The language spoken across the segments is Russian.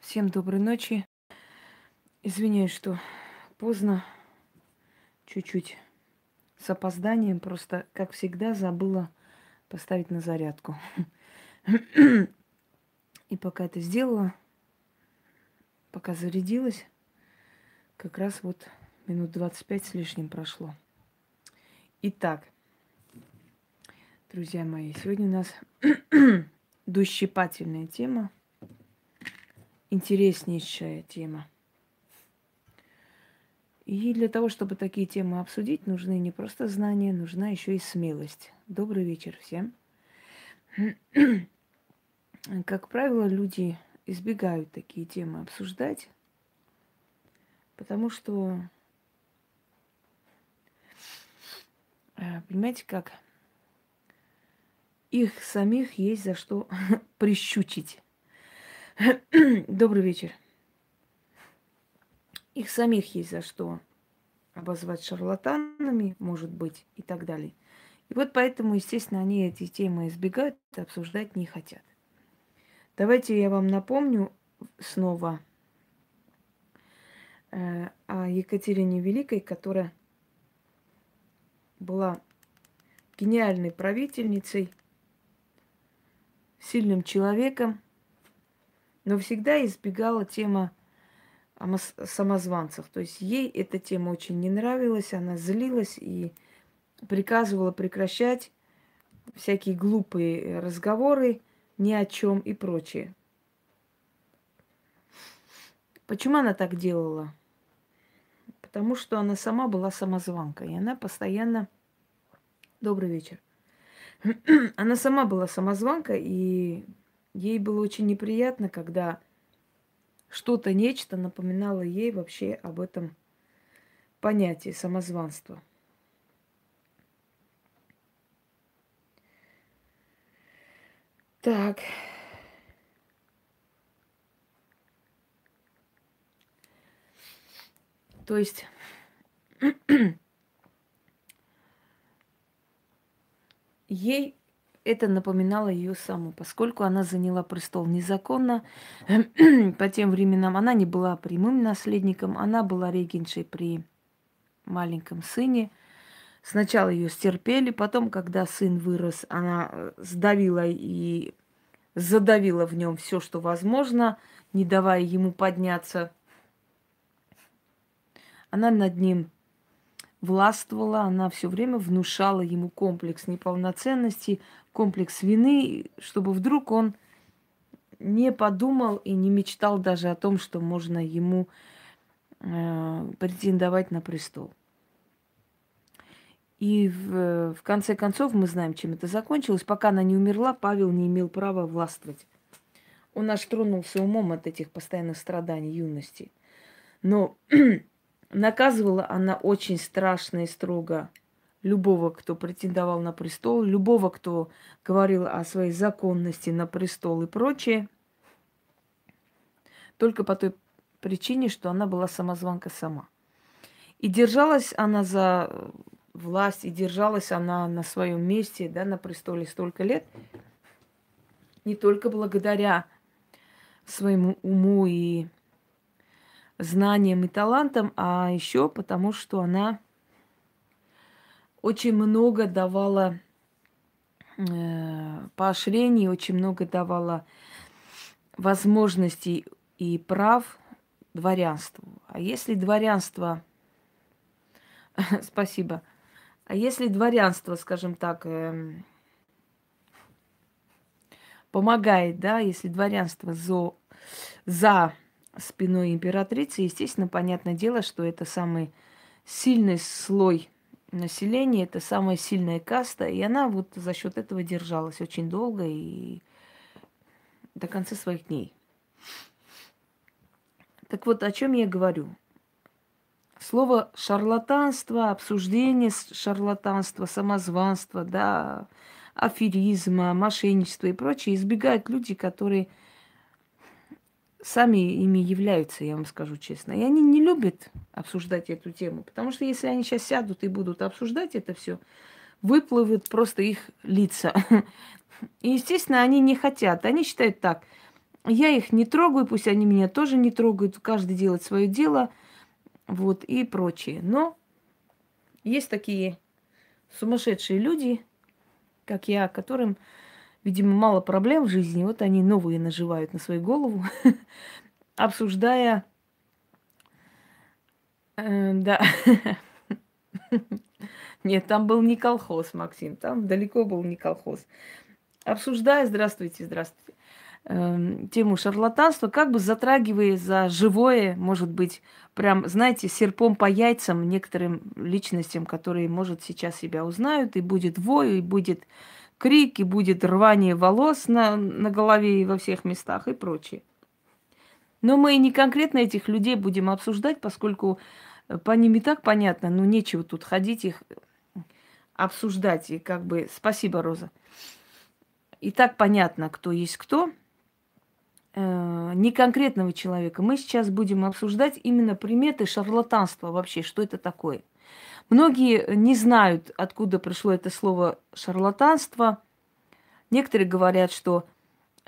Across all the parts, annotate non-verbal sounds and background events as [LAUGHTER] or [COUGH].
Всем доброй ночи. Извиняюсь, что поздно, чуть-чуть с опозданием, просто, как всегда, забыла поставить на зарядку. И пока это сделала, пока зарядилась, как раз вот минут 25 с лишним прошло. Итак, друзья мои, сегодня у нас [CLEARS THROAT] дущипательная тема, интереснейшая тема. И для того, чтобы такие темы обсудить, нужны не просто знания, нужна еще и смелость. Добрый вечер всем. [CLEARS THROAT] Как правило, люди избегают такие темы обсуждать, потому что, э, понимаете, как их самих есть за что [LAUGHS] прищучить. [CLEARS THROAT] Добрый вечер. Их самих есть за что обозвать шарлатанами, может быть, и так далее. И вот поэтому, естественно, они эти темы избегают, обсуждать не хотят. Давайте я вам напомню снова э, о Екатерине Великой, которая была гениальной правительницей, сильным человеком, но всегда избегала тема о самозванцах. То есть ей эта тема очень не нравилась, она злилась и приказывала прекращать всякие глупые разговоры, ни о чем и прочее. Почему она так делала? Потому что она сама была самозванка, и она постоянно... Добрый вечер. [CLEARS THROAT] она сама была самозванка, и ей было очень неприятно, когда что-то, нечто напоминало ей вообще об этом понятии самозванства. Так. То есть [CLEARS THROAT] ей это напоминало ее саму, поскольку она заняла престол незаконно. [CLEARS THROAT] По тем временам она не была прямым наследником, она была регеншей при маленьком сыне – Сначала ее стерпели, потом, когда сын вырос, она э, сдавила и задавила в нем все, что возможно, не давая ему подняться. Она над ним властвовала, она все время внушала ему комплекс неполноценности, комплекс вины, чтобы вдруг он не подумал и не мечтал даже о том, что можно ему э, претендовать на престол. И в, в конце концов мы знаем, чем это закончилось. Пока она не умерла, Павел не имел права властвовать. Он аж тронулся умом от этих постоянных страданий юности. Но [CLEARS THROAT] наказывала она очень страшно и строго любого, кто претендовал на престол, любого, кто говорил о своей законности на престол и прочее, только по той причине, что она была самозванка сама. И держалась она за власть, и держалась она на своем месте, да, на престоле столько лет, не только благодаря своему уму и знаниям и талантам, а еще потому, что она очень много давала э, поощрений, очень много давала возможностей и прав дворянству. А если дворянство, [LAUGHS] спасибо, а если дворянство, скажем так, эм, помогает, да, если дворянство за, за спиной императрицы, естественно, понятное дело, что это самый сильный слой населения, это самая сильная каста, и она вот за счет этого держалась очень долго и до конца своих дней. Так вот, о чем я говорю? Слово шарлатанство, обсуждение шарлатанства, самозванства, да, аферизма, мошенничества и прочее избегают люди, которые сами ими являются, я вам скажу честно. И они не любят обсуждать эту тему, потому что если они сейчас сядут и будут обсуждать это все, выплывут просто их лица. [LAUGHS] И, естественно, они не хотят. Они считают так, Я их не трогаю, пусть они меня тоже не трогают, каждый делает свое дело, вот, и прочее. Но есть такие сумасшедшие люди, как я, которым, видимо, мало проблем в жизни, вот они новые наживают на свою голову, [LAUGHS] обсуждая... Э, да. [LAUGHS] Нет, там был не колхоз, Максим, там далеко был не колхоз. Обсуждая, здравствуйте, здравствуйте, э, тему шарлатанства, как бы затрагивая за живое, может быть, прям, знаете, серпом по яйцам некоторым личностям, которые, может, сейчас себя узнают, и будет вой, и будет крик, и будет рвание волос на, на голове и во всех местах и прочее. Но мы не конкретно этих людей будем обсуждать, поскольку э, по ним и так понятно, ну нечего тут ходить их обсуждать. И как бы спасибо, Роза. И так понятно, кто есть кто. Э, не конкретного человека. Мы сейчас будем обсуждать именно приметы шарлатанства вообще, что это такое. Многие не знают, откуда пришло это слово шарлатанство. Некоторые говорят, что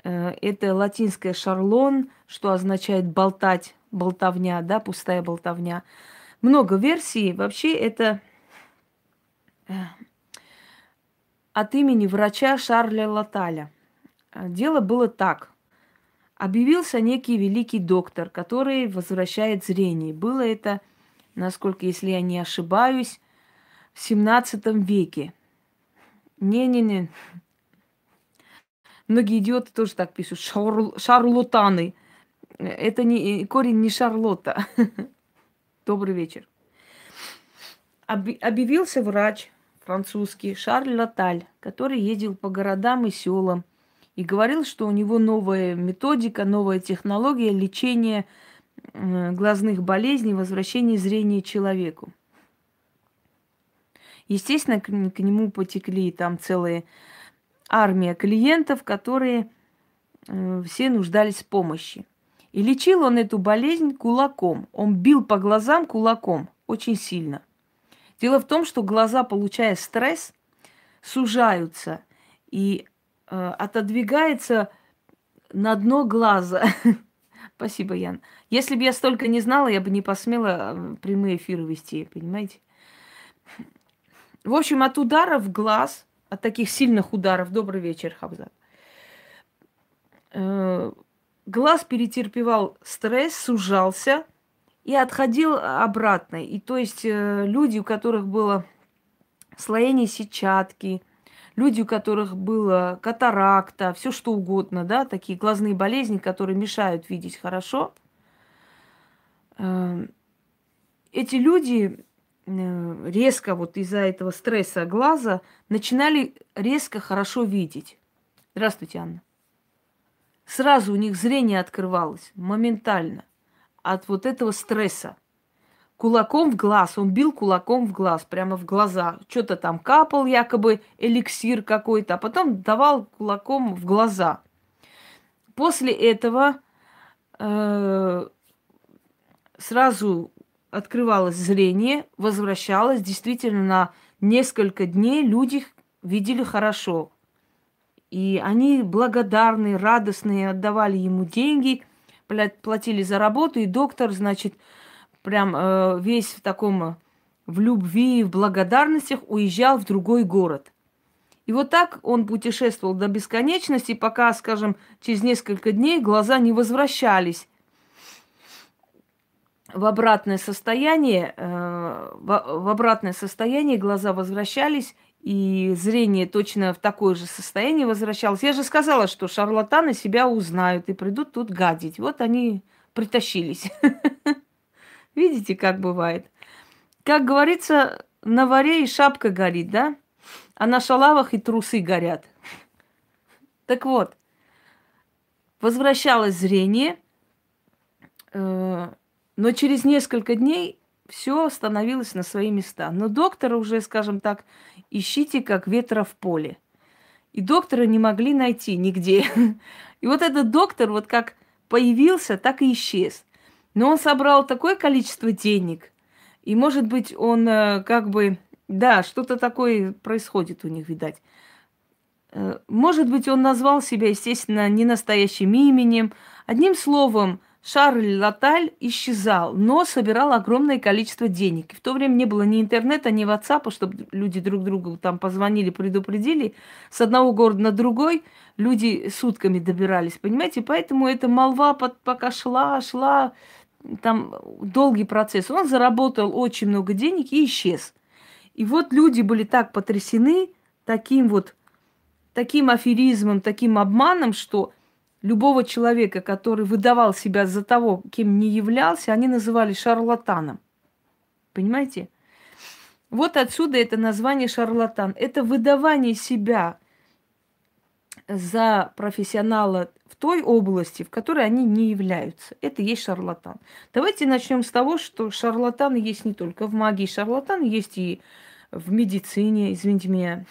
э, это латинское шарлон, что означает болтать, болтовня, да, пустая болтовня. Много версий. Вообще это э, от имени врача Шарля Латаля. Дело было так объявился некий великий доктор, который возвращает зрение. Было это, насколько, если я не ошибаюсь, в 17 веке. Не-не-не. Многие идиоты тоже так пишут. Шар... Шарлотаны. Это не корень не Шарлотта. [LAUGHS] Добрый вечер. Объявился врач французский Шарль Латаль, который ездил по городам и селам – и говорил, что у него новая методика, новая технология лечения глазных болезней, возвращения зрения человеку. Естественно, к, к нему потекли там целые армия клиентов, которые э, все нуждались в помощи. И лечил он эту болезнь кулаком. Он бил по глазам кулаком очень сильно. Дело в том, что глаза, получая стресс, сужаются, и Э, отодвигается на дно глаза. [LAUGHS] Спасибо, Ян. Если бы я столько не знала, я бы не посмела э, прямые эфиры вести, понимаете? В общем, от ударов в глаз, от таких сильных ударов, добрый вечер, Хабзат, э, глаз перетерпевал стресс, сужался и отходил обратно. И то есть люди, у которых было слоение сетчатки – люди, у которых было катаракта, все что угодно, да, такие глазные болезни, которые мешают видеть хорошо. Эм, эти люди э, резко вот из-за этого стресса глаза начинали резко хорошо видеть. Здравствуйте, Анна. Сразу у них зрение открывалось моментально от вот этого стресса кулаком в глаз. Он бил кулаком в глаз, прямо в глаза. Что-то там капал, якобы эликсир какой-то, а потом давал кулаком в глаза. После этого э, сразу открывалось зрение, возвращалось. Действительно, на несколько дней люди видели хорошо. И они благодарные, радостные, отдавали ему деньги, платили за работу, и доктор, значит, прям э, весь в таком, в любви, в благодарностях уезжал в другой город. И вот так он путешествовал до бесконечности, пока, скажем, через несколько дней глаза не возвращались в обратное состояние, э, в, в обратное состояние глаза возвращались, и зрение точно в такое же состояние возвращалось. Я же сказала, что шарлатаны себя узнают и придут тут гадить. Вот они притащились. [LAUGHS] Видите, как бывает? Как говорится, на варе и шапка горит, да? А на шалавах и трусы горят. Так вот, возвращалось зрение, э, но через несколько дней все становилось на свои места. Но доктора уже, скажем так, ищите как ветра в поле. И доктора не могли найти нигде. [LAUGHS] И вот этот доктор вот как появился, так и исчез. Но он собрал такое количество денег, и, может быть, он э, как бы, да, что-то такое происходит у них, видать. Э, может быть, он назвал себя, естественно, не настоящим именем. Одним словом, Шарль Латаль исчезал, но собирал огромное количество денег. И в то время не было ни интернета, ни WhatsApp, чтобы люди друг другу там позвонили, предупредили. С одного города на другой люди сутками добирались, понимаете? Поэтому эта молва под, пока шла, шла, там долгий процесс. Он заработал очень много денег и исчез. И вот люди были так потрясены таким вот, таким аферизмом, таким обманом, что любого человека, который выдавал себя за того, кем не являлся, они называли шарлатаном. Понимаете? Вот отсюда это название шарлатан. Это выдавание себя за профессионала в той области, в которой они не являются. Это и есть шарлатан. Давайте начнем с того, что шарлатаны есть не только в магии, шарлатаны есть и в медицине, извините меня.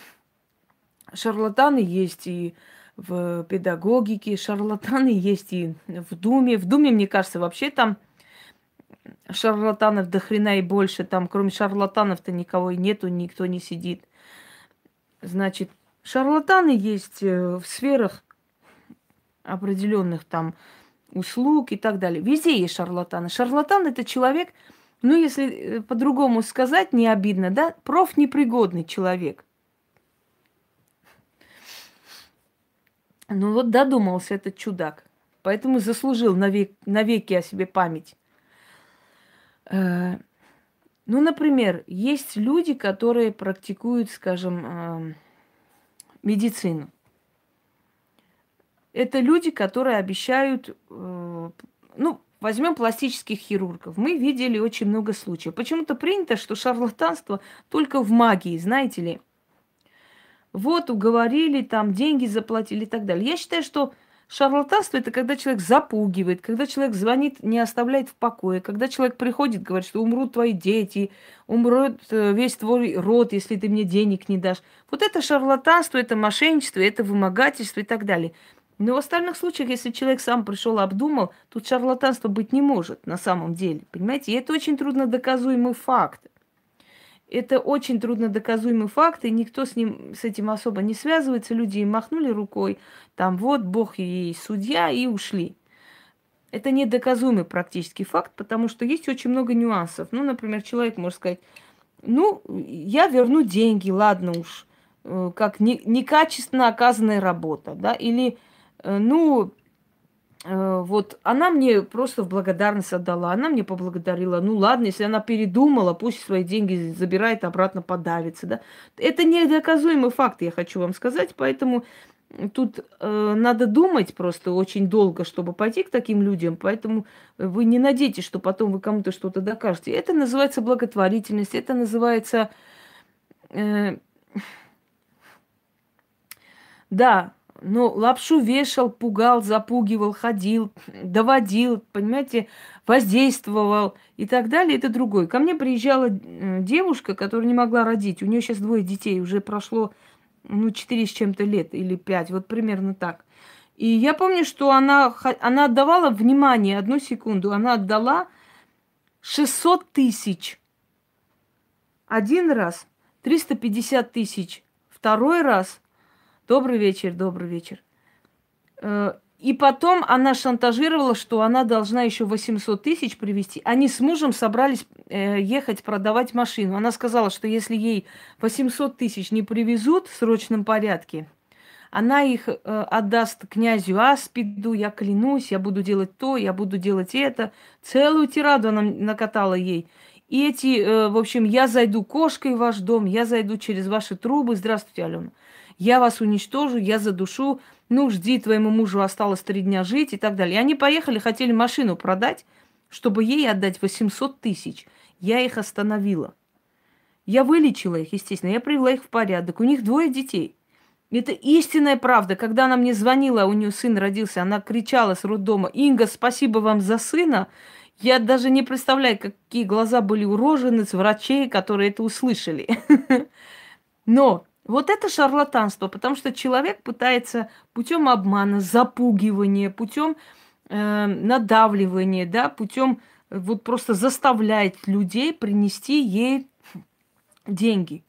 Шарлатаны есть и в педагогике, шарлатаны есть и в Думе. В Думе, мне кажется, вообще там шарлатанов до хрена и больше. Там, кроме шарлатанов-то никого и нету, никто не сидит. Значит, шарлатаны есть э, в сферах определенных там услуг и так далее. Везде есть шарлатаны. Шарлатан это человек, ну, если э, по-другому сказать, не обидно, да, профнепригодный человек – Ну вот додумался этот чудак. Поэтому заслужил навек, навеки о себе память. Э, ну, например, есть люди, которые практикуют, скажем, э, медицину. Это люди, которые обещают, э, ну, возьмем пластических хирургов. Мы видели очень много случаев. Почему-то принято, что шарлатанство только в магии, знаете ли. Вот уговорили, там деньги заплатили и так далее. Я считаю, что шарлатанство это когда человек запугивает, когда человек звонит, не оставляет в покое, когда человек приходит, говорит, что умрут твои дети, умрет э, весь твой род, если ты мне денег не дашь. Вот это шарлатанство, это мошенничество, это вымогательство и так далее. Но в остальных случаях, если человек сам пришел, обдумал, тут шарлатанства быть не может на самом деле. Понимаете? И это очень трудно доказуемый факт. Это очень трудно доказуемый факт, и никто с ним, с этим особо не связывается. Люди махнули рукой, там вот Бог и судья, и ушли. Это недоказуемый практически факт, потому что есть очень много нюансов. Ну, например, человек может сказать, ну, я верну деньги, ладно уж, э, как не, некачественно оказанная работа, да, или, э, ну, вот она мне просто в благодарность отдала. Она мне поблагодарила. Ну ладно, если она передумала, пусть свои деньги забирает, обратно подавится. Да? Это недоказуемый факт, я хочу вам сказать. Поэтому тут э, надо думать просто очень долго, чтобы пойти к таким людям. Поэтому вы не надейтесь, что потом вы кому-то что-то докажете. Это называется благотворительность, это называется... Э, да, но лапшу вешал, пугал, запугивал, ходил, доводил, понимаете, воздействовал и так далее, это другой. Ко мне приезжала девушка, которая не могла родить. У нее сейчас двое детей, уже прошло, ну, четыре с чем-то лет или пять, вот примерно так. И я помню, что она, она отдавала внимание, одну секунду, она отдала 600 тысяч. Один раз 350 тысяч. Второй раз Добрый вечер, добрый вечер. Э, и потом она шантажировала, что она должна еще 800 тысяч привезти. Они с мужем собрались э, ехать продавать машину. Она сказала, что если ей 800 тысяч не привезут в срочном порядке, она их э, отдаст князю Аспиду, я клянусь, я буду делать то, я буду делать это. Целую тираду она накатала ей. И эти, в общем, я зайду кошкой в ваш дом, я зайду через ваши трубы. Здравствуйте, Алена я вас уничтожу, я задушу, ну, жди, твоему мужу осталось три дня жить и так далее. И они поехали, хотели машину продать, чтобы ей отдать 800 тысяч. Я их остановила. Я вылечила их, естественно, я привела их в порядок. У них двое детей. Это истинная правда. Когда она мне звонила, у нее сын родился, она кричала с роддома, Инга, спасибо вам за сына. Я даже не представляю, какие глаза были у рожениц, врачей, которые это услышали. [LAUGHS] Но вот это шарлатанство, потому что человек пытается путем обмана, запугивания, путем э, надавливания, да, путем э, вот просто заставлять людей принести ей деньги.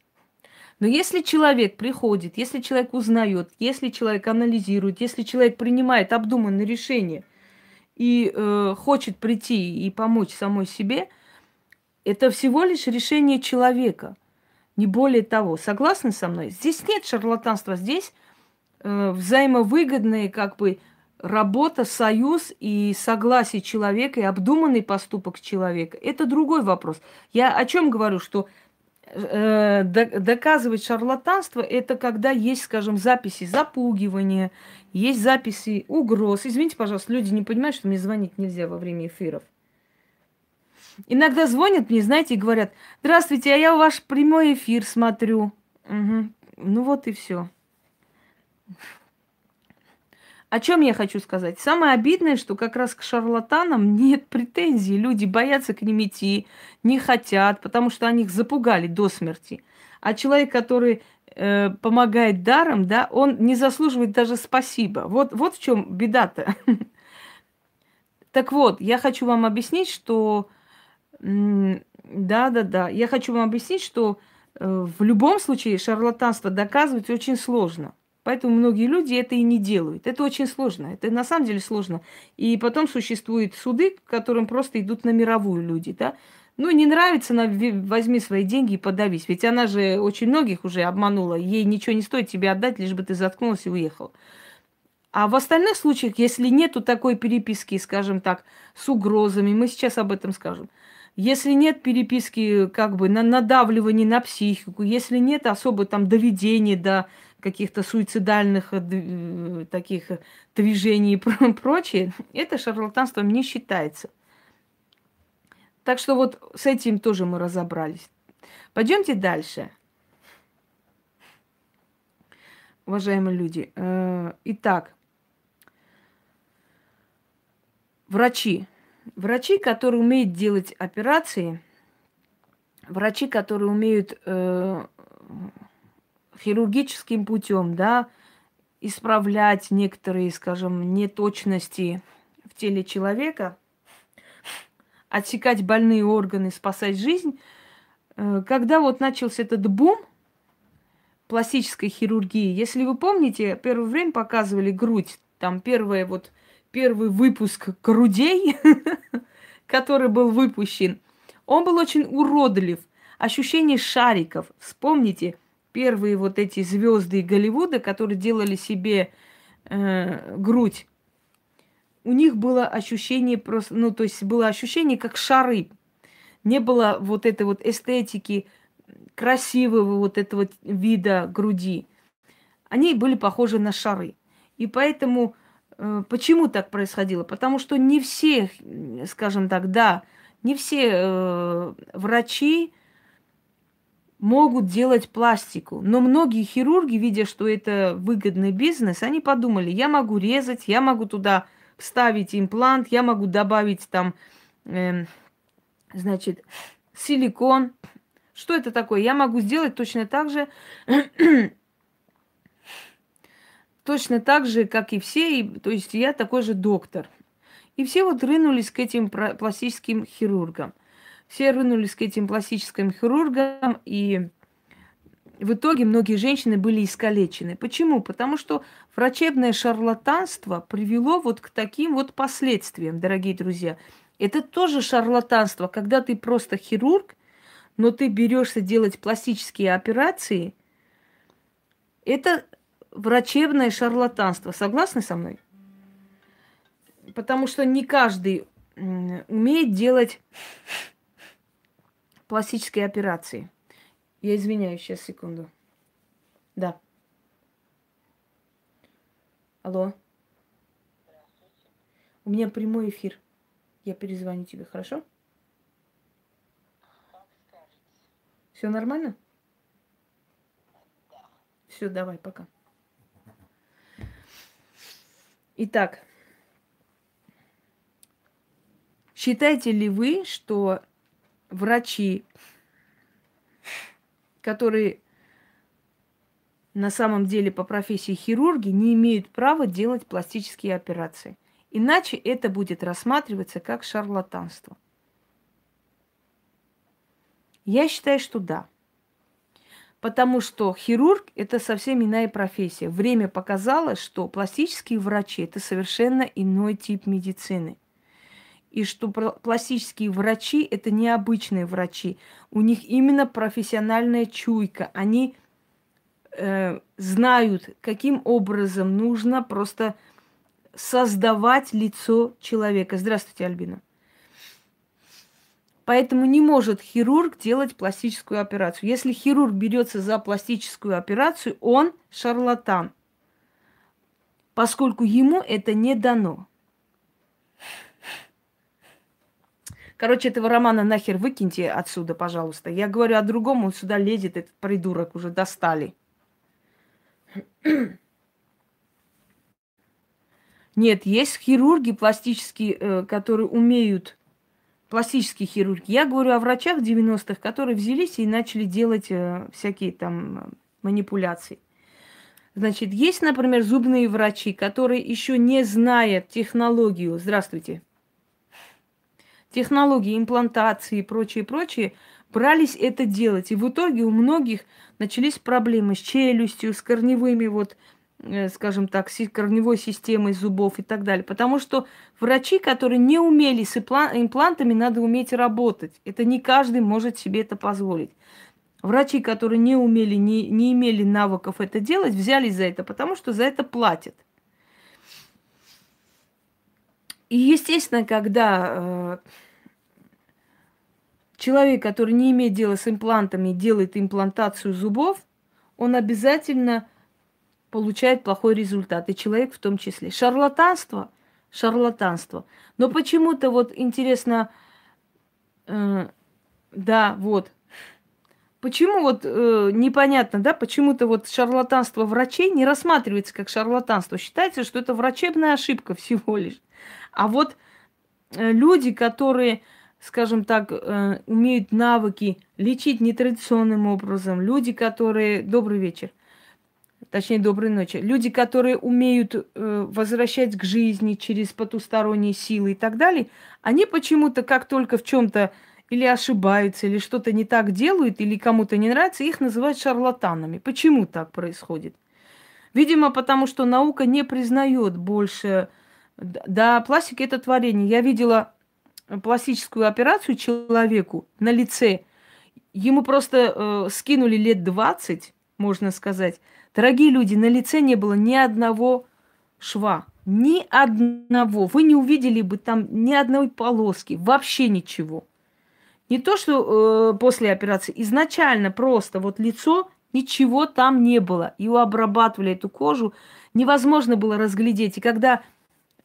Но если человек приходит, если человек узнает, если человек анализирует, если человек принимает обдуманное решение и э, хочет прийти и помочь самой себе, это всего лишь решение человека, не более того. Согласны со мной? Здесь нет шарлатанства, здесь э, взаимовыгодные как бы работа, союз и согласие человека, и обдуманный поступок человека. Это другой вопрос. Я о чем говорю, что э, доказывать шарлатанство это когда есть, скажем, записи запугивания, есть записи угроз. Извините, пожалуйста, люди не понимают, что мне звонить нельзя во время эфиров. Иногда звонят мне, знаете, и говорят, здравствуйте, а я ваш прямой эфир смотрю. Угу. Ну вот и все. О чем я хочу сказать? Самое обидное, что как раз к шарлатанам нет претензий. Люди боятся к ним идти, не хотят, потому что они их запугали до смерти. А человек, который э, помогает даром, да, он не заслуживает даже спасибо. Вот, вот в чем беда-то. [LAUGHS] Так вот, я хочу вам объяснить, что да, да, да. Я хочу вам объяснить, что э, в любом случае шарлатанство доказывать очень сложно. Поэтому многие люди это и не делают. Это очень сложно. Это на самом деле сложно. И потом существуют суды, которым просто идут на мировую люди, да. Ну, не нравится, возьми свои деньги и подавись. Ведь она же очень многих уже обманула. Ей ничего не стоит тебе отдать, лишь бы ты заткнулась и уехал. А в остальных случаях, если нету такой переписки, скажем так, с угрозами, мы сейчас об этом скажем – если нет переписки, как бы на надавливания на психику, если нет особо там доведения до каких-то суицидальных э, э, таких движений и [LAUGHS] прочее, это шарлатанством не считается. Так что вот с этим тоже мы разобрались. Пойдемте дальше. Уважаемые люди, э, итак, врачи. Врачи, которые умеют делать операции, врачи, которые умеют э, хирургическим путем, да, исправлять некоторые, скажем, неточности в теле человека, отсекать больные органы, спасать жизнь. Э, когда вот начался этот бум пластической хирургии, если вы помните, первое время показывали грудь, там первое вот первый выпуск грудей, [LAUGHS] который был выпущен, он был очень уродлив. Ощущение шариков. Вспомните, первые вот эти звезды Голливуда, которые делали себе э, грудь, у них было ощущение просто, ну, то есть было ощущение как шары. Не было вот этой вот эстетики, красивого вот этого вида груди. Они были похожи на шары. И поэтому почему так происходило? Потому что не все, скажем так, да, не все э, врачи могут делать пластику. Но многие хирурги, видя, что это выгодный бизнес, они подумали, я могу резать, я могу туда вставить имплант, я могу добавить там, э, значит, силикон. Что это такое? Я могу сделать точно так же точно так же, как и все, и, то есть я такой же доктор. И все вот рынулись к этим пластическим хирургам. Все рынулись к этим пластическим хирургам, и в итоге многие женщины были искалечены. Почему? Потому что врачебное шарлатанство привело вот к таким вот последствиям, дорогие друзья. Это тоже шарлатанство, когда ты просто хирург, но ты берешься делать пластические операции. Это врачебное шарлатанство. Согласны со мной? Потому что не каждый умеет делать пластические операции. Я извиняюсь, сейчас, секунду. Да. Алло. У меня прямой эфир. Я перезвоню тебе, хорошо? Все нормально? Все, давай, пока. Итак, считаете ли вы, что врачи, которые на самом деле по профессии хирурги, не имеют права делать пластические операции? Иначе это будет рассматриваться как шарлатанство. Я считаю, что да. Потому что хирург – это совсем иная профессия. Время показало, что пластические врачи – это совершенно иной тип медицины. И что пластические врачи – это необычные врачи. У них именно профессиональная чуйка. Они э, знают, каким образом нужно просто создавать лицо человека. Здравствуйте, Альбина. Поэтому не может хирург делать пластическую операцию. Если хирург берется за пластическую операцию, он шарлатан, поскольку ему это не дано. Короче, этого романа нахер выкиньте отсюда, пожалуйста. Я говорю о другом, он сюда лезет, этот придурок, уже достали. Нет, есть хирурги пластические, э, которые умеют пластические хирурги. Я говорю о врачах 90-х, которые взялись и начали делать э, всякие там э, манипуляции. Значит, есть, например, зубные врачи, которые еще не зная технологию, здравствуйте, технологии имплантации и прочее, прочее, брались это делать. И в итоге у многих начались проблемы с челюстью, с корневыми вот скажем так, корневой системой зубов и так далее. Потому что врачи, которые не умели с имплантами, надо уметь работать. Это не каждый может себе это позволить. Врачи, которые не умели, не, не имели навыков это делать, взялись за это, потому что за это платят. И, естественно, когда э, человек, который не имеет дела с имплантами, делает имплантацию зубов, он обязательно получает плохой результат, и человек в том числе. Шарлатанство, шарлатанство. Но почему-то вот интересно, э, да, вот, почему вот э, непонятно, да, почему-то вот шарлатанство врачей не рассматривается как шарлатанство. Считается, что это врачебная ошибка [LAUGHS] всего лишь. А вот э, люди, которые, скажем так, э, умеют навыки лечить нетрадиционным образом, люди, которые... Добрый вечер – точнее, доброй ночи. Люди, которые умеют э, возвращать к жизни через потусторонние силы и так далее, они почему-то, как только в чем-то или ошибаются, или что-то не так делают, или кому-то не нравится, их называют шарлатанами. Почему так происходит? Видимо, потому что наука не признает больше... Да, пластика – это творение. Я видела пластическую операцию человеку на лице. Ему просто э, скинули лет 20, можно сказать, Дорогие люди, на лице не было ни одного шва. Ни одного. Вы не увидели бы там ни одной полоски. Вообще ничего. Не то, что э, после операции. Изначально просто вот лицо, ничего там не было. Его обрабатывали, эту кожу. Невозможно было разглядеть. И когда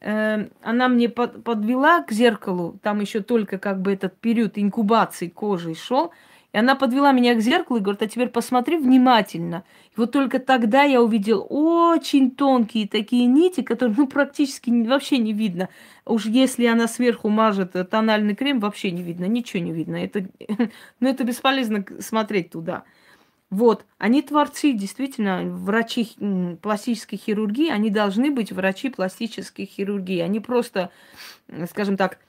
э, она мне под, подвела к зеркалу, там еще только как бы этот период инкубации кожи шел, и она подвела меня к зеркалу и говорит, а теперь посмотри внимательно. И вот только тогда я увидел очень тонкие такие нити, которые ну, практически вообще не видно. Уж если она сверху мажет тональный крем, вообще не видно, ничего не видно. Это, [LAUGHS] ну, это бесполезно смотреть туда. Вот, они творцы, действительно, врачи пластической хирургии, они должны быть врачи пластической хирургии. Они просто, скажем так,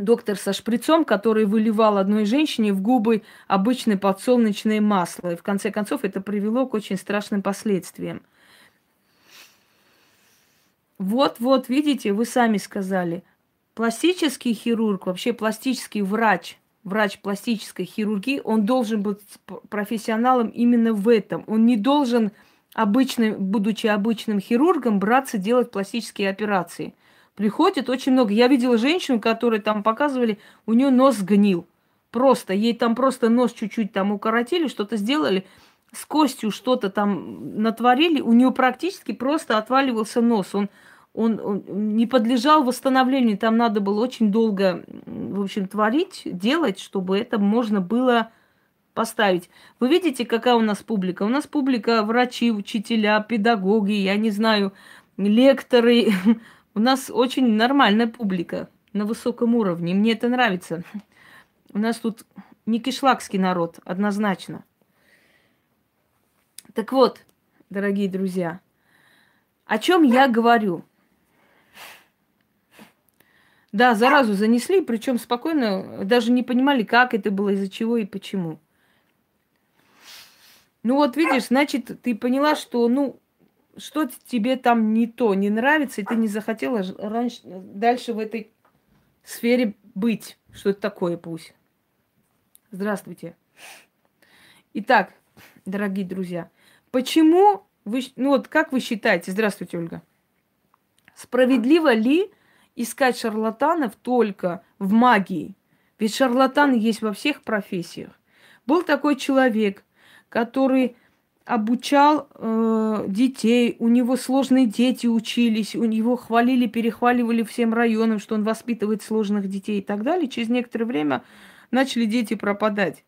доктор со шприцом, который выливал одной женщине в губы обычное подсолнечное масло. И в конце концов это привело к очень страшным последствиям. Вот-вот, видите, вы сами сказали. Пластический хирург, вообще пластический врач, врач пластической хирургии, он должен быть профессионалом именно в этом. Он не должен, обычным, будучи обычным хирургом, браться делать пластические операции – Приходит очень много. Я видела женщину, которой там показывали, у нее нос гнил. Просто, ей там просто нос чуть-чуть там укоротили, что-то сделали, с костью что-то там натворили, у нее практически просто отваливался нос. Он, он, он не подлежал восстановлению, там надо было очень долго, в общем, творить, делать, чтобы это можно было поставить. Вы видите, какая у нас публика? У нас публика врачи, учителя, педагоги, я не знаю, лекторы, [LAUGHS] У нас очень нормальная публика на высоком уровне. Мне это нравится. У нас тут не кишлакский народ, однозначно. Так вот, дорогие друзья, о чем я говорю? Да, заразу занесли, причем спокойно, даже не понимали, как это было, из-за чего и почему. Ну вот видишь, значит, ты поняла, что, ну, что тебе там не то, не нравится, и ты не захотела раньше, дальше в этой сфере быть. Что это такое, пусть. Здравствуйте. Итак, дорогие друзья, почему вы, ну вот как вы считаете, здравствуйте, Ольга, справедливо ли искать шарлатанов только в магии? Ведь шарлатаны есть во всех профессиях. Был такой человек, который обучал э, детей, у него сложные дети учились, у него хвалили, перехваливали всем районам, что он воспитывает сложных детей и так далее. Через некоторое время начали дети пропадать.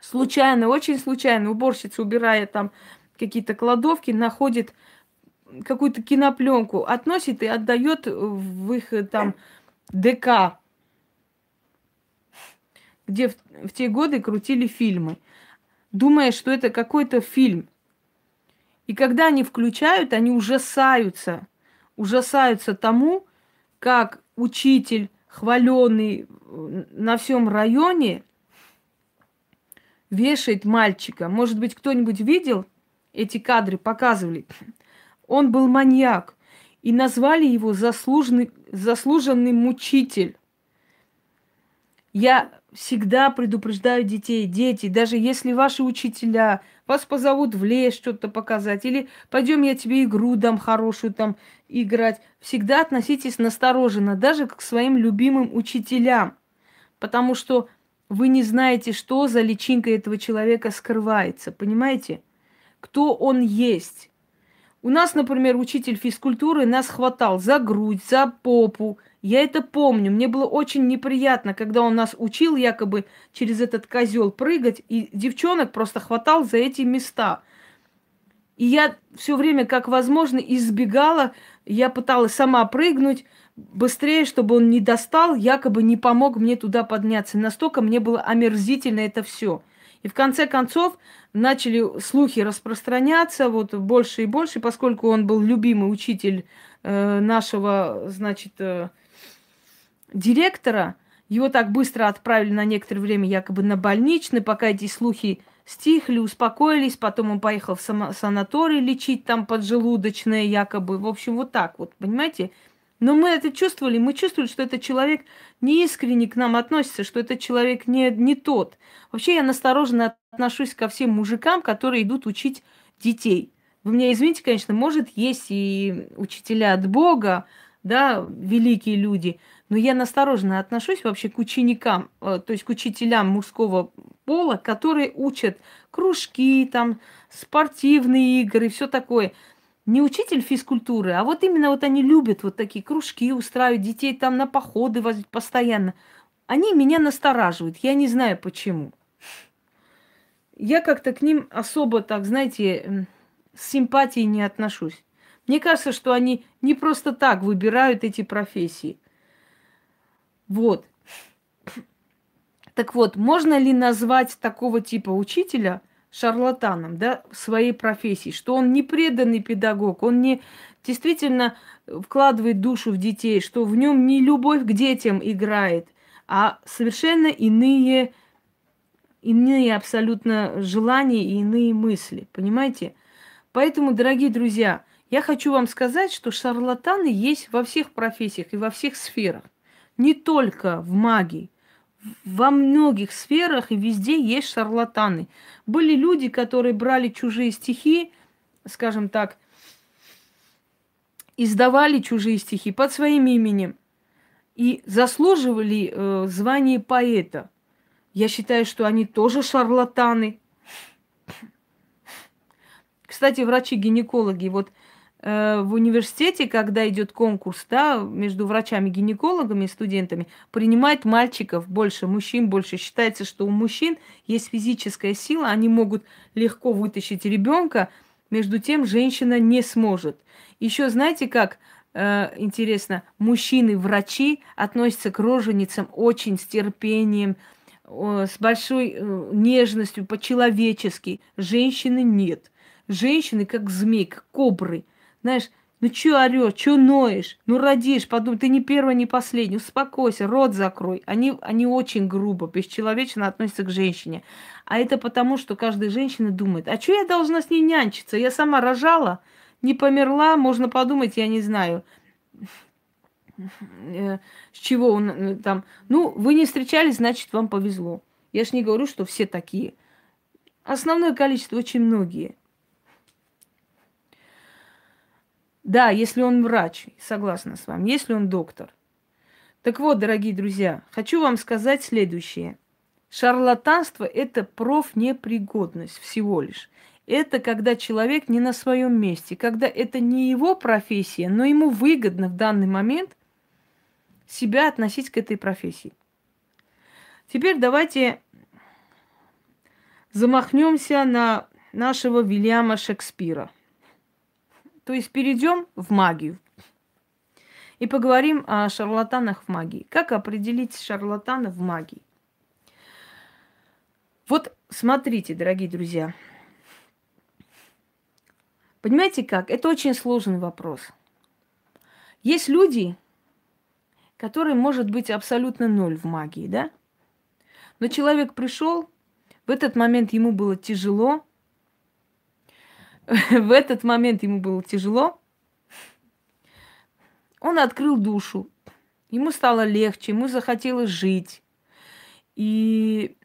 Случайно, очень случайно, уборщица, убирая там какие-то кладовки, находит какую-то кинопленку, относит и отдает в их э, там ДК, где в, в те годы крутили фильмы, думая, что это какой-то фильм. И когда они включают, они ужасаются, ужасаются тому, как учитель, хваленный э, на всем районе, вешает мальчика. Может быть, кто-нибудь видел эти кадры, показывали. Он был маньяк. И назвали его заслуженный, заслуженный мучитель. Я всегда предупреждаю детей, дети, даже если ваши учителя вас позовут в лес что-то показать, или пойдем я тебе игру дам хорошую там играть, всегда относитесь настороженно, даже к своим любимым учителям, потому что вы не знаете, что за личинка этого человека скрывается, понимаете? Кто он есть. У нас, например, учитель физкультуры нас хватал за грудь, за попу. Я это помню. Мне было очень неприятно, когда он нас учил якобы через этот козел прыгать, и девчонок просто хватал за эти места. И я все время, как возможно, избегала. Я пыталась сама прыгнуть быстрее, чтобы он не достал, якобы не помог мне туда подняться. Настолько мне было омерзительно это все. И в конце концов начали слухи распространяться вот больше и больше, поскольку он был любимый учитель э, нашего, значит, э, директора. Его так быстро отправили на некоторое время якобы на больничный, пока эти слухи стихли, успокоились. Потом он поехал в санаторий лечить там поджелудочное якобы. В общем, вот так вот, понимаете? Но мы это чувствовали, мы чувствовали, что этот человек не искренне к нам относится, что этот человек не, не тот. Вообще я настороженно отношусь ко всем мужикам, которые идут учить детей. Вы меня извините, конечно, может, есть и учителя от Бога, да, великие люди, но я настороженно отношусь вообще к ученикам, э, то есть к учителям мужского пола, которые учат кружки, там, спортивные игры, все такое – не учитель физкультуры, а вот именно вот они любят вот такие кружки устраивать, детей там на походы возить постоянно. Они меня настораживают, я не знаю почему. Я как-то к ним особо так, знаете, с симпатией не отношусь. Мне кажется, что они не просто так выбирают эти профессии. Вот. Так вот, можно ли назвать такого типа учителя шарлатаном, да, в своей профессии, что он не преданный педагог, он не действительно вкладывает душу в детей, что в нем не любовь к детям играет, а совершенно иные, иные абсолютно желания и иные мысли, понимаете? Поэтому, дорогие друзья, я хочу вам сказать, что шарлатаны есть во всех профессиях и во всех сферах, не только в магии во многих сферах и везде есть шарлатаны. Были люди, которые брали чужие стихи, скажем так, издавали чужие стихи под своим именем и заслуживали э, звание поэта. Я считаю, что они тоже шарлатаны. Кстати, врачи-гинекологи, вот в университете, когда идет конкурс, да, между врачами-гинекологами и студентами, принимает мальчиков больше, мужчин больше. Считается, что у мужчин есть физическая сила, они могут легко вытащить ребенка, между тем женщина не сможет. Еще знаете, как э, интересно, мужчины-врачи относятся к роженицам очень с терпением, э, с большой э, нежностью, по-человечески. Женщины нет. Женщины как змей, как кобры – знаешь, Ну чё орёшь, чё ноешь? Ну родишь, подумай, ты не первая, не последняя. Успокойся, рот закрой. Они, они очень грубо, бесчеловечно относятся к женщине. А это потому, что каждая женщина думает, а что я должна с ней нянчиться? Я сама рожала, не померла, можно подумать, я не знаю, э, с чего он э, там. Ну, вы не встречались, значит, вам повезло. Я ж не говорю, что все такие. Основное количество, очень многие. Да, если он врач, согласна с вами, если он доктор. Так вот, дорогие друзья, хочу вам сказать следующее. Шарлатанство – это профнепригодность всего лишь. Это когда человек не на своем месте, когда это не его профессия, но ему выгодно в данный момент себя относить к этой профессии. Теперь давайте замахнемся на нашего Вильяма Шекспира – то есть перейдем в магию и поговорим о шарлатанах в магии. Как определить шарлатана в магии? Вот смотрите, дорогие друзья. Понимаете как? Это очень сложный вопрос. Есть люди, которые может быть абсолютно ноль в магии, да? Но человек пришел, в этот момент ему было тяжело, [LAUGHS] в этот момент ему было тяжело. Он открыл душу. Ему стало легче, ему захотелось жить. И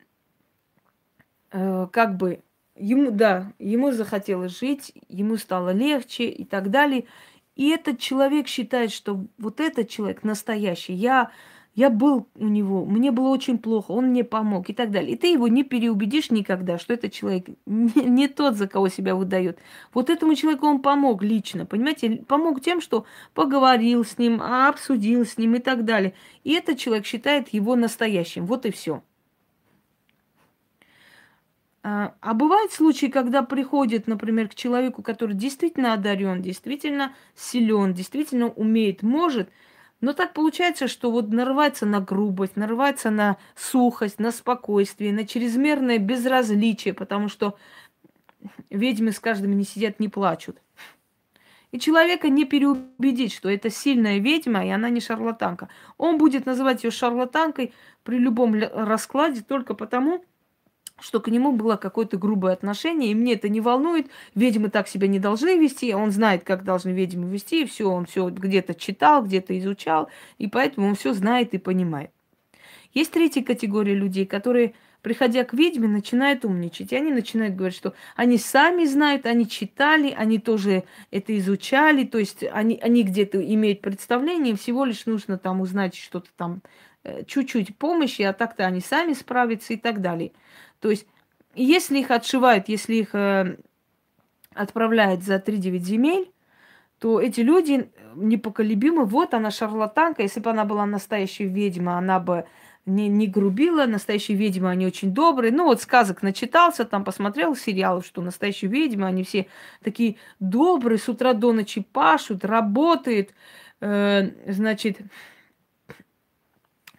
э, как бы ему, да, ему захотелось жить, ему стало легче и так далее. И этот человек считает, что вот этот человек настоящий. Я я был у него, мне было очень плохо, он мне помог и так далее. И ты его не переубедишь никогда, что этот человек [LAUGHS] не, не тот, за кого себя выдает. Вот этому человеку он помог лично, понимаете? Помог тем, что поговорил с ним, обсудил с ним и так далее. И этот человек считает его настоящим. Вот и все. А, а бывают случаи, когда приходит, например, к человеку, который действительно одарен, действительно силен, действительно умеет, может – но так получается, что вот нарывается на грубость, нарывается на сухость, на спокойствие, на чрезмерное безразличие, потому что ведьмы с каждым не сидят, не плачут. И человека не переубедить, что это сильная ведьма, и она не шарлатанка. Он будет называть ее шарлатанкой при любом раскладе только потому, что к нему было какое-то грубое отношение, и мне это не волнует. Ведьмы так себя не должны вести, он знает, как должны ведьмы вести, и все, он все где-то читал, где-то изучал, и поэтому он все знает и понимает. Есть третья категория людей, которые, приходя к ведьме, начинают умничать. И они начинают говорить, что они сами знают, они читали, они тоже это изучали, то есть они, они где-то имеют представление, всего лишь нужно там узнать что-то там, э, чуть-чуть помощи, а так-то они сами справятся и так далее. То есть, если их отшивают, если их э, отправляют за 3-9 земель, то эти люди непоколебимы. Вот она шарлатанка. Если бы она была настоящей ведьма, она бы не, не грубила. Настоящие ведьмы, они очень добрые. Ну, вот сказок начитался, там посмотрел сериал, что настоящие ведьмы, они все такие добрые, с утра до ночи пашут, работают, э, значит,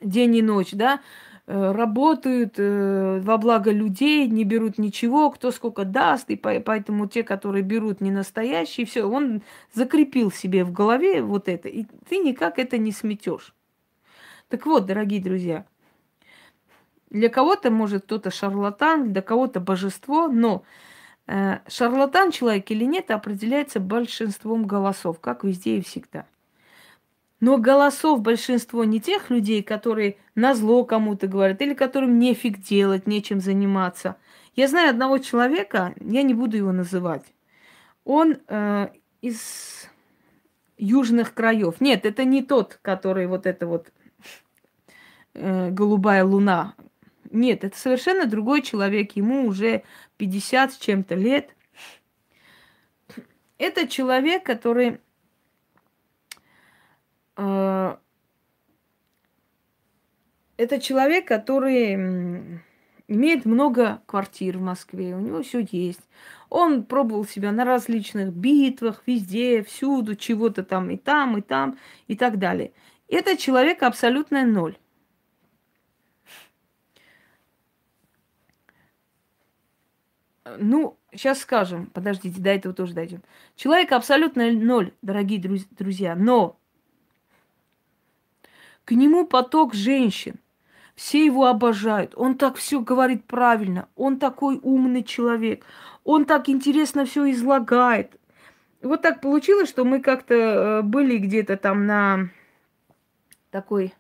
день и ночь, да, работают э, во благо людей, не берут ничего, кто сколько даст, и поэтому те, которые берут не настоящие, все, он закрепил себе в голове вот это, и ты никак это не сметешь. Так вот, дорогие друзья, для кого-то может кто-то шарлатан, для кого-то божество, но э, шарлатан человек или нет определяется большинством голосов, как везде и всегда. Но голосов большинство не тех людей, которые на зло кому-то говорят, или которым нефиг делать, нечем заниматься. Я знаю одного человека, я не буду его называть. Он э, из южных краев. Нет, это не тот, который вот это вот э, голубая луна. Нет, это совершенно другой человек. Ему уже 50 с чем-то лет. Это человек, который это человек, который имеет много квартир в Москве, у него все есть. Он пробовал себя на различных битвах, везде, всюду, чего-то там и там, и там, и так далее. Это человек абсолютно ноль. ну, сейчас скажем, подождите, до этого тоже дойдем. Человек абсолютно ноль, дорогие друзья, но к нему поток женщин. Все его обожают. Он так все говорит правильно. Он такой умный человек. Он так интересно все излагает. Вот так получилось, что мы как-то э, были где-то там на такой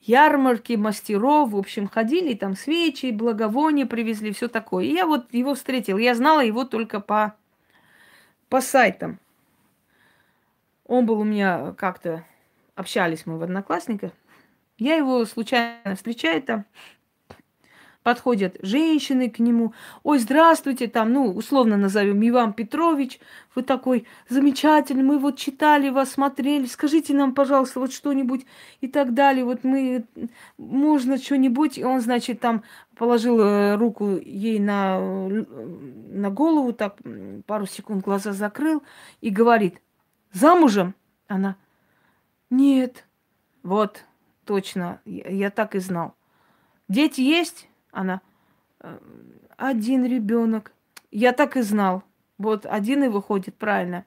ярмарке мастеров, в общем, ходили, там свечи, благовония привезли, все такое. И я вот его встретил. Я знала его только по, по сайтам. Он был у меня как-то, общались мы в Одноклассниках. Я его случайно встречаю там подходят женщины к нему. Ой, здравствуйте, там, ну, условно назовем Иван Петрович, вы такой замечательный, мы вот читали вас, смотрели, скажите нам, пожалуйста, вот что-нибудь и так далее, вот мы, можно что-нибудь, и он, значит, там положил э, руку ей на, на голову, так пару секунд глаза закрыл и говорит, замужем? Она, нет, вот, точно, я, я так и знал. Дети есть? Она, «Э, один ребенок. Я так и знал. Вот один и выходит, правильно.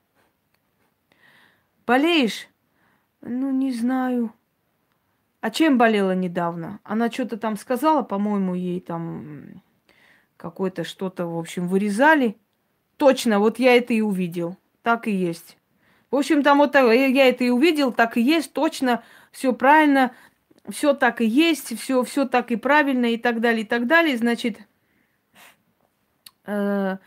Болеешь? Ну, не знаю. А чем болела недавно? Она что-то там сказала, по-моему, ей там какое-то что-то, в общем, вырезали. Точно, вот я это и увидел. Так и есть. В общем, там вот так, я это и увидел, так и есть, точно, все правильно все так и есть, все, все так и правильно и так далее, и так далее, значит, э,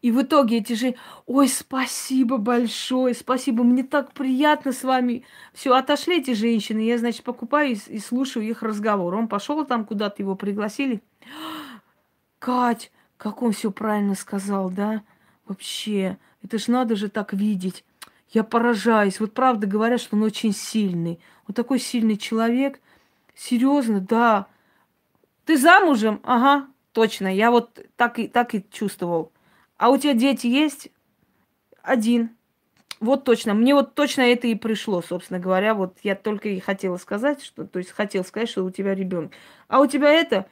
и в итоге эти же, ой, спасибо большое, спасибо, мне так приятно с вами. Все, отошли эти женщины, я, значит, покупаю и, и слушаю их разговор. Он пошел там куда-то, его пригласили. [GASPS] Кать, как он все правильно сказал, да? Вообще, это ж надо же так видеть. Я поражаюсь. Вот правда говорят, что он очень сильный. Вот такой сильный человек – Серьезно, да. Ты замужем? Ага, точно. Я вот так и, так и чувствовал. А у тебя дети есть? Один. Вот точно. Мне вот точно это и пришло, собственно говоря. Вот я только и хотела сказать, что, то есть хотел сказать, что у тебя ребенок. А у тебя это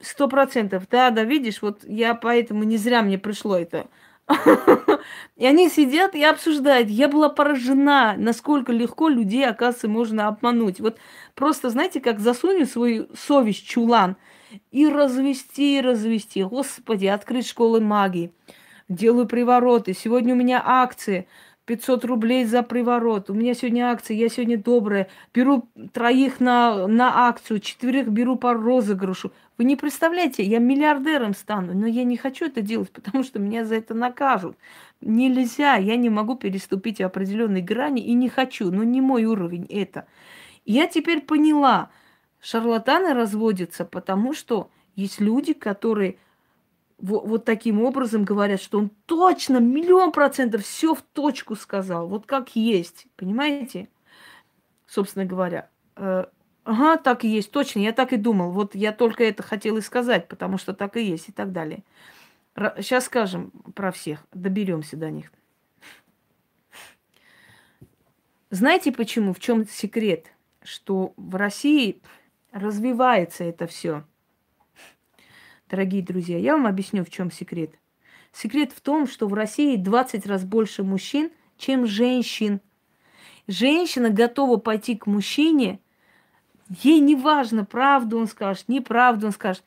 сто процентов. Да, да, видишь, вот я поэтому не зря мне пришло это. [LAUGHS] И они сидят и обсуждают. Я была поражена, насколько легко людей, оказывается, можно обмануть. Вот просто, знаете, как засунуть свою совесть чулан и развести, и развести. Господи, открыть школы магии. Делаю привороты. Сегодня у меня акции. 500 рублей за приворот. У меня сегодня акция, я сегодня добрая. Беру троих на, на акцию, четверых беру по розыгрышу. Вы не представляете, я миллиардером стану, но я не хочу это делать, [LAUGHS] потому что меня за это накажут. Нельзя, я не могу переступить определенные грани и не хочу, но не мой уровень это. Я теперь поняла, шарлатаны разводятся, потому что есть люди, которые вот, вот таким образом говорят, что он точно, миллион процентов все в точку сказал, вот как есть, понимаете? Собственно говоря. Э, ага, так и есть, точно, я так и думал. Вот я только это хотел и сказать, потому что так и есть и так далее. Сейчас скажем про всех, доберемся до них. Знаете почему? В чем секрет? Что в России развивается это все дорогие друзья, я вам объясню, в чем секрет. Секрет в том, что в России 20 раз больше мужчин, чем женщин. Женщина готова пойти к мужчине, ей не важно, правду он скажет, неправду он скажет.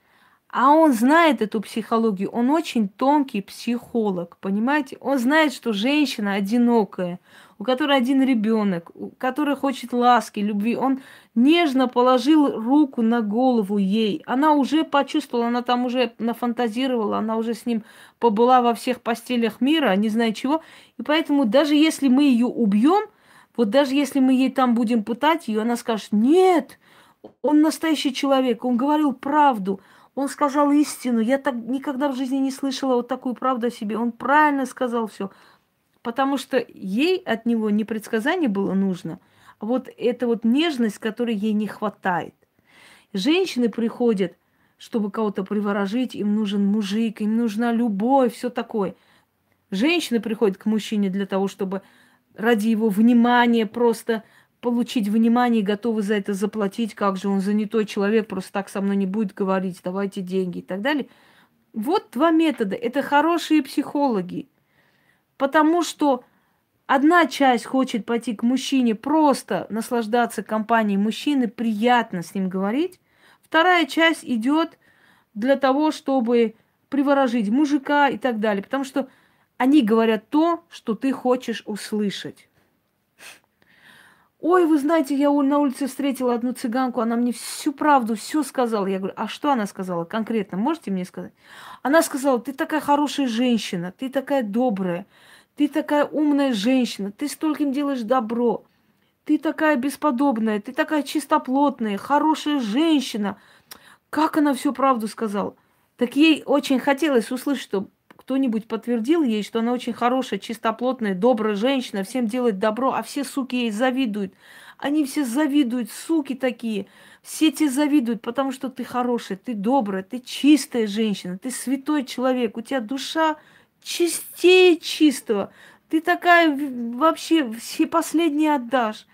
А он знает эту психологию, он очень тонкий психолог, понимаете? Он знает, что женщина одинокая, у которой один ребенок, у которой хочет ласки, любви. Он нежно положил руку на голову ей. Она уже почувствовала, она там уже нафантазировала, она уже с ним побыла во всех постелях мира, не знаю чего. И поэтому даже если мы ее убьем, вот даже если мы ей там будем пытать ее, она скажет, нет, он настоящий человек, он говорил правду, он сказал истину. Я так никогда в жизни не слышала вот такую правду о себе. Он правильно сказал все потому что ей от него не предсказание было нужно, а вот эта вот нежность, которой ей не хватает. Женщины приходят, чтобы кого-то приворожить, им нужен мужик, им нужна любовь, все такое. Женщины приходят к мужчине для того, чтобы ради его внимания просто получить внимание и готовы за это заплатить, как же он занятой человек, просто так со мной не будет говорить, давайте деньги и так далее. Вот два метода. Это хорошие психологи. Потому что одна часть хочет пойти к мужчине, просто наслаждаться компанией мужчины, приятно с ним говорить. Вторая часть идет для того, чтобы приворожить мужика и так далее. Потому что они говорят то, что ты хочешь услышать. Ой, вы знаете, я на улице встретила одну цыганку, она мне всю правду, все сказала. Я говорю, а что она сказала конкретно? Можете мне сказать? Она сказала, ты такая хорошая женщина, ты такая добрая, ты такая умная женщина, ты стольким делаешь добро, ты такая бесподобная, ты такая чистоплотная, хорошая женщина. Как она всю правду сказала? Так ей очень хотелось услышать, что кто-нибудь подтвердил ей, что она очень хорошая, чистоплотная, добрая женщина, всем делает добро, а все суки ей завидуют. Они все завидуют, суки такие. Все тебе завидуют, потому что ты хорошая, ты добрая, ты чистая женщина, ты святой человек, у тебя душа чистее чистого. Ты такая вообще все последние отдашь.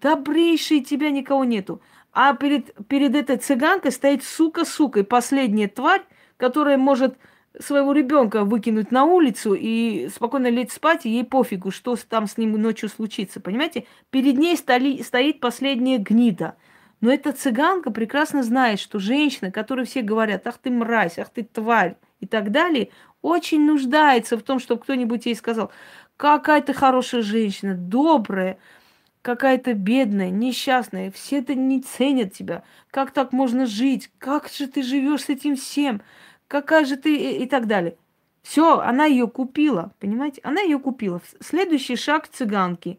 Добрейшей тебя никого нету. А перед, перед этой цыганкой стоит сука-сука, и последняя тварь, которая может своего ребенка выкинуть на улицу и спокойно лечь спать, и ей пофигу, что там с ним ночью случится, понимаете? Перед ней столи, стоит последняя гнида. Но эта цыганка прекрасно знает, что женщина, которой все говорят, ах ты мразь, ах ты тварь и так далее, очень нуждается в том, чтобы кто-нибудь ей сказал, какая ты хорошая женщина, добрая, какая-то бедная, несчастная, все это не ценят тебя. Как так можно жить? Как же ты живешь с этим всем? Какая же ты и, так далее. Все, она ее купила, понимаете? Она ее купила. Следующий шаг цыганки.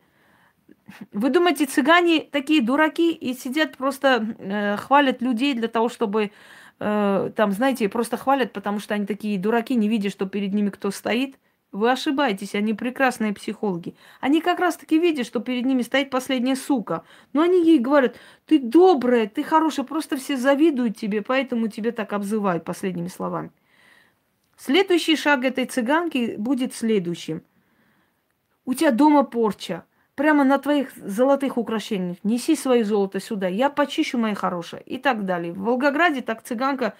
Вы думаете, цыгане такие дураки и сидят просто э, хвалят людей для того, чтобы э, там, знаете, просто хвалят, потому что они такие дураки, не видя, что перед ними кто стоит? Вы ошибаетесь, они прекрасные психологи. Они как раз-таки видят, что перед ними стоит последняя сука. Но они ей говорят, ты добрая, ты хорошая, просто все завидуют тебе, поэтому тебе так обзывают последними словами. Следующий шаг этой цыганки будет следующим. У тебя дома порча. Прямо на твоих золотых украшениях. Неси свое золото сюда. Я почищу, моя хорошая. И так далее. В Волгограде так цыганка,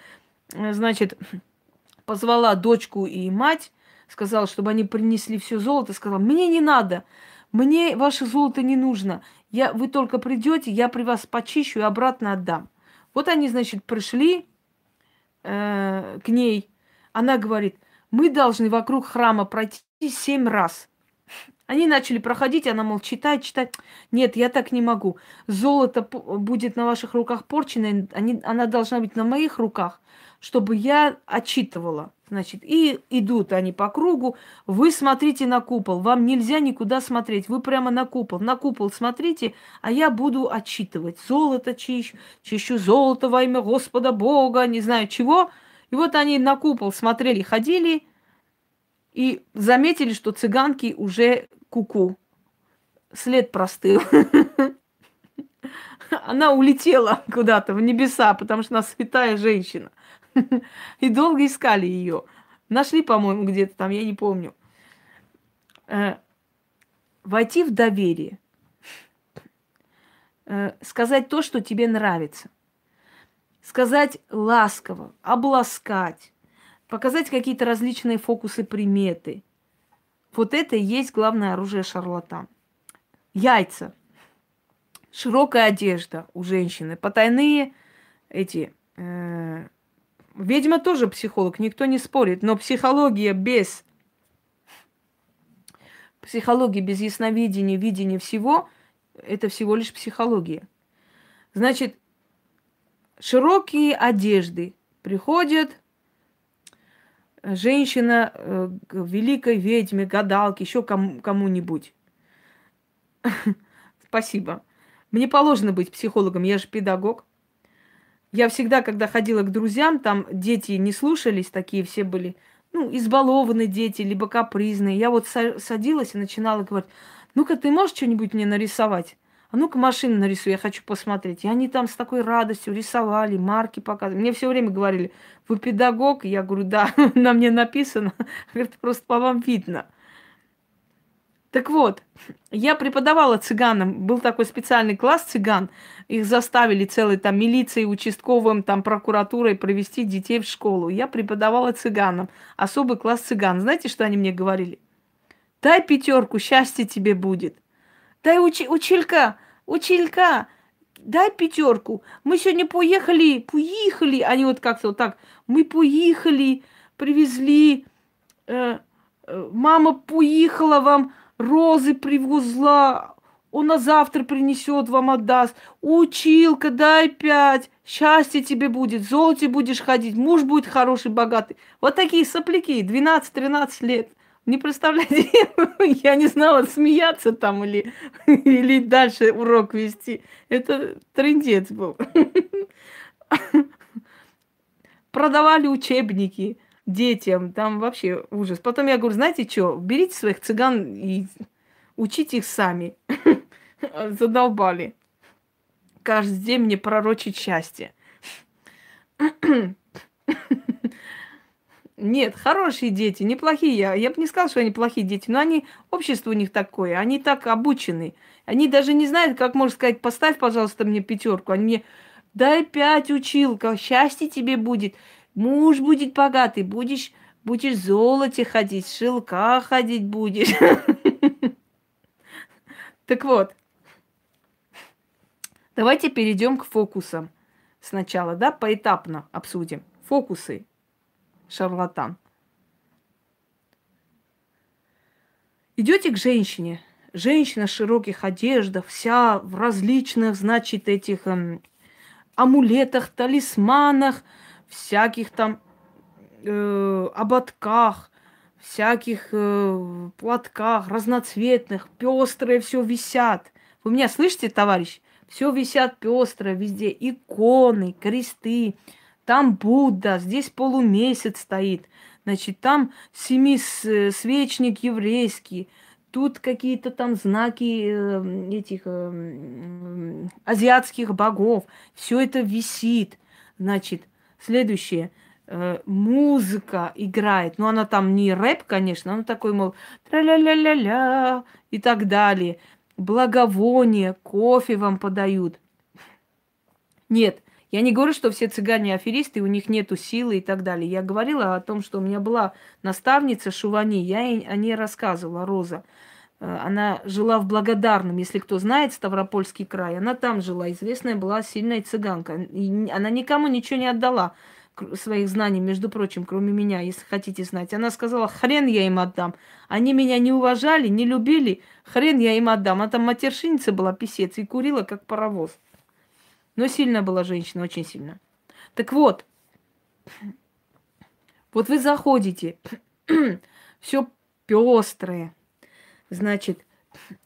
э, значит, [CLEARS THROAT] позвала дочку и мать сказал, чтобы они принесли все золото, сказал, мне не надо, мне ваше золото не нужно. Я, вы только придете, я при вас почищу и обратно отдам. Вот они, значит, пришли э, к ней. Она говорит, мы должны вокруг храма пройти семь раз. Они начали проходить, она, мол, читает, читает. Нет, я так не могу. Золото будет на ваших руках порчено, они, она должна быть на моих руках, чтобы я отчитывала. Значит, и идут они по кругу. Вы смотрите на купол. Вам нельзя никуда смотреть. Вы прямо на купол. На купол смотрите, а я буду отчитывать. Золото чищу, чищу золото во имя Господа Бога, не знаю чего. И вот они на купол смотрели, ходили и заметили, что цыганки уже куку. След простыл. [LAUGHS] Она улетела куда-то в небеса, потому что она святая женщина. [LAUGHS] И долго искали ее. Нашли, по-моему, где-то там, я не помню. Э, войти в доверие. Э, сказать то, что тебе нравится. Сказать ласково, обласкать. Показать какие-то различные фокусы, приметы. Вот это и есть главное оружие шарлатан. Яйца. Широкая одежда у женщины. Потайные эти э, Ведьма тоже психолог, никто не спорит, но психология без психологии без ясновидения, видения всего, это всего лишь психология. Значит, широкие одежды приходят женщина э, к великой ведьме, гадалке, еще кому- кому-нибудь. [LAUGHS] Спасибо. Мне положено быть психологом, я же педагог. Я всегда, когда ходила к друзьям, там дети не слушались, такие все были, ну, избалованные дети, либо капризные. Я вот садилась и начинала говорить, ну-ка, ты можешь что-нибудь мне нарисовать? А ну-ка машину нарисуй, я хочу посмотреть. И они там с такой радостью рисовали, марки показывали. Мне все время говорили, вы педагог? Я говорю, да, [LAUGHS] на мне написано. [LAUGHS] Говорит, просто по вам видно. Так вот, я преподавала цыганам. Был такой специальный класс цыган. Их заставили целой там милицией, участковым, там прокуратурой провести детей в школу. Я преподавала цыганам. Особый класс цыган. Знаете, что они мне говорили? Дай пятерку, счастье тебе будет. Дай учи, училька, училька, дай пятерку. Мы сегодня поехали, поехали. Они вот как-то вот так. Мы поехали, привезли. Э, э, мама поехала вам розы привезла, он на завтра принесет, вам отдаст. Училка, дай пять, счастье тебе будет, золоте будешь ходить, муж будет хороший, богатый. Вот такие сопляки, 12-13 лет. Не представляете, [LAUGHS] я не знала, смеяться там или, [LAUGHS] или дальше урок вести. Это трендец был. [LAUGHS] Продавали учебники детям, там вообще ужас. Потом я говорю, знаете что, берите своих цыган и учите их сами. [LAUGHS] Задолбали. Каждый день мне пророчить счастье. [CLEARS THROAT] Нет, хорошие дети, неплохие. Я, я бы не сказала, что они плохие дети, но они, общество у них такое, они так обучены. Они даже не знают, как можно сказать, поставь, пожалуйста, мне пятерку. Они мне, дай пять, училка, счастье тебе будет. Муж будет богатый, будешь, будешь в золоте ходить, в шелка ходить будешь. [LAUGHS] Так вот, давайте перейдем к фокусам. Сначала, да, поэтапно обсудим. Фокусы. Шарлатан. Идете к женщине. Женщина в широких одеждах, вся в различных, значит, этих эм, амулетах, талисманах, всяких там э, ободках, всяких э, платках разноцветных, пестрые все висят. Вы меня слышите, товарищ? Все висят пестрое везде, иконы, кресты. Там Будда, здесь полумесяц стоит. Значит, там семи свечник еврейский, тут какие-то там знаки э, этих э, азиатских богов. Все это висит. Значит, Следующее. Э, музыка играет. Но она там не рэп, конечно, она такой, мол, тра-ля-ля-ля-ля и так далее. Благовоние, кофе вам подают. Нет, я не говорю, что все цыгане аферисты, у них нету силы и так далее. Я говорила о том, что у меня была наставница Шувани, я о ней рассказывала, Роза. Э, она жила в Благодарном, если кто знает Ставропольский край. Она там жила, известная была сильная цыганка. И она никому ничего не отдала своих знаний, между прочим, кроме меня, если хотите знать. Она сказала, хрен я им отдам. Они меня не уважали, не любили, хрен я им отдам. Она там матершинница была, писец, и курила, как паровоз. Но сильная была женщина, очень сильно. Так вот, вот вы заходите, [CLEARS THROAT] все пестрое, значит,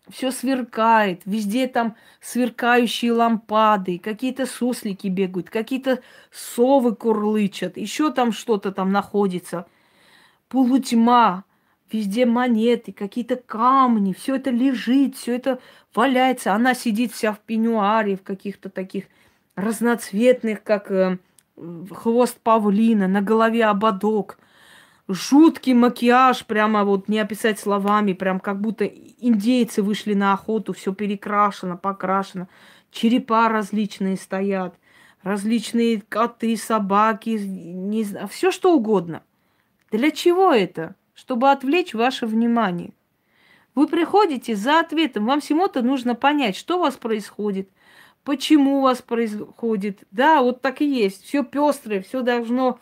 все сверкает, везде там сверкающие лампады, какие-то суслики бегают, какие-то совы курлычат, еще там что-то там находится. Полутьма, везде монеты, какие-то камни, все это лежит, все это валяется. Она сидит вся в пеньюаре, в каких-то таких разноцветных, как э, хвост павлина, на голове ободок – жуткий макияж, прямо вот не описать словами, прям как будто индейцы вышли на охоту, все перекрашено, покрашено, черепа различные стоят, различные коты, собаки, не знаю, все что угодно. Для чего это? Чтобы отвлечь ваше внимание. Вы приходите за ответом, вам всему-то нужно понять, что у вас происходит, почему у вас происходит. Да, вот так и есть. Все пестрое, все должно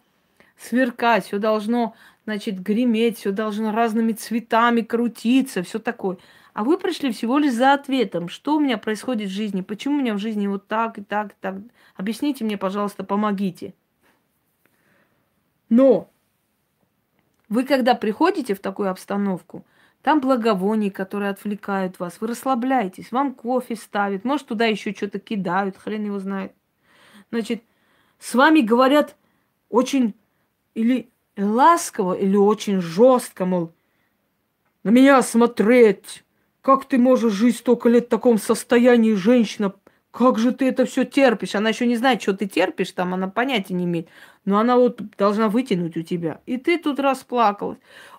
сверкать, все должно значит, греметь, все должно разными цветами крутиться, все такое. А вы пришли всего лишь за ответом, что у меня происходит в жизни, почему у меня в жизни вот так и так и так. Объясните мне, пожалуйста, помогите. Но вы, когда приходите в такую обстановку, там благовония, которые отвлекают вас, вы расслабляетесь, вам кофе ставят, может, туда еще что-то кидают, хрен его знает. Значит, с вами говорят очень или ласково или очень жестко, мол, на меня смотреть, как ты можешь жить столько лет в таком состоянии, женщина, как же ты это все терпишь? Она еще не знает, что ты терпишь, там она понятия не имеет. Но она вот должна вытянуть у тебя. И ты тут расплакалась.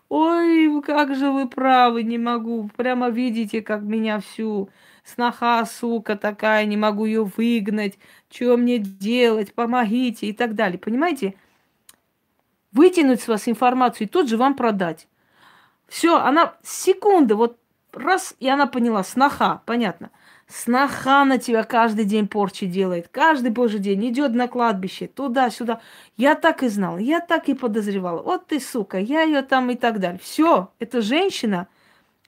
Ой, как же вы правы, не могу. Прямо видите, как меня всю сноха, сука такая, не могу ее выгнать. Что мне делать? Помогите и так далее. Понимаете? Вытянуть с вас информацию и тут же вам продать. Все, она секунды, вот раз, и она поняла, сноха, понятно. Сноха на тебя каждый день порчи делает. Каждый божий день идет на кладбище, туда-сюда. Я так и знал, я так и подозревала. Вот ты, сука, я ее там и так далее. Все, эта женщина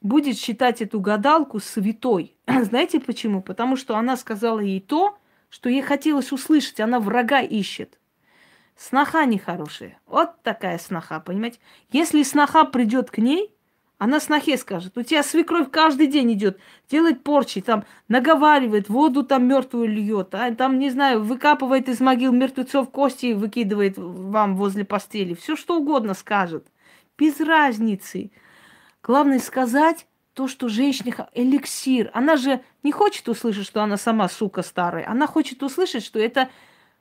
будет считать эту гадалку святой. [CLEARS THROAT] Знаете почему? Потому что она сказала ей то, что ей хотелось услышать. Она врага ищет. Сноха нехорошая. Вот такая сноха, понимаете? Если сноха придет к ней, она снохе скажет, у тебя свекровь каждый день идет, делает порчи, там наговаривает, воду там мертвую льет, а там, не знаю, выкапывает из могил мертвецов кости и выкидывает вам возле постели. Все что угодно скажет. Без разницы. Главное сказать то, что женщина эликсир. Она же не хочет услышать, что она сама сука старая. Она хочет услышать, что это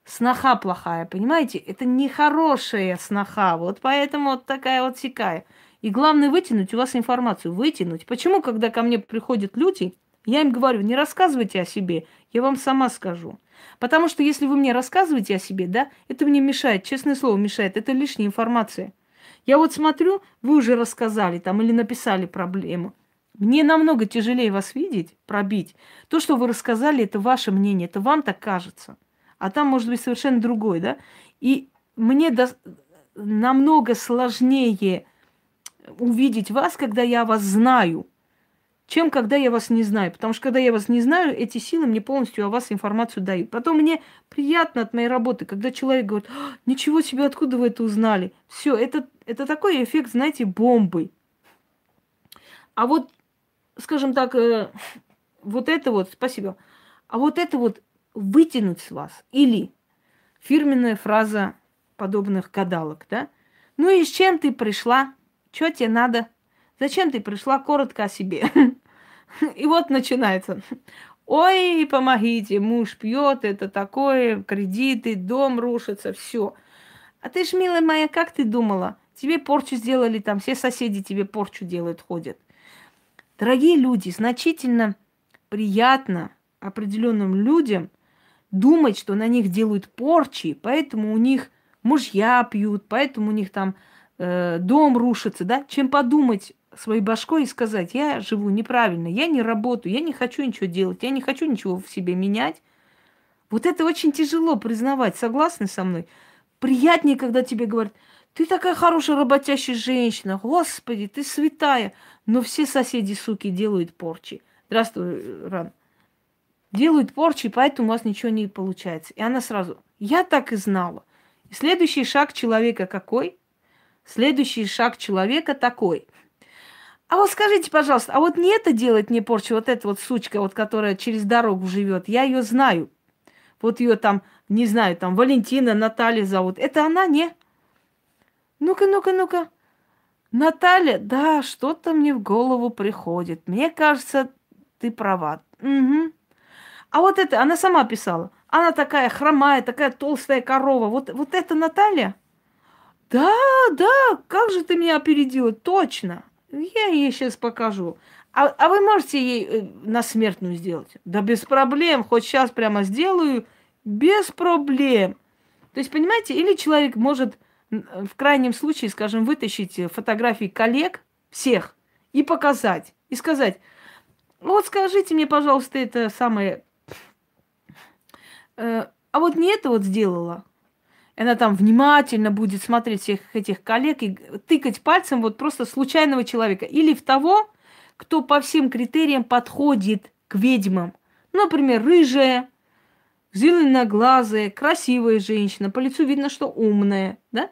сноха плохая, понимаете? Это нехорошая сноха. Вот поэтому вот такая вот сякая. И главное вытянуть у вас информацию. Вытянуть. Почему, когда ко мне приходят люди, я им говорю, не рассказывайте о себе, я вам сама скажу. Потому что если вы мне рассказываете о себе, да, это мне мешает, честное слово, мешает. Это лишняя информация. Я вот смотрю, вы уже рассказали там или написали проблему. Мне намного тяжелее вас видеть, пробить. То, что вы рассказали, это ваше мнение, это вам так кажется. А там может быть совершенно другой, да? И мне до... намного сложнее увидеть вас, когда я вас знаю, чем когда я вас не знаю. Потому что когда я вас не знаю, эти силы мне полностью о вас информацию дают. Потом мне приятно от моей работы, когда человек говорит, «А, ничего себе, откуда вы это узнали? Все, это, это такой эффект, знаете, бомбы. А вот, скажем так, э, [LAUGHS] вот это вот, спасибо, а вот это вот вытянуть с вас. Или фирменная фраза подобных гадалок, да? Ну и с чем ты пришла? Что тебе надо? Зачем ты пришла? Коротко о себе. [LAUGHS] И вот начинается. Ой, помогите, муж пьет, это такое, кредиты, дом рушится, все. А ты ж, милая моя, как ты думала? Тебе порчу сделали, там все соседи тебе порчу делают, ходят. Дорогие люди, значительно приятно определенным людям думать, что на них делают порчи, поэтому у них мужья пьют, поэтому у них там э, дом рушится, да, чем подумать своей башкой и сказать, я живу неправильно, я не работаю, я не хочу ничего делать, я не хочу ничего в себе менять. Вот это очень тяжело признавать, согласны со мной? Приятнее, когда тебе говорят, ты такая хорошая работящая женщина, господи, ты святая, но все соседи, суки, делают порчи. Здравствуй, Ран. Делают порчи, поэтому у вас ничего не получается. И она сразу, я так и знала. И следующий шаг человека какой? Следующий шаг человека такой. А вот скажите, пожалуйста, а вот не это делает мне порчу, вот эта вот сучка, вот которая через дорогу живет, я ее знаю. Вот ее там, не знаю, там Валентина, Наталья зовут. Это она, не? Ну-ка, ну-ка, ну-ка. Наталья, да, что-то мне в голову приходит. Мне кажется, ты права. Угу. А вот это, она сама писала. Она такая хромая, такая толстая корова. Вот, вот это Наталья? Да, да, как же ты меня опередила, точно. Я ей сейчас покажу. А, а вы можете ей э, на смертную сделать? Да без проблем, хоть сейчас прямо сделаю, без проблем. То есть, понимаете, или человек может в крайнем случае, скажем, вытащить фотографии коллег всех и показать, и сказать, вот скажите мне, пожалуйста, это самое, э, а вот не это вот сделала, она там внимательно будет смотреть всех этих коллег и тыкать пальцем вот просто случайного человека. Или в того, кто по всем критериям подходит к ведьмам. Например, рыжая, зеленоглазая, красивая женщина, по лицу видно, что умная, да?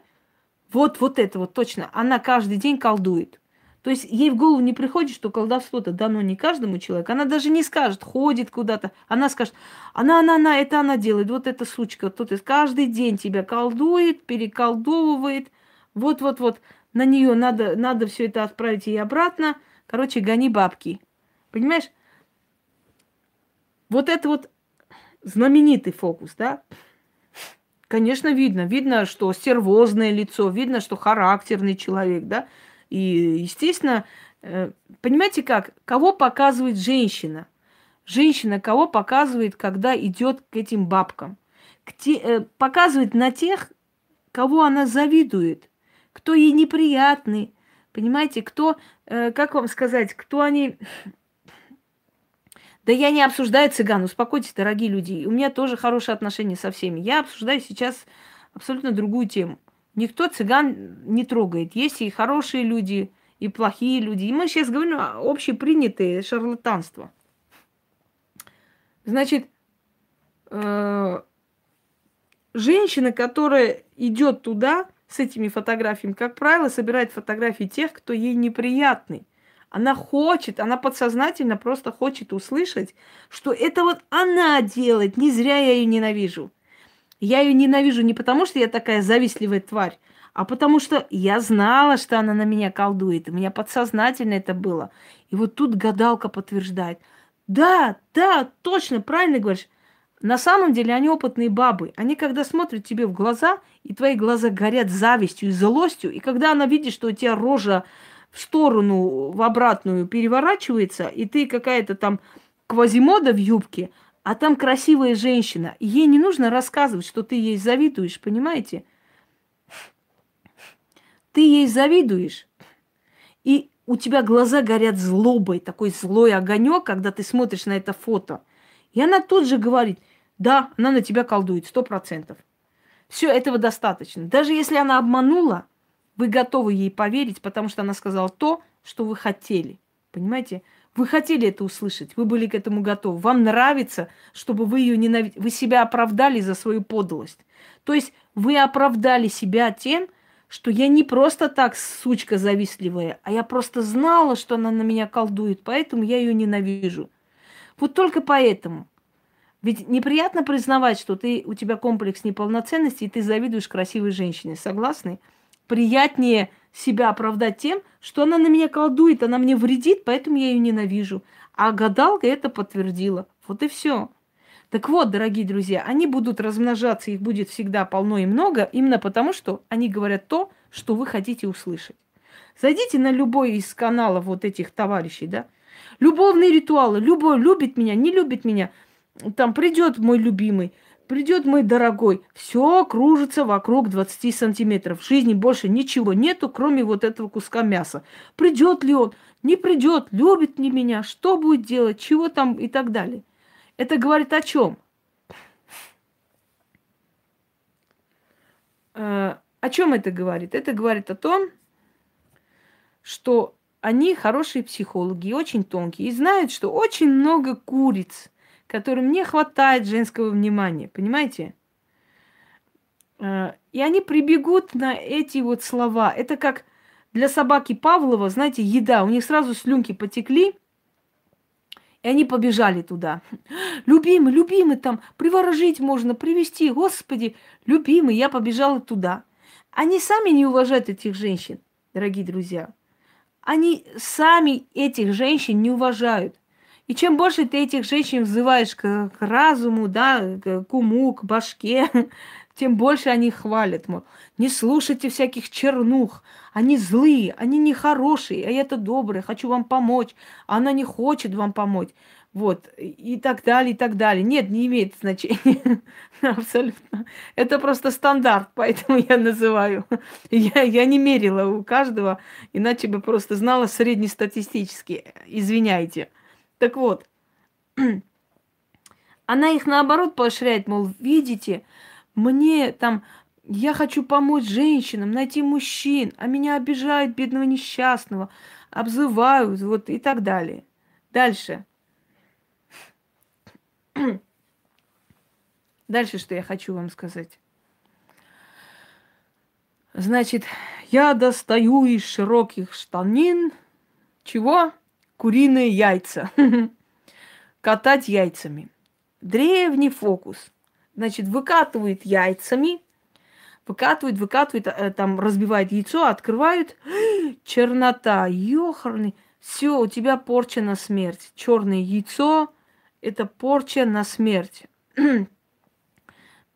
Вот, вот это вот точно. Она каждый день колдует. То есть ей в голову не приходит, что колдовство-то дано не каждому человеку. Она даже не скажет, ходит куда-то. Она скажет, она, она, она, это она делает, вот эта сучка. Тут есть каждый день тебя колдует, переколдовывает. Вот-вот-вот, на нее надо, надо все это отправить ей обратно. Короче, гони бабки. Понимаешь? Вот это вот знаменитый фокус, да? Конечно, видно. Видно, что стервозное лицо, видно, что характерный человек, да? И, естественно, э, понимаете как? Кого показывает женщина? Женщина кого показывает, когда идет к этим бабкам? К те, э, показывает на тех, кого она завидует, кто ей неприятный, понимаете, кто, э, как вам сказать, кто они... Да я не обсуждаю цыган, успокойтесь, дорогие люди. У меня тоже хорошие отношения со всеми. Я обсуждаю сейчас абсолютно другую тему. Никто цыган не трогает. Есть и хорошие люди, и плохие люди. И мы сейчас говорим о общепринятые шарлатанство. Значит, э, женщина, которая идет туда с этими фотографиями, как правило, собирает фотографии тех, кто ей неприятный. Она хочет, она подсознательно просто хочет услышать, что это вот она делает, не зря я ее ненавижу. Я ее ненавижу не потому, что я такая завистливая тварь, а потому что я знала, что она на меня колдует. У меня подсознательно это было. И вот тут гадалка подтверждает. Да, да, точно, правильно говоришь. На самом деле они опытные бабы. Они когда смотрят тебе в глаза, и твои глаза горят завистью и злостью, и когда она видит, что у тебя рожа в сторону, в обратную переворачивается, и ты какая-то там квазимода в юбке, а там красивая женщина. ей не нужно рассказывать, что ты ей завидуешь, понимаете? Ты ей завидуешь. И у тебя глаза горят злобой, такой злой огонек, когда ты смотришь на это фото. И она тут же говорит, да, она на тебя колдует, сто процентов. Все, этого достаточно. Даже если она обманула, вы готовы ей поверить, потому что она сказала то, что вы хотели. Понимаете? Вы хотели это услышать, вы были к этому готовы. Вам нравится, чтобы вы ее ненавидели. Вы себя оправдали за свою подлость. То есть вы оправдали себя тем, что я не просто так сучка завистливая, а я просто знала, что она на меня колдует, поэтому я ее ненавижу. Вот только поэтому. Ведь неприятно признавать, что ты, у тебя комплекс неполноценности, и ты завидуешь красивой женщине. Согласны? Приятнее себя оправдать тем, что она на меня колдует, она мне вредит, поэтому я ее ненавижу. А гадалка это подтвердила. Вот и все. Так вот, дорогие друзья, они будут размножаться, их будет всегда полно и много, именно потому, что они говорят то, что вы хотите услышать. Зайдите на любой из каналов вот этих товарищей, да. Любовные ритуалы, любой любит меня, не любит меня. Там придет мой любимый, придет мой дорогой, все кружится вокруг 20 сантиметров. В жизни больше ничего нету, кроме вот этого куска мяса. Придет ли он, не придет, любит ли меня, что будет делать, чего там и так далее. Это говорит о чем? Э, о чем это говорит? Это говорит о том, что они хорошие психологи, очень тонкие, и знают, что очень много куриц – которым не хватает женского внимания, понимаете? Э, и они прибегут на эти вот слова. Это как для собаки Павлова, знаете, еда. У них сразу слюнки потекли, и они побежали туда. Любимый, любимый, там приворожить можно, привести, Господи, любимый, я побежала туда. Они сами не уважают этих женщин, дорогие друзья. Они сами этих женщин не уважают. И чем больше ты этих женщин взываешь к, к разуму, да, к уму, к башке, [LAUGHS] тем больше они хвалят. Мол, не слушайте всяких чернух, они злые, они нехорошие, а я-то добрый, хочу вам помочь, а она не хочет вам помочь. Вот, и так далее, и так далее. Нет, не имеет значения. [LAUGHS] Абсолютно. Это просто стандарт, поэтому я называю. [LAUGHS] Я, я не мерила у каждого, иначе бы просто знала среднестатистически. Извиняйте. Так вот, [CLEARS THROAT] она их наоборот поощряет, мол, видите, мне там, я хочу помочь женщинам, найти мужчин, а меня обижают, бедного несчастного, обзывают, вот и так далее. Дальше. [CLEARS THROAT] Дальше, что я хочу вам сказать. Значит, я достаю из широких штанин чего? Куриные яйца. [LAUGHS] Катать яйцами. Древний фокус. Значит, выкатывает яйцами, выкатывает, выкатывает, э, там разбивает яйцо, открывают. [GASPS] Чернота, ёхарный. Все, у тебя порча на смерть. Черное яйцо – это порча на смерть. [CLEARS THROAT]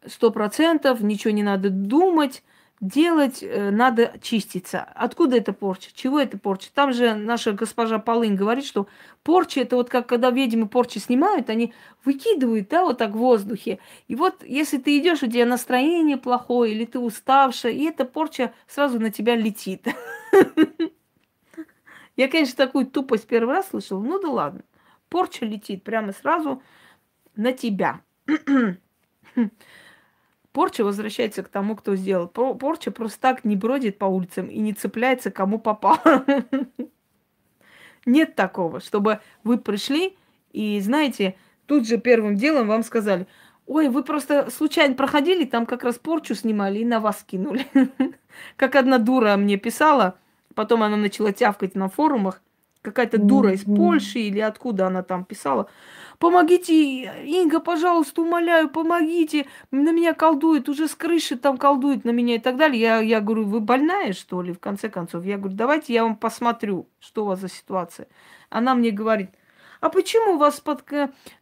Сто процентов, ничего не надо думать. Делать, э, надо чиститься. Откуда это порча? Чего это порча? Там же наша госпожа Полынь говорит, что порча это вот как когда ведьмы порчи снимают, они выкидывают, да, вот так в воздухе. И вот если ты идешь, у тебя настроение плохое, или ты уставшая, и эта порча сразу на тебя летит. [LAUGHS] Я, конечно, такую тупость первый раз слышала, ну да ладно. Порча летит прямо сразу на тебя. [CLEARS THROAT] Порча возвращается к тому, кто сделал. Порча просто так не бродит по улицам и не цепляется, кому попало. [LAUGHS] Нет такого, чтобы вы пришли и, знаете, тут же первым делом вам сказали, ой, вы просто случайно проходили, там как раз порчу снимали и на вас кинули. [LAUGHS] Как одна дура мне писала, потом она начала тявкать на форумах, какая-то дура из Польши или откуда она там писала. Помогите, Инга, пожалуйста, умоляю, помогите. На меня колдует, уже с крыши там колдует на меня и так далее. Я, я говорю, вы больная, что ли, в конце концов? Я говорю, давайте я вам посмотрю, что у вас за ситуация. Она мне говорит, а почему у вас под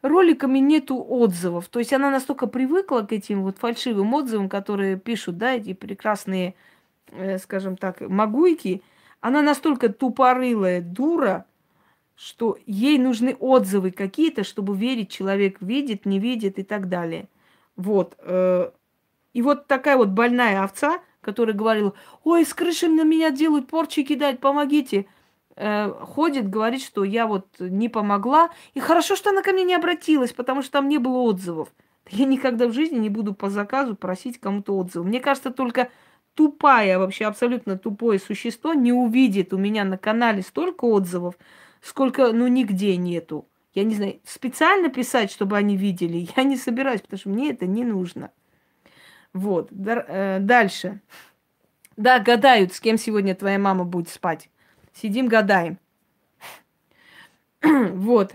роликами нету отзывов? То есть она настолько привыкла к этим вот фальшивым отзывам, которые пишут, да, эти прекрасные, э, скажем так, могуйки. Она настолько тупорылая дура, что ей нужны отзывы какие-то, чтобы верить, человек видит, не видит и так далее. Вот. Э, и вот такая вот больная овца, которая говорила, ой, с крыши на меня делают, порчи кидать, помогите. Э, ходит, говорит, что я вот не помогла. И хорошо, что она ко мне не обратилась, потому что там не было отзывов. Я никогда в жизни не буду по заказу просить кому-то отзыв. Мне кажется, только тупая, вообще абсолютно тупое существо не увидит у меня на канале столько отзывов, сколько, ну, нигде нету. Я не знаю, специально писать, чтобы они видели, [LAUGHS] я не собираюсь, потому что мне это не нужно. Вот, э, дальше. Да, гадают, с кем сегодня твоя мама будет спать. Сидим, гадаем. [CLEARS THROAT] вот.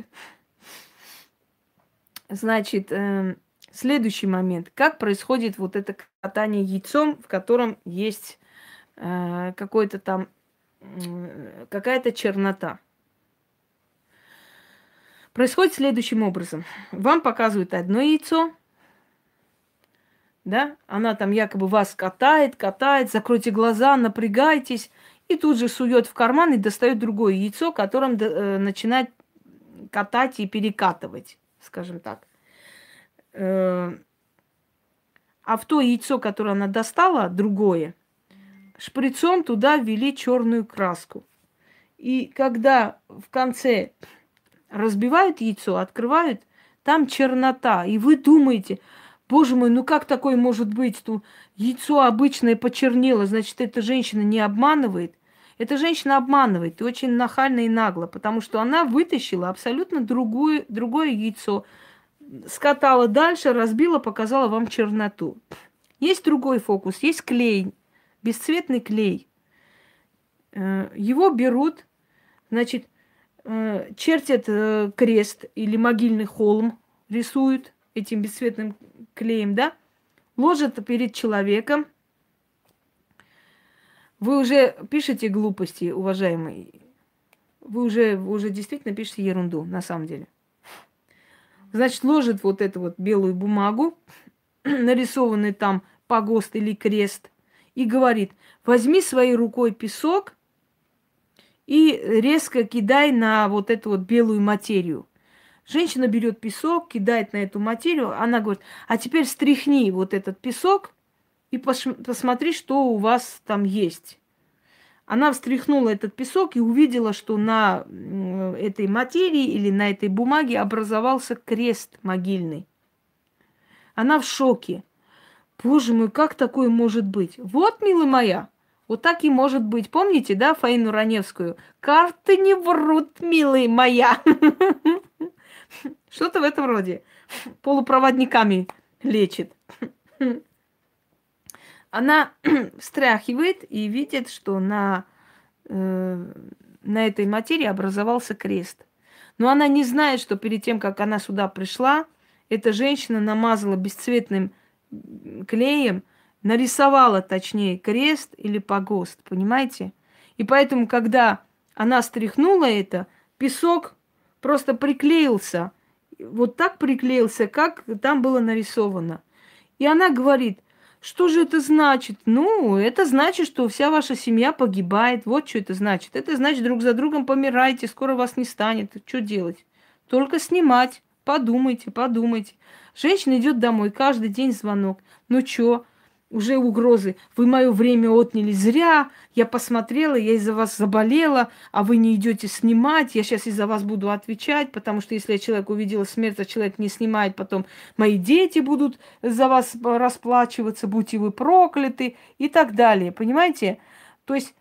Значит, э, следующий момент. Как происходит вот это катание яйцом, в котором есть э, какой-то там, э, какая-то чернота. Происходит следующим образом. Вам показывают одно яйцо, да, она там якобы вас катает, катает, закройте глаза, напрягайтесь, и тут же сует в карман и достает другое яйцо, которым э, начинает катать и перекатывать, скажем так. Э, а в то яйцо, которое она достала, другое, шприцом туда ввели черную краску. И когда в конце разбивают яйцо, открывают, там чернота. И вы думаете, боже мой, ну как такое может быть? Ну, яйцо обычное почернело, значит, эта женщина не обманывает. Эта женщина обманывает, и очень нахально и нагло, потому что она вытащила абсолютно другое, другое яйцо, скатала дальше, разбила, показала вам черноту. Есть другой фокус, есть клей, бесцветный клей. Э, его берут, значит, чертят э, крест или могильный холм, рисуют этим бесцветным клеем, да, ложат перед человеком. Вы уже пишете глупости, уважаемые. Вы уже, вы уже действительно пишете ерунду, на самом деле. Значит, ложит вот эту вот белую бумагу, [CLEARS THROAT] нарисованный там погост или крест, и говорит, возьми своей рукой песок и резко кидай на вот эту вот белую материю. Женщина берет песок, кидает на эту материю, она говорит, а теперь стряхни вот этот песок и посмотри, что у вас там есть. Она встряхнула этот песок и увидела, что на этой материи или на этой бумаге образовался крест могильный. Она в шоке. Боже мой, как такое может быть? Вот, милая моя, вот так и может быть. Помните, да, Фаину Раневскую? Карты не врут, милые моя. [LAUGHS] Что-то в этом роде. Полупроводниками лечит. Она [CLEARS THROAT] встряхивает и видит, что на, э, на этой материи образовался крест. Но она не знает, что перед тем, как она сюда пришла, эта женщина намазала бесцветным клеем – нарисовала, точнее, крест или погост, понимаете? И поэтому, когда она стряхнула это, песок просто приклеился, вот так приклеился, как там было нарисовано. И она говорит, Что же это значит? Ну, это значит, что вся ваша семья погибает. Вот что это значит. Это значит, друг за другом помираете, скоро вас не станет. Что делать? Только снимать. Подумайте, подумайте. Женщина идет домой, каждый день звонок. Ну что? Уже угрозы. Вы мое время отняли зря, я посмотрела, я из-за вас заболела, а вы не идете снимать, я сейчас из-за вас буду отвечать, потому что если я человек увидела смерть, а человек не снимает, потом мои дети будут за вас расплачиваться, будьте вы прокляты и так далее. Понимаете? То есть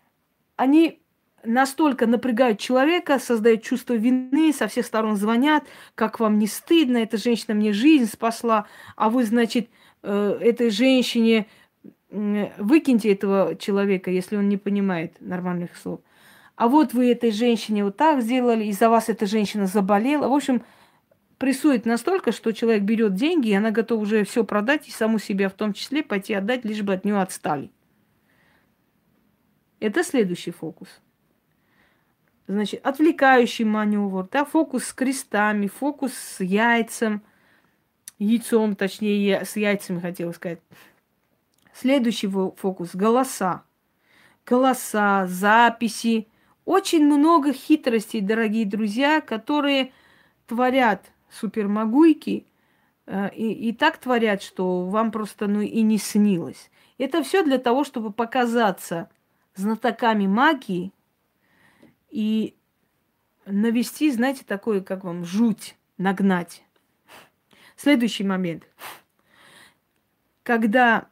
они настолько напрягают человека, создают чувство вины, со всех сторон звонят, как вам не стыдно, эта женщина мне жизнь спасла, а вы, значит, э, этой женщине выкиньте этого человека, если он не понимает нормальных слов. А вот вы этой женщине вот так сделали, из-за вас эта женщина заболела. В общем, прессует настолько, что человек берет деньги, и она готова уже все продать и саму себя в том числе пойти отдать, лишь бы от нее отстали. Это следующий фокус. Значит, отвлекающий маневр, да, фокус с крестами, фокус с яйцем, яйцом, точнее, с яйцами хотела сказать. Следующий фокус – голоса. Голоса, записи. Очень много хитростей, дорогие друзья, которые творят супермагуйки, э, и, и так творят, что вам просто ну и не снилось. Это все для того, чтобы показаться знатоками магии и навести, знаете, такое, как вам, жуть, нагнать. Следующий момент. Когда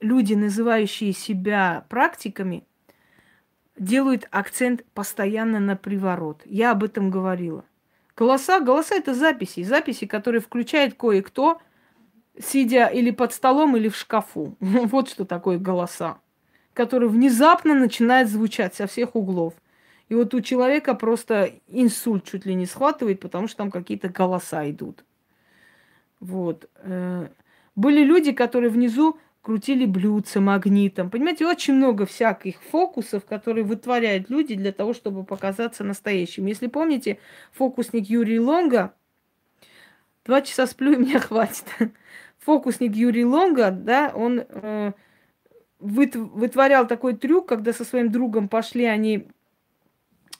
люди, называющие себя практиками, делают акцент постоянно на приворот. Я об этом говорила. Голоса, голоса это записи, записи, которые включает кое-кто, сидя или под столом, или в шкафу. [LAUGHS] Вот что такое голоса, которые внезапно начинают звучать со всех углов. И вот у человека просто инсульт чуть ли не схватывает, потому что там какие-то голоса идут. Вот. Э, были люди, которые внизу крутили блюдца магнитом. Понимаете, очень много всяких фокусов, которые вытворяют люди для того, чтобы показаться настоящим. Если помните, фокусник Юрий Лонга, два часа сплю, и мне хватит. [LAUGHS] Фокусник Юрий Лонга, да, он э, вытворял такой трюк, когда со своим другом пошли они,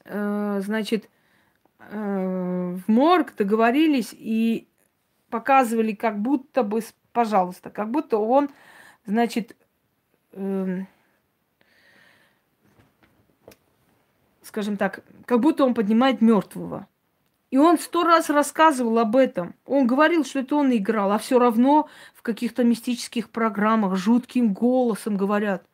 э, значит, э, в морг, договорились и показывали, как будто бы, пожалуйста, как будто он Значит, э, скажем так, как будто он поднимает мертвого. И он сто раз рассказывал об этом. Он говорил, что это он играл, а все равно в каких-то мистических программах жутким голосом говорят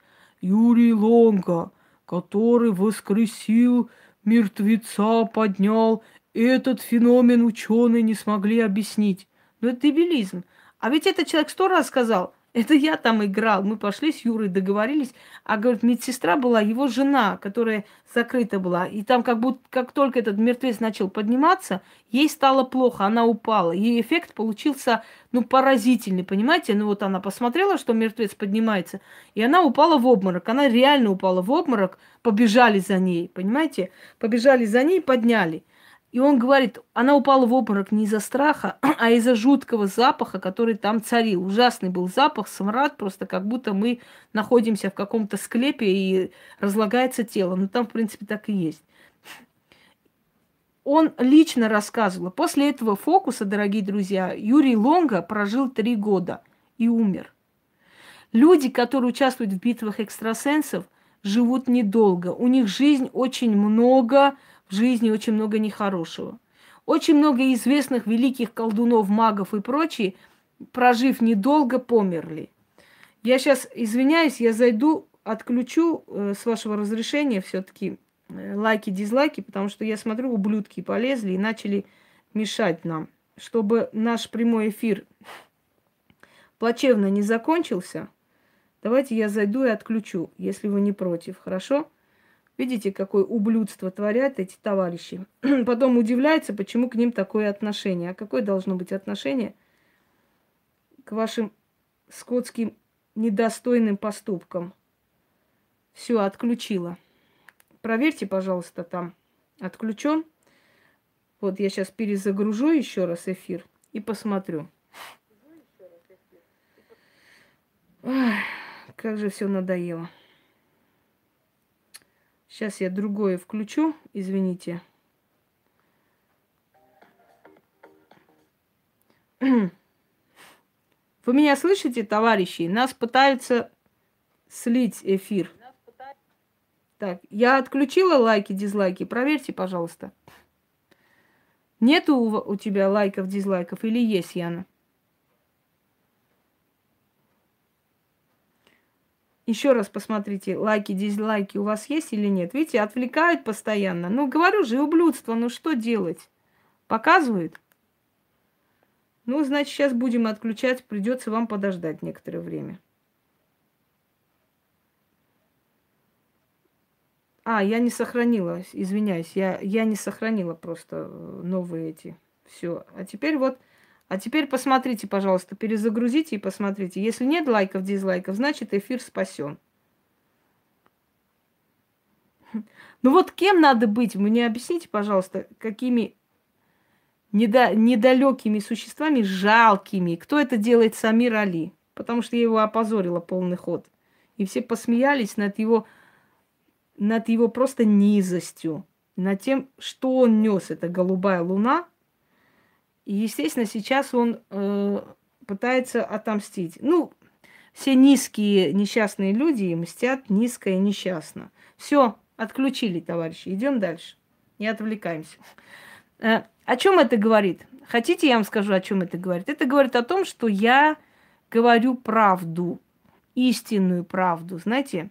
Юрий Лонга, который воскресил мертвеца, поднял. Этот феномен ученые не смогли объяснить. Но это дебилизм. А ведь этот человек сто раз сказал, это я там играл. Мы пошли с Юрой, договорились. А, говорит, медсестра была его жена, которая закрыта была. И там как будто, как только этот мертвец начал подниматься, ей стало плохо, она упала. И эффект получился, ну, поразительный, понимаете? Ну, вот она посмотрела, что мертвец поднимается, и она упала в обморок. Она реально упала в обморок, побежали за ней, понимаете? Побежали за ней, подняли. И он говорит, она упала в обморок не из-за страха, [CLEARS THROAT] а из-за жуткого запаха, который там царил. Ужасный был запах, смрад, просто как будто мы находимся в каком-то склепе и разлагается тело. Ну, там, в принципе, так и есть. Он лично рассказывал. После этого фокуса, дорогие друзья, Юрий Лонга прожил три года и умер. Люди, которые участвуют в битвах экстрасенсов, живут недолго. У них жизнь очень много в жизни очень много нехорошего. Очень много известных великих колдунов, магов и прочие, прожив недолго, померли. Я сейчас извиняюсь, я зайду, отключу э, с вашего разрешения все-таки э, лайки, дизлайки, потому что я смотрю, ублюдки полезли и начали мешать нам. Чтобы наш прямой эфир плачевно не закончился, давайте я зайду и отключу, если вы не против, хорошо? Видите, какое ублюдство творят эти товарищи. [CLEARS THROAT] Потом удивляется, почему к ним такое отношение. А какое должно быть отношение к вашим скотским недостойным поступкам? Все, отключила. Проверьте, пожалуйста, там отключен. Вот я сейчас перезагружу еще раз эфир и посмотрю. Ой, как же все надоело. Сейчас я другое включу, извините. [CLEARS THROAT] Вы меня слышите, товарищи? Нас пытаются слить эфир. Так, я отключила лайки, дизлайки. Проверьте, пожалуйста. Нету у, у тебя лайков, дизлайков или есть, Яна? Еще раз посмотрите, лайки, дизлайки у вас есть или нет. Видите, отвлекают постоянно. Ну, говорю же, ублюдство, ну что делать? Показывают? Ну, значит, сейчас будем отключать, придется вам подождать некоторое время. А, я не сохранила, извиняюсь, я, я не сохранила просто э, новые эти. Все. А теперь вот, а теперь посмотрите, пожалуйста, перезагрузите и посмотрите. Если нет лайков, дизлайков, значит эфир спасен. Ну вот кем надо быть? Мне объясните, пожалуйста, какими недо, недалекими существами, жалкими. Кто это делает Самир Али? Потому что я его опозорила полный ход. И все посмеялись над его над его просто низостью, над тем, что он нес, это голубая луна. И, естественно, сейчас он э, пытается отомстить. Ну, все низкие несчастные люди мстят низко и несчастно. Все, отключили, товарищи. Идем дальше. Не отвлекаемся. Э, о чем это говорит? Хотите, я вам скажу, о чем это говорит? Это говорит о том, что я говорю правду, истинную правду. Знаете,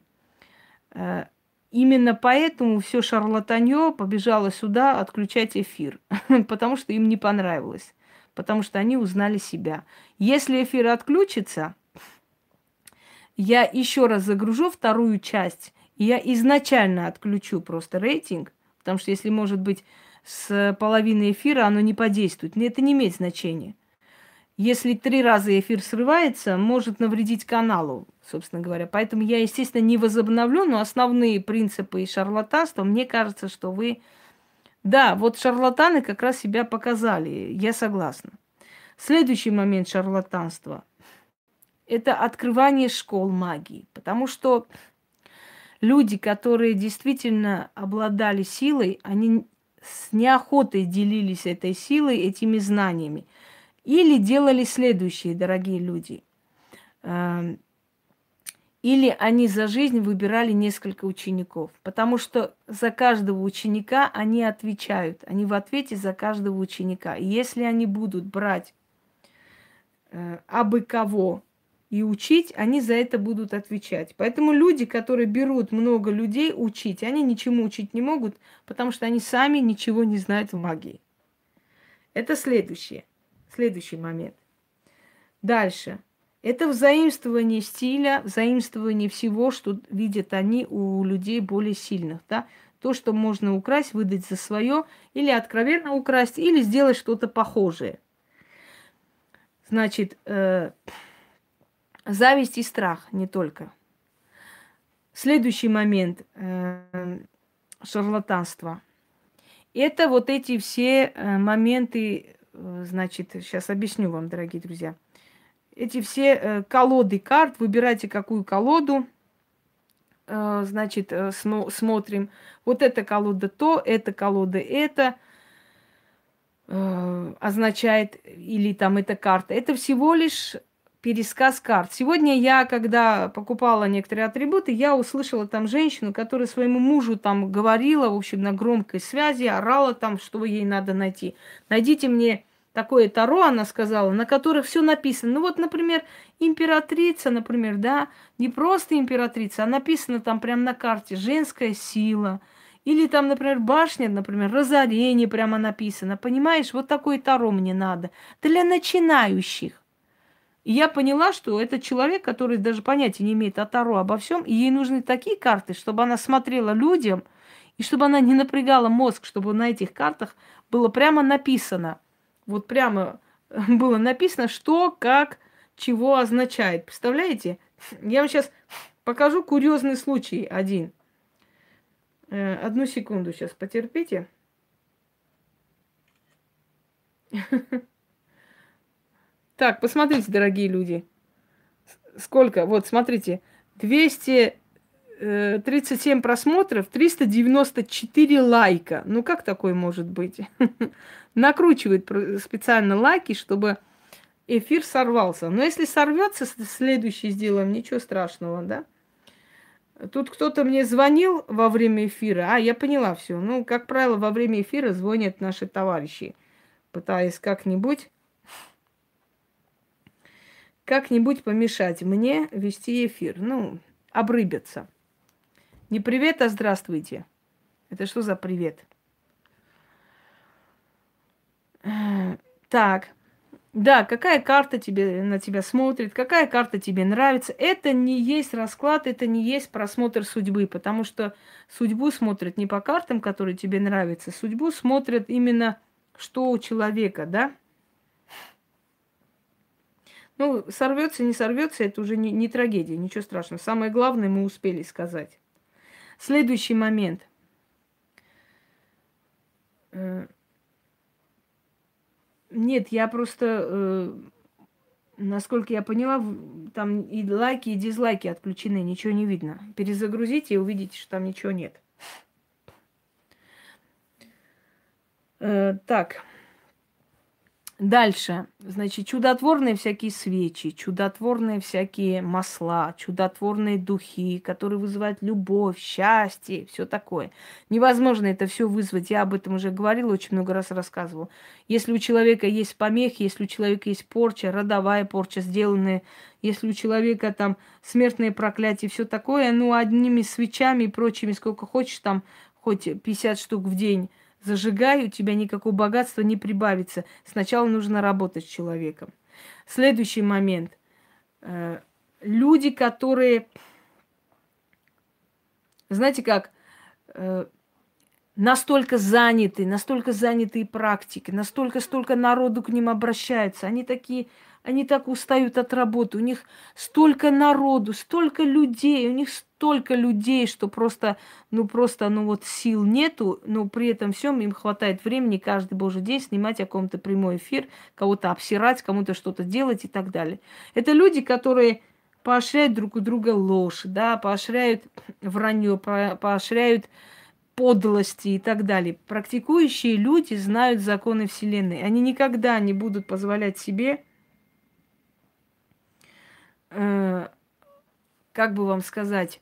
э, Именно поэтому все шарлатанье побежало сюда отключать эфир, [LAUGHS] потому что им не понравилось, потому что они узнали себя. Если эфир отключится, я еще раз загружу вторую часть, и я изначально отключу просто рейтинг, потому что если, может быть, с половины эфира оно не подействует, это не имеет значения. Если три раза эфир срывается, может навредить каналу собственно говоря. Поэтому я, естественно, не возобновлю, но основные принципы и шарлатанства, мне кажется, что вы... Да, вот шарлатаны как раз себя показали, я согласна. Следующий момент шарлатанства – это открывание школ магии, потому что люди, которые действительно обладали силой, они с неохотой делились этой силой, этими знаниями. Или делали следующие, дорогие люди. Или они за жизнь выбирали несколько учеников, потому что за каждого ученика они отвечают, они в ответе за каждого ученика. И если они будут брать э, абы кого и учить, они за это будут отвечать. Поэтому люди, которые берут много людей учить, они ничему учить не могут, потому что они сами ничего не знают в магии. Это следующее, следующий момент. Дальше. Это взаимствование стиля, взаимствование всего, что видят они у людей более сильных. Да? То, что можно украсть, выдать за свое, или откровенно украсть, или сделать что-то похожее. Значит, э, зависть и страх не только. Следующий момент э, шарлатанства. Это вот эти все э, моменты, э, значит, сейчас объясню вам, дорогие друзья – эти все э, колоды карт, выбирайте какую колоду, э, значит, э, смотрим. Вот эта колода то, эта колода это означает, или там эта карта. Это всего лишь пересказ карт. Сегодня я, когда покупала некоторые атрибуты, я услышала там женщину, которая своему мужу там говорила, в общем, на громкой связи, орала там, что ей надо найти. Найдите мне такое таро, она сказала, на которых все написано. Ну вот, например, императрица, например, да, не просто императрица, а написано там прямо на карте женская сила. Или там, например, башня, например, разорение прямо написано. Понимаешь, вот такое таро мне надо. Для начинающих. И я поняла, что это человек, который даже понятия не имеет о Таро, обо всем, и ей нужны такие карты, чтобы она смотрела людям, и чтобы она не напрягала мозг, чтобы на этих картах было прямо написано – вот прямо было написано, что, как, чего означает. Представляете? Я вам сейчас покажу курьезный случай один. Э, одну секунду сейчас потерпите. [LAUGHS] Так, посмотрите, дорогие люди. сколько? Вот, смотрите, 237 просмотров, 394 лайка. Ну, как такое может быть? [LAUGHS] Накручивает специально лайки, чтобы эфир сорвался. Но если сорвется, следующий сделаем, ничего страшного, да? Тут кто-то мне звонил во время эфира. А, я поняла все. Ну, как правило, во время эфира звонят наши товарищи, пытаясь как-нибудь как-нибудь помешать мне вести эфир. Ну, обрыбятся. Не привет, а здравствуйте. Это что за привет? Так, да, какая карта тебе на тебя смотрит, какая карта тебе нравится. Это не есть расклад, это не есть просмотр судьбы, потому что судьбу смотрят не по картам, которые тебе нравятся, судьбу смотрят именно что у человека, да? Ну, сорвется, не сорвется, это уже не, не трагедия, ничего страшного. Самое главное мы успели сказать. Следующий момент. Нет, я просто, э, насколько я поняла, там и лайки, и дизлайки отключены, ничего не видно. Перезагрузите и увидите, что там ничего нет. Э, так. Дальше, значит, чудотворные всякие свечи, чудотворные всякие масла, чудотворные духи, которые вызывают любовь, счастье, все такое. Невозможно это все вызвать. Я об этом уже говорила, очень много раз рассказывала. Если у человека есть помехи, если у человека есть порча, родовая порча, сделанная, если у человека там смертные проклятия, все такое, ну, одними свечами и прочими, сколько хочешь, там, хоть 50 штук в день зажигай, у тебя никакого богатства не прибавится. Сначала нужно работать с человеком. Следующий момент. Э, люди, которые, знаете как, э, настолько заняты, настолько занятые практики, настолько столько народу к ним обращается, они такие они так устают от работы, у них столько народу, столько людей, у них столько людей, что просто, ну просто, ну вот сил нету, но при этом всем им хватает времени каждый божий день снимать о ком-то прямой эфир, кого-то обсирать, кому-то что-то делать и так далее. Это люди, которые поощряют друг у друга ложь, да, поощряют вранье, поощряют подлости и так далее. Практикующие люди знают законы Вселенной. Они никогда не будут позволять себе э, как бы вам сказать,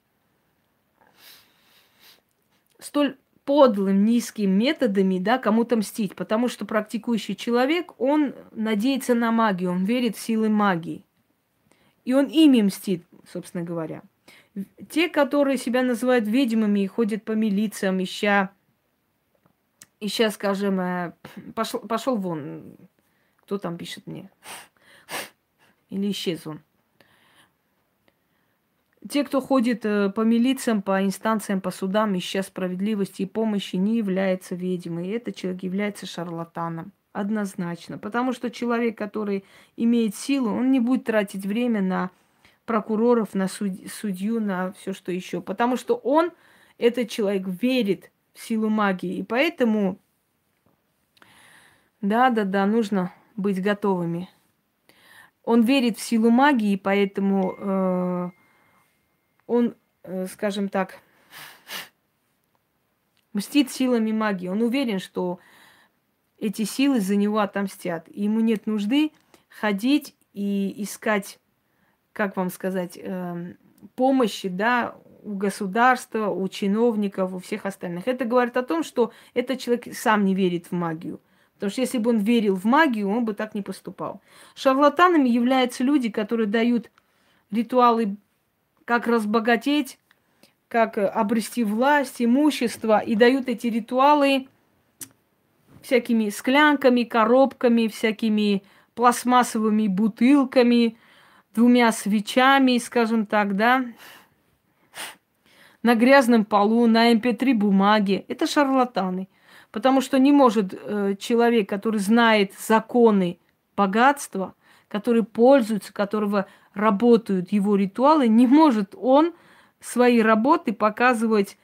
столь подлым, низким методами, да, кому-то мстить, потому что практикующий человек, он надеется на магию, он верит в силы магии. И он ими мстит, собственно говоря. Те, которые себя называют ведьмами и ходят по милициям, ища, ища, скажем, э, пошел, пошел вон, кто там пишет мне, или исчез он. Те, кто ходит э, по милициям, по инстанциям, по судам, ища справедливости и помощи, не является ведьмой. Этот человек является шарлатаном. Однозначно. Потому что человек, который имеет силу, он не будет тратить время на прокуроров, на суд- судью, на все что еще. Потому что он, этот человек, верит в силу магии. И поэтому, да-да-да, нужно быть готовыми. Он верит в силу магии, и поэтому э, он, э, скажем так, мстит силами магии. Он уверен, что эти силы за него отомстят. И ему нет нужды ходить и искать, как вам сказать, э, помощи, да, у государства, у чиновников, у всех остальных. Это говорит о том, что этот человек сам не верит в магию. Потому что если бы он верил в магию, он бы так не поступал. Шарлатанами являются люди, которые дают ритуалы как разбогатеть, как э, обрести власть, имущество, и дают эти ритуалы всякими склянками, коробками, всякими пластмассовыми бутылками, двумя свечами, скажем так, да, на грязном полу, на mp3 эм бумаге. Это шарлатаны. Потому что не может э, человек, который знает законы богатства, который пользуется, которого работают его ритуалы, не может он свои работы показывать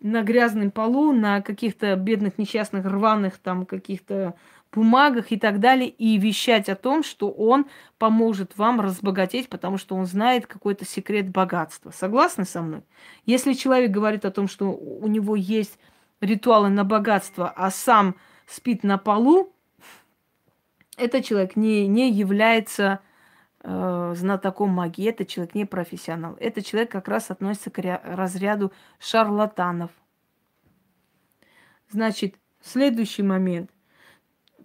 на грязном полу, на каких-то бедных, несчастных, рваных там каких-то бумагах и так далее, и вещать о том, что он поможет вам разбогатеть, потому что он знает какой-то секрет богатства. Согласны со мной? Если человек говорит о том, что у него есть ритуалы на богатство, а сам спит на полу, этот человек не, не является э, знатоком магии, этот человек не профессионал. Этот человек как раз относится к разряду шарлатанов. Значит, следующий момент.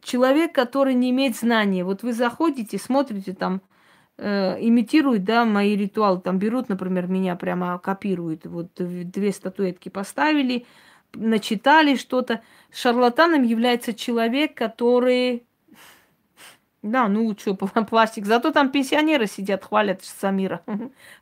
Человек, который не имеет знания. Вот вы заходите, смотрите там, э, имитируют, да, мои ритуалы. Там берут, например, меня прямо копируют. Вот две статуэтки поставили, начитали что-то. Шарлатаном является человек, который да, ну что, [LAUGHS] пластик. Зато там пенсионеры сидят, хвалят Самира.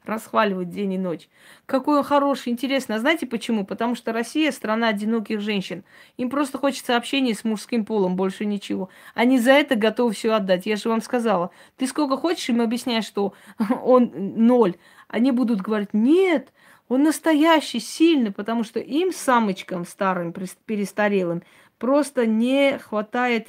Расхваливают день и ночь. Какой он хороший, интересно. А знаете почему? Потому что Россия страна одиноких женщин. Им просто хочется общения с мужским полом, больше ничего. Они за это готовы все отдать. Я же вам сказала. Ты сколько хочешь им объяснять, что [LAUGHS] он ноль. Они будут говорить, нет, он настоящий, сильный, потому что им, самочкам старым, перестарелым, просто не хватает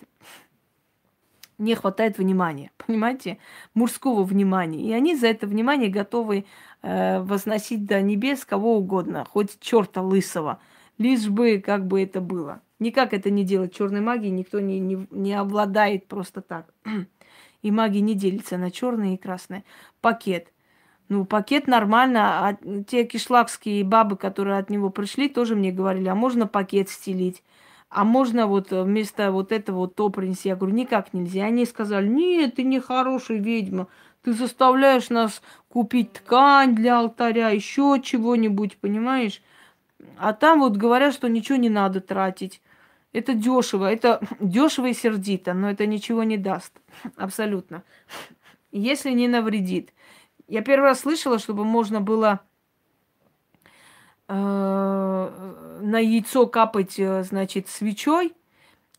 не хватает внимания, [LAUGHS] понимаете, мужского внимания. И они за это внимание готовы э, возносить до небес кого угодно, хоть черта лысого, лишь бы как бы это было. Никак это не делать черной магии, никто не, не, не обладает просто так. [CLEARS THROAT] И магия не делится на черное и красное. Пакет. Ну, пакет нормально. А те кишлакские бабы, которые от него пришли, тоже мне говорили, а можно пакет стелить? А можно вот э, вместо вот этого вот то принести? Я говорю, никак нельзя. Они сказали, нет, ты не хорошая ведьма, ты заставляешь нас купить ткань для алтаря, еще чего-нибудь, понимаешь? А там вот говорят, что ничего не надо тратить. Это дешево, это [SNIFFS] дешево и сердито, но это ничего не даст. [SNIFFS] Абсолютно. [SNIFFS] Если не навредит. Я первый раз слышала, чтобы можно было Э, на яйцо капать, э, значит, свечой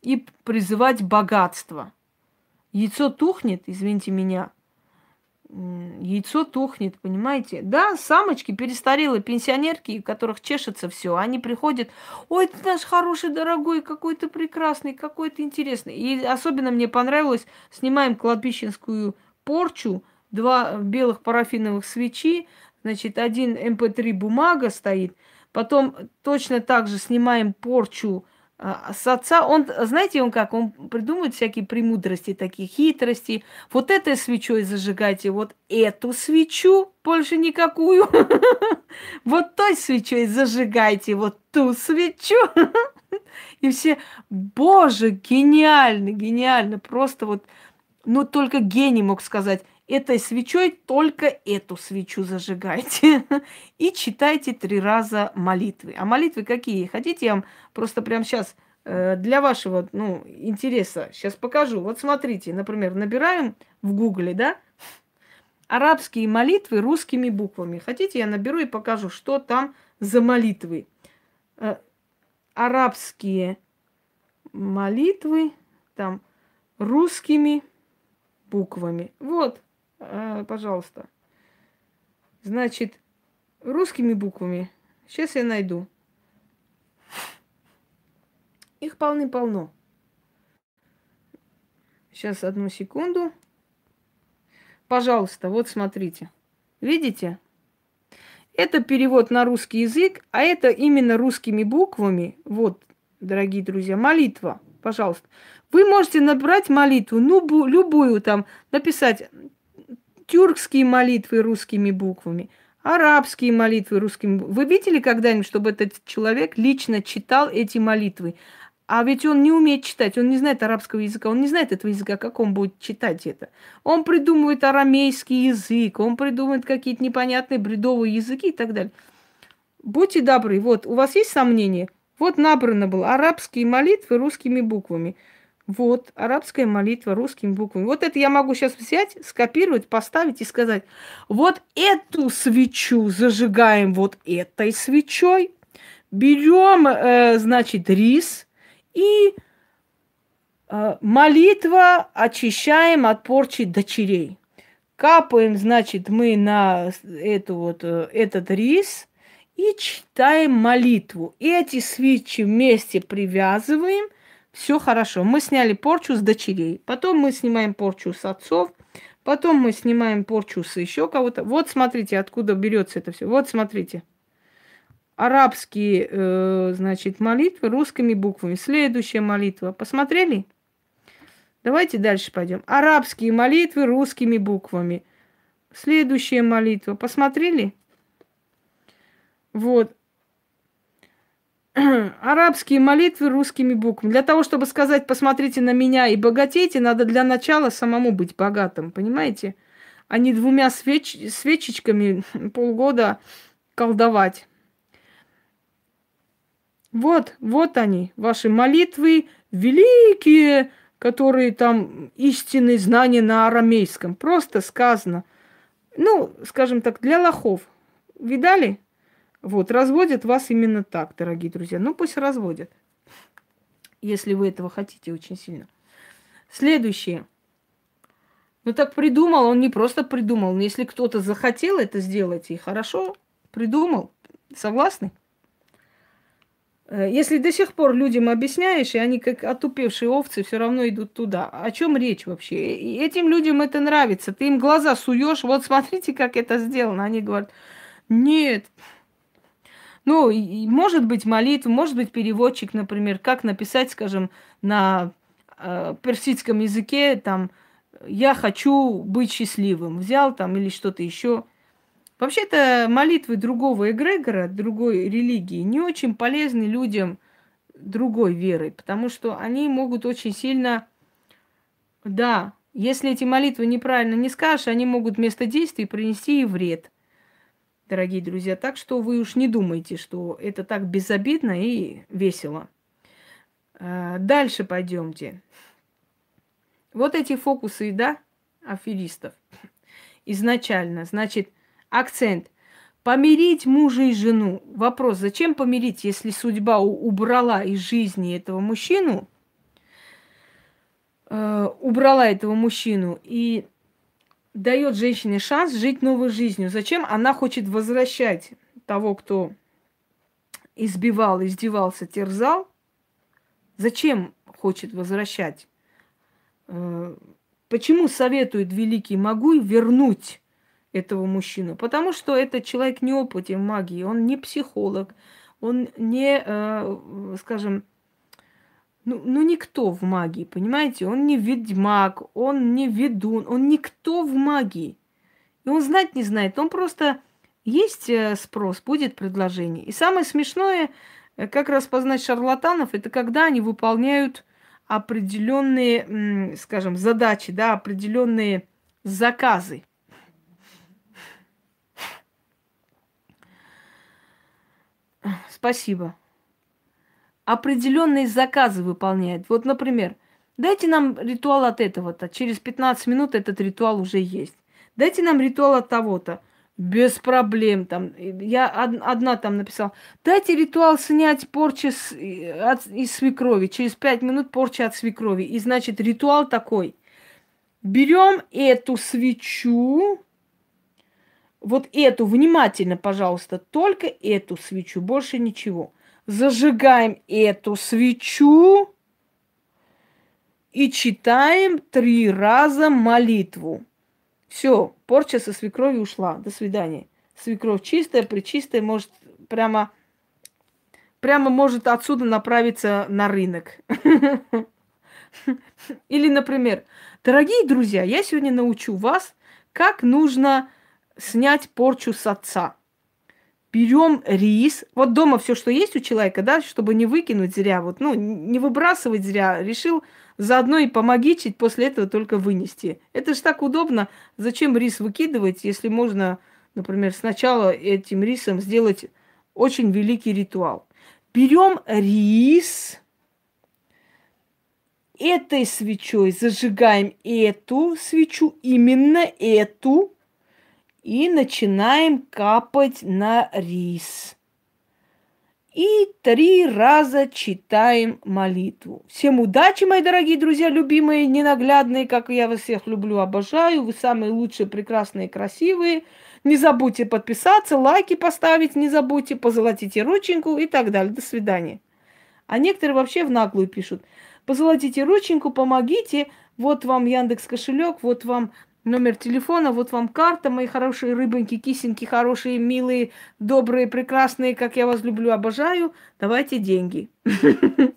и призывать богатство. Яйцо тухнет, извините меня. Яйцо тухнет, понимаете? Да, самочки, перестарелые пенсионерки, у которых чешется все, они приходят, ой, ты наш хороший, дорогой, какой то прекрасный, какой то интересный. И особенно мне понравилось, снимаем кладбищенскую порчу, два белых парафиновых свечи, Значит, один MP3 эм бумага стоит, потом точно так же снимаем порчу а, с отца. Он, знаете, он как? Он придумывает всякие премудрости, такие хитрости. Вот этой свечой зажигайте, вот эту свечу, больше никакую. [LAUGHS] Вот той свечой зажигайте, вот ту свечу. [LAUGHS] И все, боже, гениально, гениально. Просто вот, ну только гений мог сказать этой свечой только эту свечу зажигайте [LAUGHS] и читайте три раза молитвы. А молитвы какие? Хотите, я вам просто прямо сейчас э, для вашего ну, интереса сейчас покажу. Вот смотрите, например, набираем в гугле, да, арабские молитвы русскими буквами. Хотите, я наберу и покажу, что там за молитвы. Э, арабские молитвы, там русскими буквами. Вот, пожалуйста. Значит, русскими буквами. Сейчас я найду. Их полны-полно. Сейчас одну секунду. Пожалуйста, вот смотрите. Видите? Это перевод на русский язык, а это именно русскими буквами. Вот, дорогие друзья, молитва. Пожалуйста. Вы можете набрать молитву, ну, любую там, написать тюркские молитвы русскими буквами, арабские молитвы русскими буквами. Вы видели когда-нибудь, чтобы этот человек лично читал эти молитвы? А ведь он не умеет читать, он не знает арабского языка, он не знает этого языка, как он будет читать это. Он придумывает арамейский язык, он придумывает какие-то непонятные бредовые языки и так далее. Будьте добры, вот, у вас есть сомнения? Вот набрано было арабские молитвы русскими буквами – вот, арабская молитва русскими буквами. Вот это я могу сейчас взять, скопировать, поставить и сказать, вот эту свечу зажигаем вот этой свечой, берем, э, значит, рис и э, молитва очищаем от порчи дочерей. Капаем, значит, мы на эту вот, э, этот рис и читаем молитву. Эти свечи вместе привязываем – Все хорошо. Мы сняли порчу с дочерей. Потом мы снимаем порчу с отцов. Потом мы снимаем порчу с еще кого-то. Вот смотрите, откуда берется это все. Вот смотрите. Арабские, э, значит, молитвы русскими буквами. Следующая молитва. Посмотрели? Давайте дальше пойдем. Арабские молитвы русскими буквами. Следующая молитва. Посмотрели? Вот. [CLEARS THROAT] Арабские молитвы русскими буквами. Для того, чтобы сказать, посмотрите на меня и богатейте, надо для начала самому быть богатым, понимаете? А не двумя свеч... свечечками [CLEARS THROAT] полгода колдовать. Вот, вот они, ваши молитвы великие, которые там истинные знания на арамейском. Просто сказано. Ну, скажем так, для лохов. Видали? Вот, разводят вас именно так, дорогие друзья. Ну, пусть разводят, если вы этого хотите очень сильно. Следующее. Ну, так придумал, он не просто придумал. Но если кто-то захотел это сделать, и хорошо, придумал. Согласны? Э, если до сих пор людям объясняешь, и они как отупевшие овцы все равно идут туда. О чем речь вообще? И этим людям это нравится. Ты им глаза суешь, вот смотрите, как это сделано. Они говорят, нет. Ну, и, может быть молитва, может быть переводчик, например, как написать, скажем, на э, персидском языке, там, я хочу быть счастливым, взял там или что-то еще. Вообще-то молитвы другого эгрегора, другой религии не очень полезны людям другой веры, потому что они могут очень сильно, да, если эти молитвы неправильно не скажешь, они могут вместо действий принести и вред, дорогие друзья. Так что вы уж не думайте, что это так безобидно и весело. А, дальше пойдемте. Вот эти фокусы, да, аферистов изначально, значит, акцент. Помирить мужа и жену. Вопрос, зачем помирить, если судьба убрала из жизни этого мужчину, э, убрала этого мужчину и дает женщине шанс жить новой жизнью. Зачем она хочет возвращать того, кто избивал, издевался, терзал? Зачем хочет возвращать? Э, почему советует великий Могуй вернуть этого мужчину. Потому что этот человек не опытен в магии, он не психолог, он не, э, скажем, ну, ну никто в магии, понимаете? Он не ведьмак, он не ведун, он никто в магии. И он знать не знает, он просто есть э, спрос, будет предложение. И самое смешное, э, как распознать шарлатанов, это когда они выполняют определенные, скажем, задачи, да, определенные заказы. Спасибо. Определенные заказы выполняет. Вот, например, дайте нам ритуал от этого-то. Через 15 минут этот ритуал уже есть. Дайте нам ритуал от того-то. Без проблем. Там, я одна там написала. Дайте ритуал снять порчи с, от, из свекрови. Через 5 минут порча от свекрови. И значит, ритуал такой. Берем эту свечу, вот эту, внимательно, пожалуйста, только эту свечу, больше ничего. Зажигаем эту свечу и читаем три раза молитву. Все, порча со свекровью ушла. До свидания. Свекровь чистая, причистая, может прямо, прямо может отсюда направиться на рынок. [LAUGHS] Или, например, дорогие друзья, я сегодня научу вас, как нужно снять порчу с отца. Берем рис. Вот дома все, что есть у человека, да, чтобы не выкинуть зря, вот, ну, не выбрасывать зря, решил заодно и помогичить, после этого только вынести. Это же так удобно. Зачем рис выкидывать, если можно, например, сначала этим рисом сделать очень великий ритуал. Берем рис, этой свечой зажигаем эту свечу, именно эту, и начинаем капать на рис. И три раза читаем молитву. Всем удачи, мои дорогие друзья, любимые, ненаглядные, как я вас всех люблю, обожаю. Вы самые лучшие, прекрасные, красивые. Не забудьте подписаться, лайки поставить, не забудьте, позолотите рученьку и так далее. До свидания. А некоторые вообще в наглую пишут. позолотите рученьку, помогите, вот вам Яндекс кошелек, вот вам номер телефона, вот вам карта, мои хорошие рыбоньки, кисеньки, хорошие, милые, добрые, прекрасные, как я вас люблю, обожаю, давайте деньги. [LAUGHS]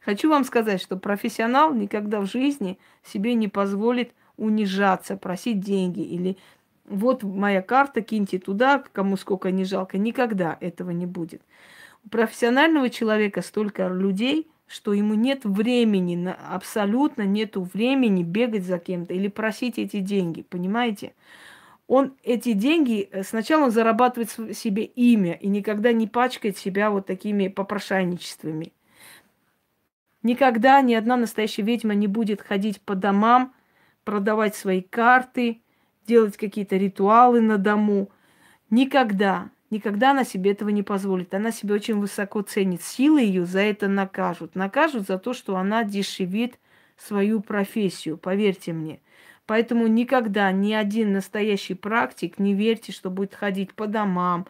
Хочу вам сказать, что профессионал никогда в жизни себе не позволит унижаться, просить деньги или вот моя карта, киньте туда, кому сколько не жалко. Никогда этого не будет. У профессионального человека столько людей, что ему нет времени, абсолютно нету времени бегать за кем-то или просить эти деньги, понимаете? Он эти деньги, э, сначала он зарабатывает себе имя и никогда не пачкает себя вот такими попрошайничествами. Никогда ни одна настоящая ведьма не будет ходить по домам, продавать свои карты, делать какие-то ритуалы на дому. Никогда, никогда она себе этого не позволит. Она себя очень высоко ценит. Силы ее за это накажут. Накажут за то, что она дешевит свою профессию, поверьте мне. Поэтому никогда ни один настоящий практик не верьте, что будет ходить по домам,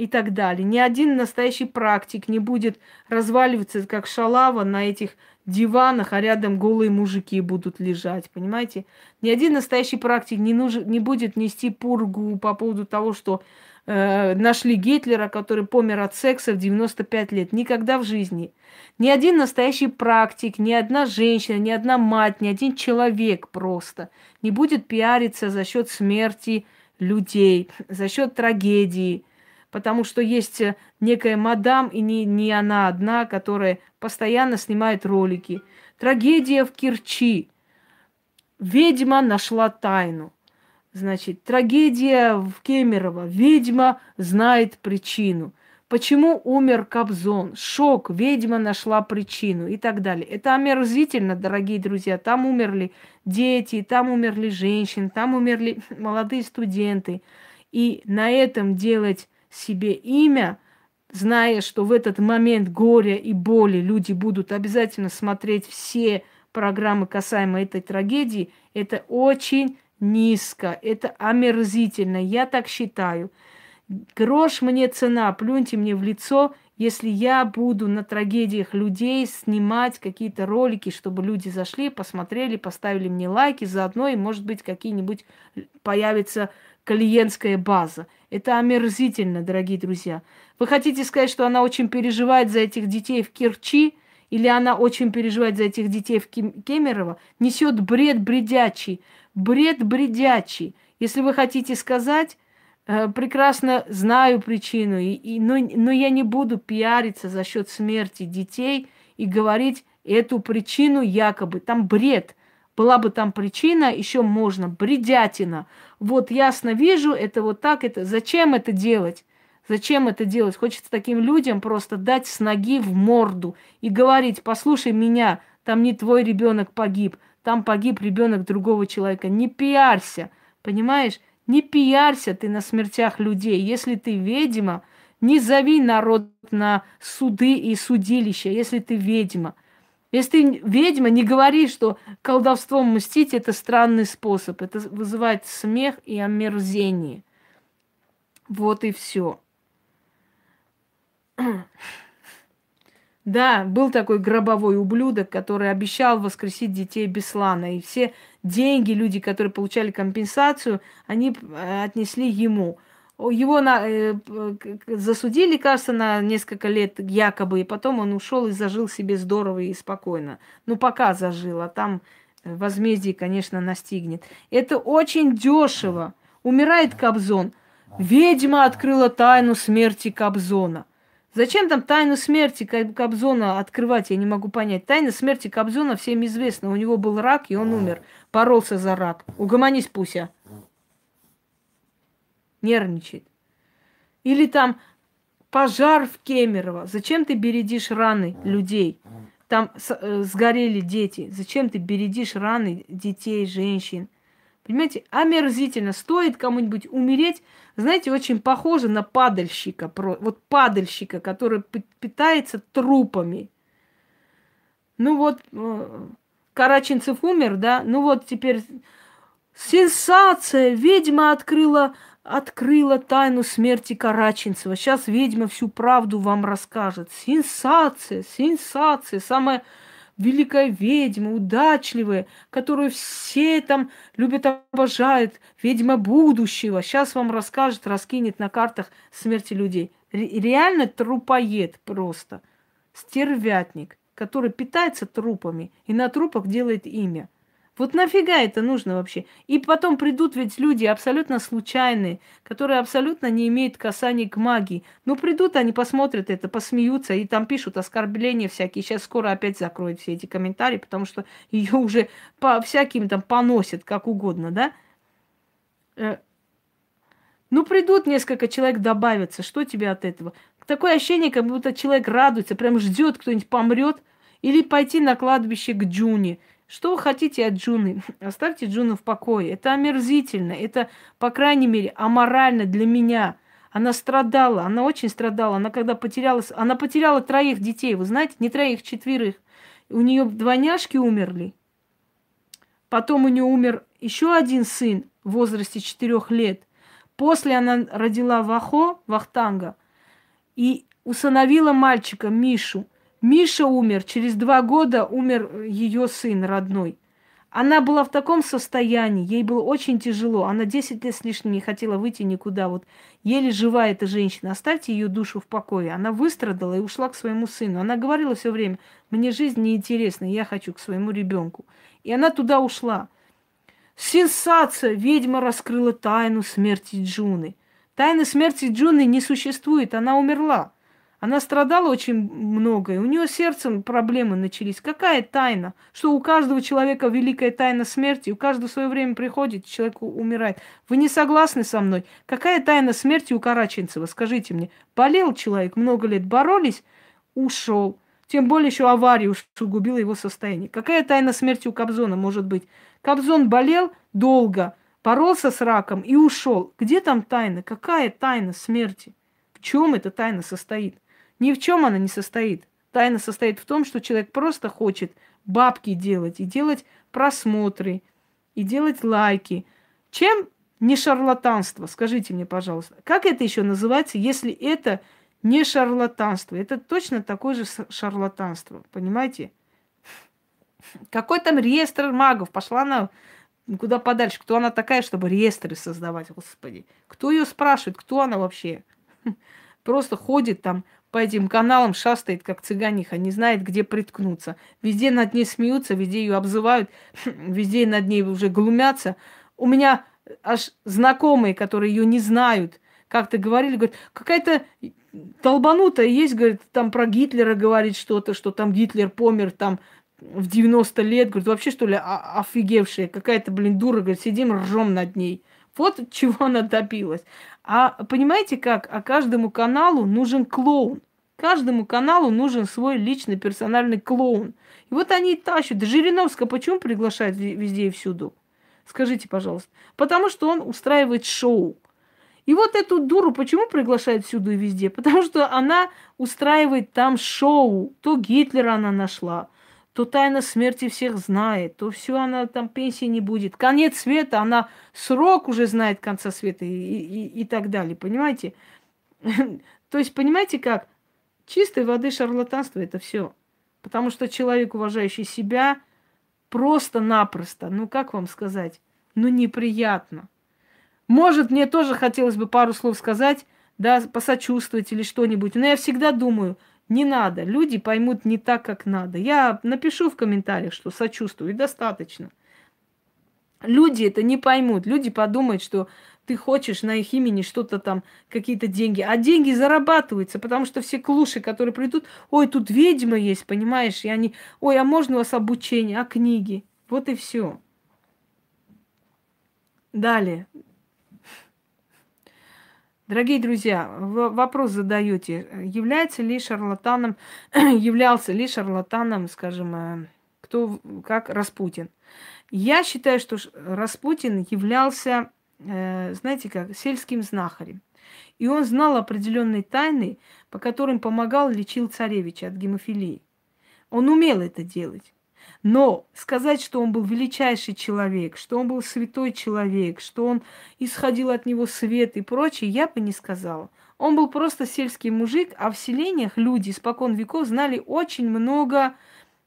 и так далее. Ни один настоящий практик не будет разваливаться, как шалава, на этих диванах, а рядом голые мужики будут лежать, понимаете? Ни один настоящий практик не, нужен, не будет нести пургу по поводу того, что э, нашли Гитлера, который помер от секса в 95 лет. Никогда в жизни. Ни один настоящий практик, ни одна женщина, ни одна мать, ни один человек просто не будет пиариться за счет смерти людей, за счет трагедии, потому что есть э, некая мадам, и не, не она одна, которая постоянно снимает ролики. Трагедия в Кирчи. Ведьма нашла тайну. Значит, трагедия в Кемерово. Ведьма знает причину. Почему умер Кобзон? Шок. Ведьма нашла причину и так далее. Это омерзительно, дорогие друзья. Там умерли дети, там умерли женщины, там умерли [LAUGHS] молодые студенты. И на этом делать себе имя, зная, что в этот момент горя и боли люди будут обязательно смотреть все программы касаемо этой трагедии, это очень низко, это омерзительно, я так считаю. Грош мне цена, плюньте мне в лицо, если я буду на трагедиях людей снимать какие-то ролики, чтобы люди зашли, посмотрели, поставили мне лайки, заодно и, может быть, какие-нибудь появится клиентская база. Это омерзительно, дорогие друзья. Вы хотите сказать, что она очень переживает за этих детей в Керчи, или она очень переживает за этих детей в Кемерово, несет бред бредячий. Бред бредячий. Если вы хотите сказать, э, прекрасно знаю причину, и, и, но, но я не буду пиариться за счет смерти детей и говорить эту причину якобы. Там бред. Была бы там причина, еще можно. Бредятина вот ясно вижу, это вот так, это зачем это делать? Зачем это делать? Хочется таким людям просто дать с ноги в морду и говорить, послушай меня, там не твой ребенок погиб, там погиб ребенок другого человека. Не пиарься, понимаешь? Не пиарься ты на смертях людей. Если ты ведьма, не зови народ на суды и судилища, если ты ведьма. Если ты ведьма, не говори, что колдовством мстить это странный способ. Это вызывает смех и омерзение. Вот и все. Да, был такой гробовой ублюдок, который обещал воскресить детей Беслана. И все деньги, люди, которые получали компенсацию, они э, отнесли ему. Его на, э, засудили, кажется, на несколько лет якобы, и потом он ушел и зажил себе здорово и спокойно. Ну, пока зажил, а там возмездие, конечно, настигнет. Это очень дешево. Умирает Кобзон. Ведьма открыла тайну смерти Кобзона. Зачем там тайну смерти Кобзона открывать, я не могу понять. Тайна смерти Кобзона всем известна. У него был рак, и он умер. Боролся за рак. Угомонись, Пуся нервничает. Или там пожар в Кемерово. Зачем ты бередишь раны людей? Там э, сгорели дети. Зачем ты бередишь раны детей, женщин? Понимаете, омерзительно. Стоит кому-нибудь умереть, знаете, очень похоже на падальщика. Вот падальщика, который питается трупами. Ну вот, э, Караченцев умер, да? Ну вот теперь сенсация! Ведьма открыла открыла тайну смерти Караченцева. Сейчас ведьма всю правду вам расскажет. Сенсация, сенсация. Самая великая ведьма, удачливая, которую все там любят, обожают, ведьма будущего. Сейчас вам расскажет, раскинет на картах смерти людей. Реально трупоед просто. Стервятник, который питается трупами и на трупах делает имя – вот нафига это нужно вообще? И потом придут ведь люди абсолютно случайные, которые абсолютно не имеют касания к магии. Ну, придут, они посмотрят это, посмеются и там пишут оскорбления всякие. Сейчас скоро опять закроют все эти комментарии, потому что [LAUGHS] ее уже по всяким там поносят, как угодно, да? Э, ну, придут несколько человек, добавятся. Что тебе от этого? Такое ощущение, как будто человек радуется, прям ждет, кто-нибудь помрет. Или пойти на кладбище к Джуни – что хотите от Джуны? [LAUGHS] Оставьте Джуну в покое. Это омерзительно. Это, по крайней мере, аморально для меня. Она страдала, она очень страдала. Она когда потеряла... Она потеряла троих детей, вы знаете, не троих, четверых. У нее двойняшки умерли. Потом у нее умер еще один сын в возрасте четырех лет. После она родила Вахо, Вахтанга, и усыновила мальчика Мишу. Миша умер, через два года умер ее сын родной. Она была в таком состоянии, ей было очень тяжело. Она 10 лет с лишним не хотела выйти никуда. Вот еле жива эта женщина. Оставьте ее душу в покое. Она выстрадала и ушла к своему сыну. Она говорила все время, мне жизнь неинтересна, я хочу к своему ребенку. И она туда ушла. Сенсация! Ведьма раскрыла тайну смерти Джуны. Тайны смерти Джуны не существует, она умерла. Она страдала очень много, и у нее сердцем проблемы начались. Какая тайна? Что у каждого человека великая тайна смерти, у каждого свое время приходит, человек умирает. Вы не согласны со мной? Какая тайна смерти у Караченцева? Скажите мне. Болел человек много лет, боролись, ушел. Тем более еще авария усугубила его состояние. Какая тайна смерти у Кобзона может быть? Кобзон болел долго, боролся с раком и ушел. Где там тайна? Какая тайна смерти? В чем эта тайна состоит? Ни в чем она не состоит. Тайна состоит в том, что человек просто хочет бабки делать и делать просмотры, и делать лайки. Чем не шарлатанство? Скажите мне, пожалуйста. Как это еще называется, если это не шарлатанство? Это точно такое же шарлатанство, понимаете? Какой там реестр магов? Пошла она куда подальше. Кто она такая, чтобы реестры создавать, господи? Кто ее спрашивает? Кто она вообще? Просто ходит там, по этим каналам шастает, как цыганиха, не знает, где приткнуться. Везде над ней смеются, везде ее обзывают, [CLEARS THROAT] везде над ней уже глумятся. У меня аж знакомые, которые ее не знают, как-то говорили, говорят, какая-то долбанутая есть, говорит, там про Гитлера говорит что-то, что там Гитлер помер там в 90 лет, говорит, вообще что ли офигевшая, какая-то, блин, дура, говорит, сидим ржем над ней. Вот чего [LAUGHS] она добилась. А понимаете как? А каждому каналу нужен клоун. Каждому каналу нужен свой личный персональный клоун. И вот они и тащат. Жириновска почему приглашают везде и всюду? Скажите, пожалуйста. Потому что он устраивает шоу. И вот эту дуру почему приглашают всюду и везде? Потому что она устраивает там шоу. То Гитлера она нашла, то тайна смерти всех знает, то все она там пенсии не будет. Конец света, она срок уже знает конца света и, и, и так далее, понимаете? [LAUGHS] То есть, понимаете как? Чистой воды шарлатанство это все. Потому что человек, уважающий себя, просто-напросто, ну как вам сказать, ну неприятно. Может, мне тоже хотелось бы пару слов сказать, да, посочувствовать или что-нибудь. Но я всегда думаю – не надо. Люди поймут не так, как надо. Я напишу в комментариях, что сочувствую, и достаточно. Люди это не поймут. Люди подумают, что ты хочешь на их имени что-то там, какие-то деньги. А деньги зарабатываются, потому что все клуши, которые придут, ой, тут ведьма есть, понимаешь, и они, ой, а можно у вас обучение, а книги? Вот и все. Далее. Дорогие друзья, вопрос задаете, является ли шарлатаном, [CLEARS THROAT] являлся ли шарлатаном, скажем, э, кто, как Распутин? Я считаю, что Распутин являлся, э, знаете как, сельским знахарем. И он знал определенные тайны, по которым помогал, лечил царевича от гемофилии. Он умел это делать. Но сказать, что он был величайший человек, что он был святой человек, что он исходил от него свет и прочее, я бы не сказала. Он был просто сельский мужик, а в селениях люди испокон веков знали очень много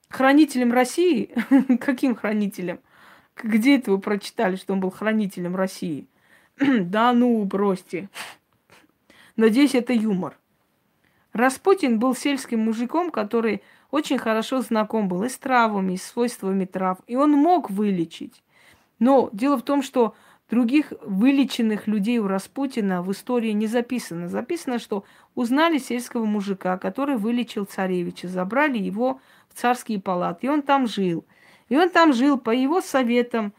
хранителем России? [LAUGHS] Каким хранителем? Где это вы прочитали, что он был хранителем России? [CLEARS THROAT] да ну, бросьте. Надеюсь, это юмор. Распутин был сельским мужиком, который очень хорошо знаком был и с травами, и с свойствами трав. И он мог вылечить. Но дело в том, что других вылеченных людей у Распутина в истории не записано. Записано, что узнали сельского мужика, который вылечил царевича, забрали его в царские палаты, и он там жил. И он там жил по его советам.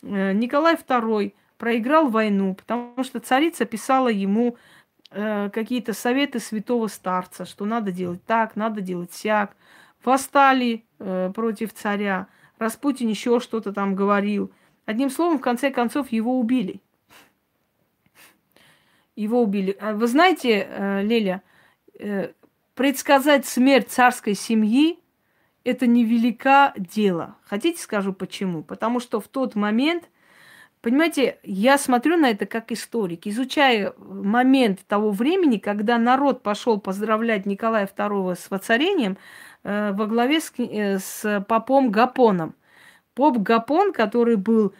Э, Николай II проиграл войну, потому что царица писала ему э, какие-то советы святого старца, что надо делать так, надо делать сяк. Восстали э, против царя. Распутин еще что-то там говорил. Одним словом, в конце концов, его убили. Его убили. А вы знаете, э, Леля, э, предсказать смерть царской семьи это невелика дело. Хотите, скажу почему? Потому что в тот момент Понимаете, я смотрю на это как историк, изучая момент того времени, когда народ пошел поздравлять Николая II с воцарением во главе с, э, с попом Гапоном. Поп Гапон, который был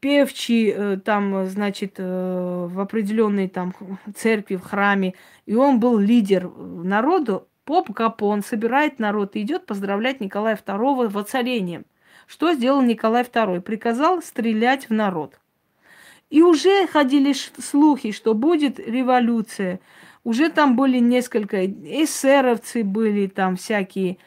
певчий э, там, значит, э, в определенной там церкви, в храме, и он был лидер народу, поп Гапон собирает народ и идет поздравлять Николая II воцарением. Что сделал Николай II? Приказал стрелять в народ – и уже ходили слухи, что будет революция. Уже там были несколько эсеровцы были, там всякие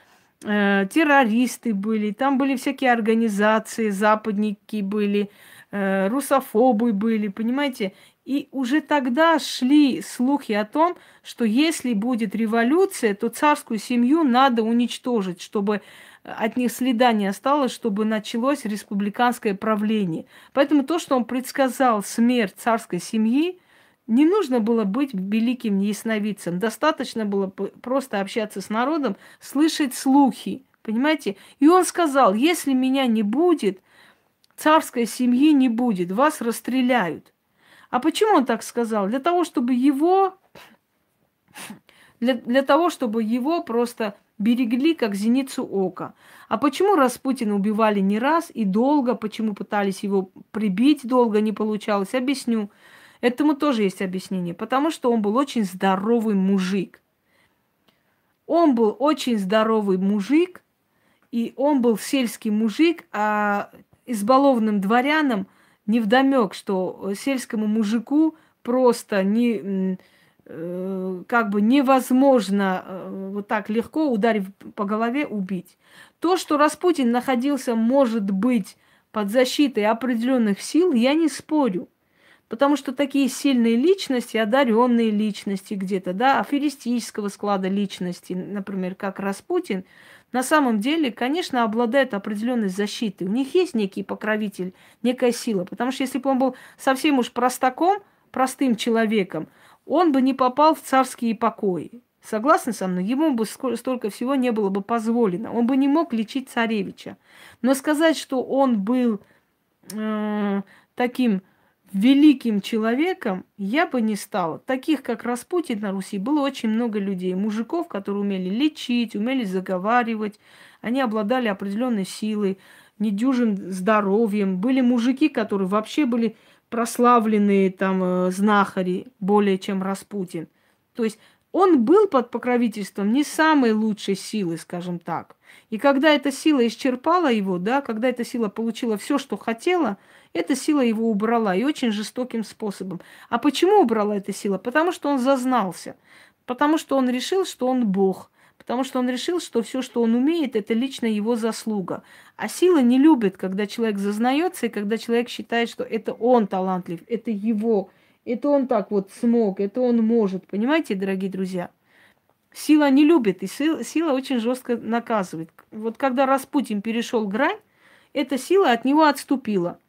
э, террористы были, там были всякие организации, западники были, э, русофобы были, понимаете? И уже тогда шли слухи о том, что если будет революция, то царскую семью надо уничтожить, чтобы от них следа не осталось, чтобы началось республиканское правление. Поэтому то, что он предсказал смерть царской семьи, не нужно было быть великим ясновидцем. Достаточно было просто общаться с народом, слышать слухи. Понимаете? И он сказал, если меня не будет, царской семьи не будет, вас расстреляют. А почему он так сказал? Для того, чтобы его... Для, для того, чтобы его просто берегли как зеницу ока. А почему Распутина убивали не раз и долго, почему пытались его прибить долго, не получалось, объясню. Этому тоже есть объяснение. Потому что он был очень здоровый мужик. Он был очень здоровый мужик, и он был сельский мужик, а избалованным дворянам невдомек, что сельскому мужику просто не Э, как бы невозможно э, вот так легко, ударив по голове, убить. То, что Распутин находился, может быть, под защитой определенных сил, я не спорю. Потому что такие сильные личности, одаренные личности где-то, да, аферистического склада личности, например, как Распутин, на самом деле, конечно, обладают определенной защитой. У них есть некий покровитель, некая сила. Потому что если бы он был совсем уж простаком, простым человеком, он бы не попал в царские покои. Согласны со мной? Ему бы столько всего не было бы позволено. Он бы не мог лечить царевича. Но сказать, что он был э, таким великим человеком, я бы не стала. Таких, как Распутин на Руси, было очень много людей. Мужиков, которые умели лечить, умели заговаривать. Они обладали определенной силой, недюжим здоровьем. Были мужики, которые вообще были прославленные там э, знахари более чем Распутин. То есть он был под покровительством не самой лучшей силы, скажем так. И когда эта сила исчерпала его, да, когда эта сила получила все, что хотела, эта сила его убрала и очень жестоким способом. А почему убрала эта сила? Потому что он зазнался. Потому что он решил, что он Бог – потому что он решил, что все, что он умеет, это лично его заслуга. А сила не любит, когда человек зазнается, и когда человек считает, что это он талантлив, это его, это он так вот смог, это он может. Понимаете, дорогие друзья? Сила не любит, и сила, сила очень жестко наказывает. Вот когда Распутин перешел грань, эта сила от него отступила.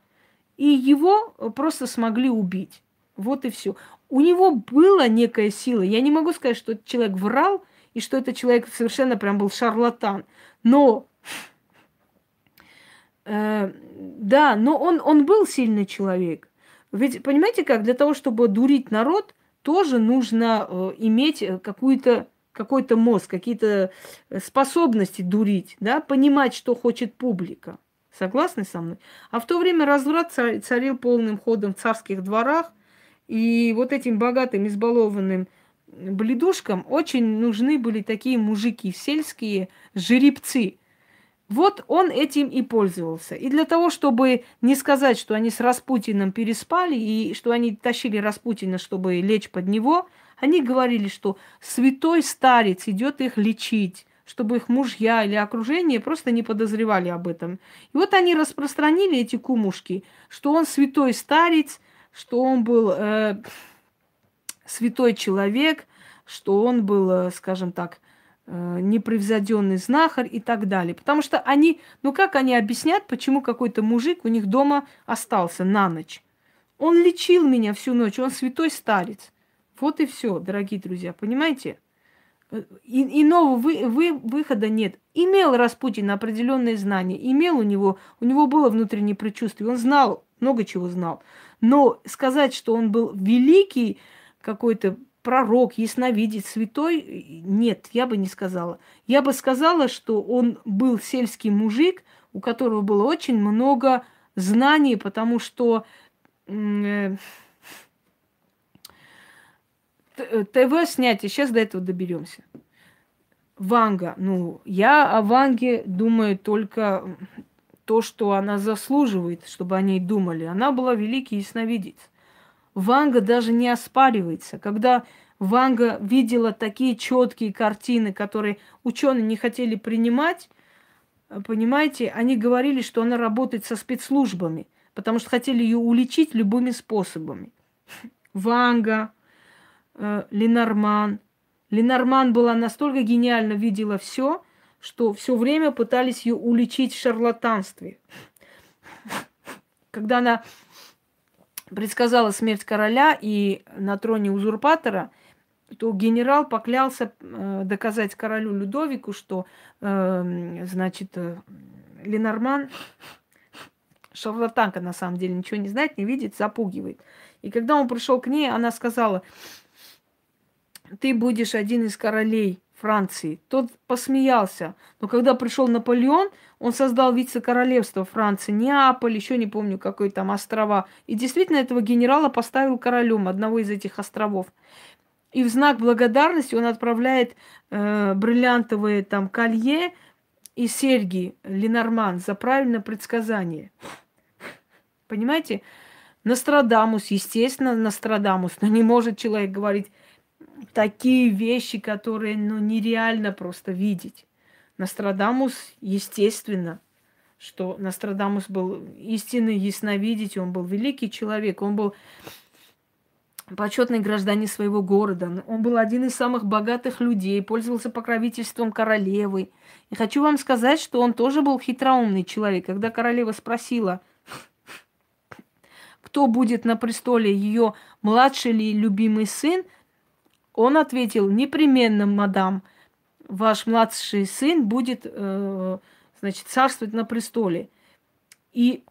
И его просто смогли убить. Вот и все. У него была некая сила. Я не могу сказать, что человек врал, и что этот человек совершенно прям был шарлатан. Но, э, да, но он, он был сильный человек. Ведь, понимаете как, для того, чтобы дурить народ, тоже нужно э, иметь какую-то какой-то мозг, какие-то э, способности дурить, да, понимать, что хочет публика. Согласны со мной? А в то время разврат царил полным ходом в царских дворах, и вот этим богатым, избалованным бледушкам очень нужны были такие мужики сельские, жеребцы. Вот он этим и пользовался. И для того, чтобы не сказать, что они с Распутиным переспали, и что они тащили Распутина, чтобы лечь под него, они говорили, что святой старец идет их лечить чтобы их мужья или окружение просто не подозревали об этом. И вот они распространили эти кумушки, что он святой старец, что он был э, святой человек, что он был, э, скажем так, э, непревзойденный знахарь и так далее. Потому что они, ну как они объяснят, почему какой-то мужик у них дома остался на ночь? Он лечил меня всю ночь, он святой старец. Вот и все, дорогие друзья, понимаете? И, иного вы, вы, выхода нет. Имел Распутин определенные знания, имел у него, у него было внутреннее предчувствие, он знал, много чего знал. Но сказать, что он был великий какой-то пророк, ясновидец, святой, нет, я бы не сказала. Я бы сказала, что он был сельский мужик, у которого было очень много знаний, потому что э, Э, ТВ снятие, сейчас до этого доберемся. Ванга, ну, я о Ванге думаю только то, что она заслуживает, чтобы о ней думали. Она была великий ясновидец. Ванга даже не оспаривается. Когда Ванга видела такие четкие картины, которые ученые не хотели принимать, понимаете, они говорили, что она работает со спецслужбами, потому что хотели ее уличить любыми способами. Ванга, э, Ленорман. Ленорман была настолько гениально, видела все, что все время пытались ее уличить в шарлатанстве. Когда она предсказала смерть короля и на троне узурпатора, то генерал поклялся э, доказать королю Людовику, что, э, значит, э, Ленорман шарлатанка на самом деле ничего не знает, не видит, запугивает. И когда он пришел к ней, она сказала, ты будешь один из королей Франции. Тот посмеялся. Но когда пришел Наполеон, он создал вице-королевство Франции, Неаполь, еще не помню, какой там острова. И действительно этого генерала поставил королем одного из этих островов. И в знак благодарности он отправляет э, бриллиантовые там колье и серьги Ленорман за правильное предсказание. Понимаете? Нострадамус, естественно, Нострадамус, но не может человек говорить, такие вещи, которые ну, нереально просто видеть. Нострадамус, естественно, что Нострадамус был истинный ясновидитель, он был великий человек, он был почетный гражданин своего города, он был один из самых богатых людей, пользовался покровительством королевы. И хочу вам сказать, что он тоже был хитроумный человек. Когда королева спросила, кто будет на престоле, ее младший ли любимый сын – он ответил, непременно, мадам, ваш младший сын будет, э, значит, царствовать на престоле. И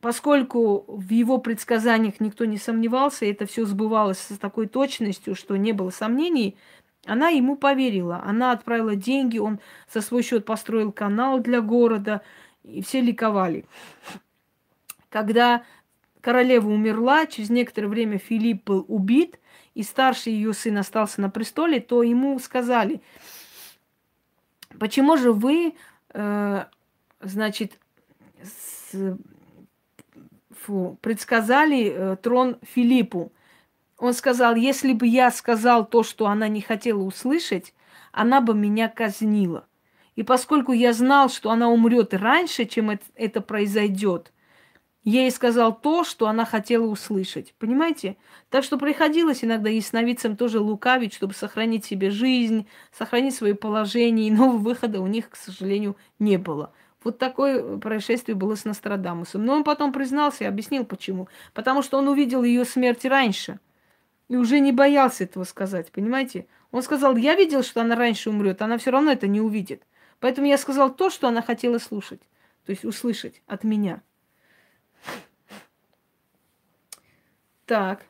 поскольку в его предсказаниях никто не сомневался, это все сбывалось с такой точностью, что не было сомнений, она ему поверила. Она отправила деньги, он со свой счет построил канал для города, и все ликовали. Когда королева умерла, через некоторое время Филипп был убит – и старший ее сын остался на престоле, то ему сказали, почему же вы, э, значит, с, фу, предсказали э, трон Филиппу? Он сказал, если бы я сказал то, что она не хотела услышать, она бы меня казнила. И поскольку я знал, что она умрет раньше, чем это, это произойдет, ей сказал то, что она хотела услышать. Понимаете? Так что приходилось иногда ясновидцам тоже лукавить, чтобы сохранить себе жизнь, сохранить свое положение. И нового выхода у них, к сожалению, не было. Вот такое происшествие было с Нострадамусом. Но он потом признался и объяснил, почему. Потому что он увидел ее смерть раньше. И уже не боялся этого сказать, понимаете? Он сказал, я видел, что она раньше умрет, она все равно это не увидит. Поэтому я сказал то, что она хотела слушать, то есть услышать от меня. Так.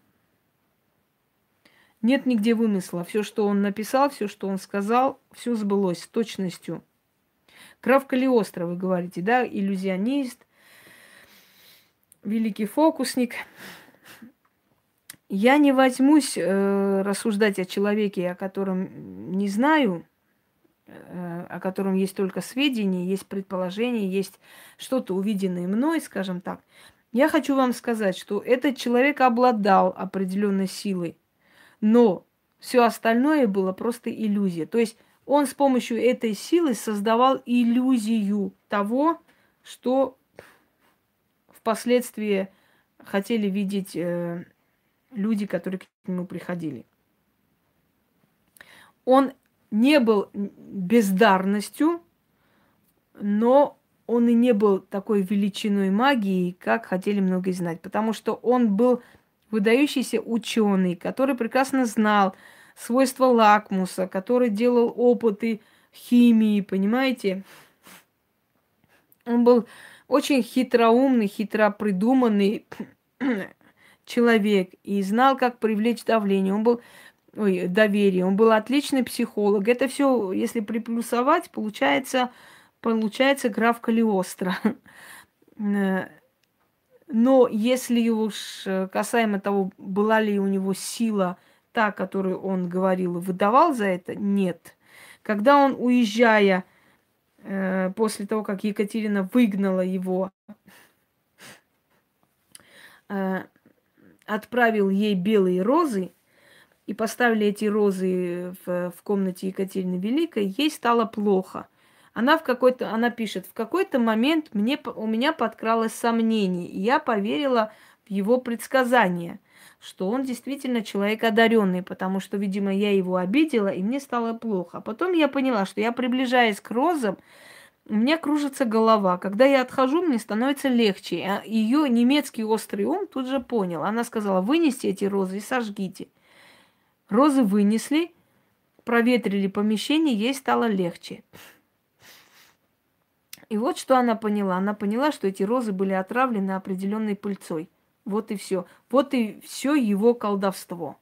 Нет нигде вымысла. Все, что он написал, все, что он сказал, все сбылось с точностью. Граф Калиостро, вы говорите, да, иллюзионист, великий фокусник. Я не возьмусь э, рассуждать о человеке, о котором не знаю, о котором есть только сведения, есть предположения, есть что-то увиденное мной, скажем так. Я хочу вам сказать, что этот человек обладал определенной силой, но все остальное было просто иллюзия. То есть он с помощью этой силы создавал иллюзию того, что впоследствии хотели видеть э, люди, которые к нему приходили. Он не был бездарностью, но он и не был такой величиной магии, как хотели многие знать, потому что он был выдающийся ученый, который прекрасно знал свойства лакмуса, который делал опыты химии, понимаете? Он был очень хитроумный, хитро придуманный [CLEARS THROAT] человек и знал, как привлечь давление. Он был ой, доверие, он был отличный психолог. Это все, если приплюсовать, получается, получается граф Калиостро. Но если уж касаемо того, была ли у него сила та, которую он говорил и выдавал за это, нет. Когда он, уезжая, э, после того, как Екатерина выгнала его, э, отправил ей белые розы и поставили эти розы в, в комнате Екатерины Великой, ей стало плохо. Она в какой-то, она пишет, в какой-то момент мне, у меня подкралось сомнение, и я поверила в его предсказания, что он действительно человек одаренный, потому что, видимо, я его обидела, и мне стало плохо. Потом я поняла, что я приближаясь к розам, у меня кружится голова. Когда я отхожу, мне становится легче. А ее немецкий острый ум тут же понял. Она сказала, вынести эти розы и сожгите. Розы вынесли, проветрили помещение, ей стало легче. И вот что она поняла. Она поняла, что эти розы были отравлены определенной пыльцой. Вот и все. Вот и все его колдовство.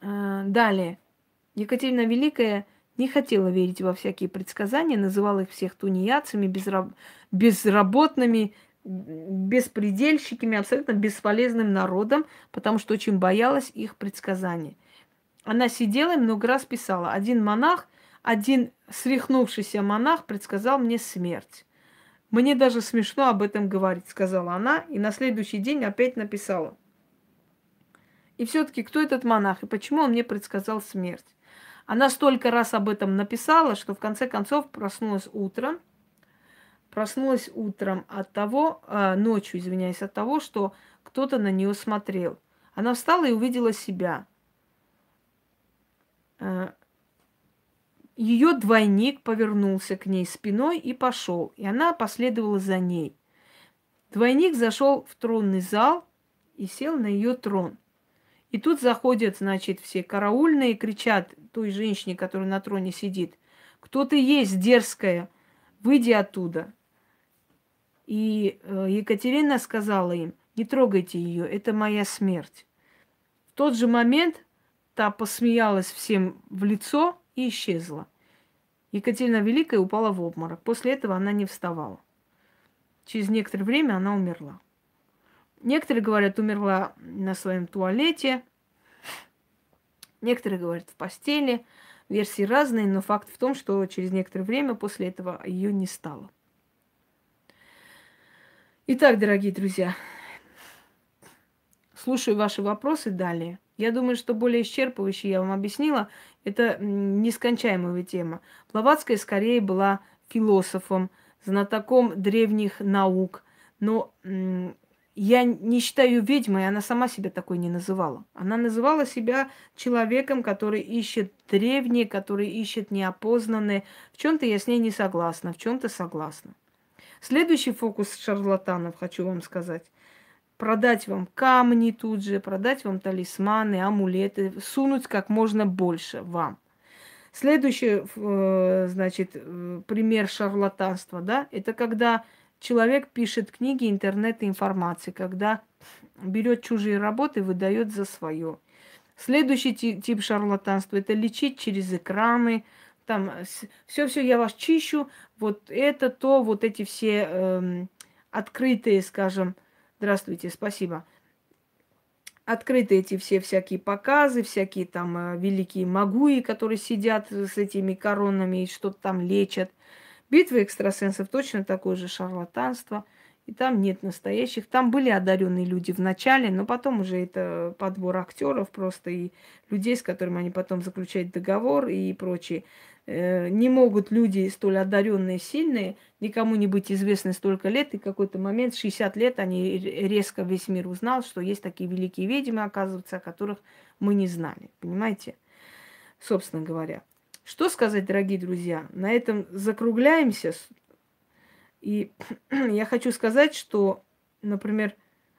А, [LAUGHS] далее. Екатерина Великая не хотела верить во всякие предсказания, называла их всех тунеядцами, безраб... безработными, беспредельщиками, абсолютно бесполезным народом, потому что очень боялась их предсказаний. Она сидела и много раз писала. Один монах, один свихнувшийся монах предсказал мне смерть. Мне даже смешно об этом говорить, сказала она, и на следующий день опять написала. И все-таки кто этот монах и почему он мне предсказал смерть? Она столько раз об этом написала, что в конце концов проснулась утром. Проснулась утром от того, э, ночью, извиняюсь, от того, что кто-то на нее смотрел. Она встала и увидела себя. Э, ее двойник повернулся к ней спиной и пошел, и она последовала за ней. Двойник зашел в тронный зал и сел на ее трон. И тут заходят, значит, все караульные и кричат той женщине, которая на троне сидит, кто ты есть, дерзкая, выйди оттуда. И э, Екатерина сказала им, не трогайте ее, это моя смерть. В тот же момент та посмеялась всем в лицо и исчезла. Екатерина Великая упала в обморок. После этого она не вставала. Через некоторое время она умерла. Некоторые говорят, умерла на своем туалете. Некоторые говорят, в постели. Версии разные, но факт в том, что через некоторое время после этого ее не стало. Итак, дорогие друзья, слушаю ваши вопросы далее. Я думаю, что более исчерпывающе я вам объяснила. Это нескончаемая тема. Блаватская скорее была философом, знатоком древних наук, но я не считаю ведьмой, она сама себя такой не называла. Она называла себя человеком, который ищет древние, который ищет неопознанные. В чем-то я с ней не согласна, в чем-то согласна. Следующий фокус шарлатанов, хочу вам сказать. Продать вам камни тут же, продать вам талисманы, амулеты, сунуть как можно больше вам. Следующий, э, значит, э, пример шарлатанства, да, это когда человек пишет книги, интернет и информации, когда берет чужие работы и выдает за свое. Следующий тип шарлатанства – это лечить через экраны, там все-все я вас чищу, вот это, то, вот эти все эм, открытые, скажем, здравствуйте, спасибо, открыты эти все всякие показы, всякие там э, великие магуи, которые сидят с этими коронами и что-то там лечат. Битва экстрасенсов точно такое же шарлатанство. И там нет настоящих. Там были одаренные люди в начале, но потом уже это подбор актеров просто и людей, с которыми они потом заключают договор и прочее. Э, не могут люди столь одаренные, сильные, никому не быть известны столько лет, и какой-то момент, 60 лет, они резко весь мир узнал, что есть такие великие ведьмы, оказывается, о которых мы не знали. Понимаете? Собственно говоря. Что сказать, дорогие друзья? На этом закругляемся. И [CLEARS THROAT] я хочу сказать, что, например,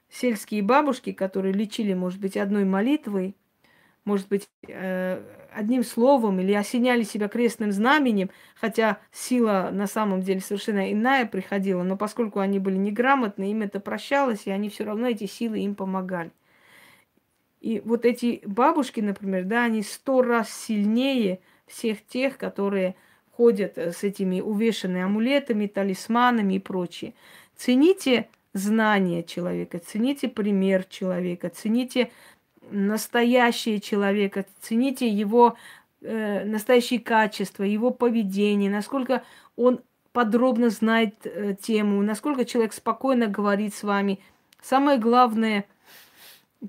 сельские бабушки, которые лечили, может быть, одной молитвой, может быть, э, одним словом или осеняли себя крестным знаменем, хотя сила на самом деле совершенно иная приходила, но поскольку они были неграмотны, им это прощалось, и они все равно эти силы им помогали. И вот эти бабушки, например, да, они сто раз сильнее всех тех, которые ходят с этими увешанными амулетами, талисманами и прочее. Цените знания человека, цените пример человека, цените настоящее человека, цените его э, настоящие качества, его поведение, насколько он подробно знает э, тему, насколько человек спокойно говорит с вами. Самое главное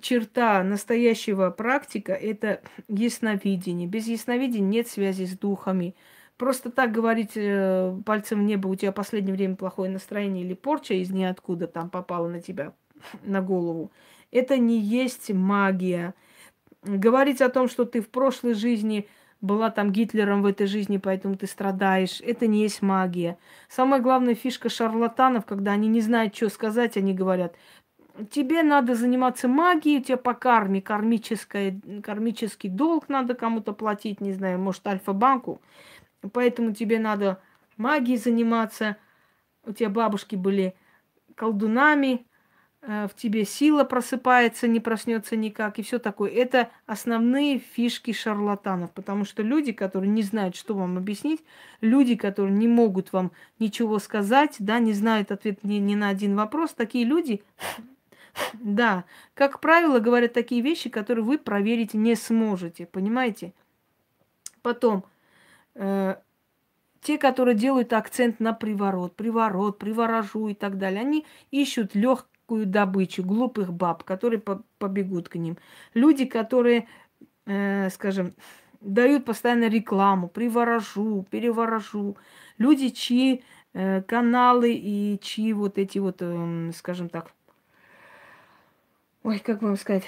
черта настоящего практика – это ясновидение. Без ясновидения нет связи с духами. Просто так говорить э, пальцем в небо, у тебя в последнее время плохое настроение или порча из ниоткуда там попала на тебя, [LAUGHS] на голову – это не есть магия. Говорить о том, что ты в прошлой жизни была там Гитлером в этой жизни, поэтому ты страдаешь, это не есть магия. Самая главная фишка шарлатанов, когда они не знают, что сказать, они говорят, тебе надо заниматься магией, у тебя по карме кармическое, кармический долг надо кому-то платить, не знаю, может, Альфа-банку, поэтому тебе надо магией заниматься. У тебя бабушки были колдунами, в тебе сила просыпается, не проснется никак, и все такое. Это основные фишки шарлатанов, потому что люди, которые не знают, что вам объяснить, люди, которые не могут вам ничего сказать, да, не знают ответ ни, ни на один вопрос, такие люди, да, как правило, говорят такие вещи, которые вы проверить не сможете, понимаете? Потом, э, те, которые делают акцент на приворот, приворот, приворожу и так далее, они ищут лег, легкую добычу, глупых баб, которые по побегут к ним. Люди, которые, э, скажем, дают постоянно рекламу, приворожу, переворожу. Люди, чьи э, каналы и чьи вот эти вот, э, скажем так, ой, как вам сказать,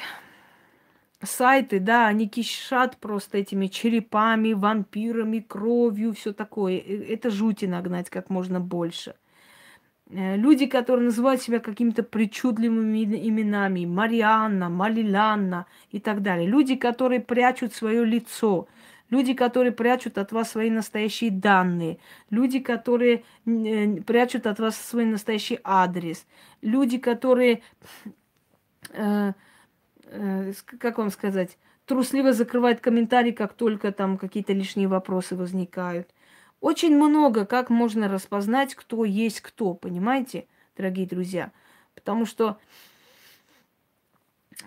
сайты, да, они кишат просто этими черепами, вампирами, кровью, все такое. Э, это жути нагнать как можно больше – люди, которые называют себя какими-то причудливыми именами, Марианна, Малиланна и так далее. Люди, которые прячут свое лицо. Люди, которые прячут от вас свои настоящие данные. Люди, которые э, прячут от вас свой настоящий адрес. Люди, которые, э, э, как вам сказать, трусливо закрывают комментарии, как только там какие-то лишние вопросы возникают. Очень много, как можно распознать, кто есть кто, понимаете, дорогие друзья? Потому что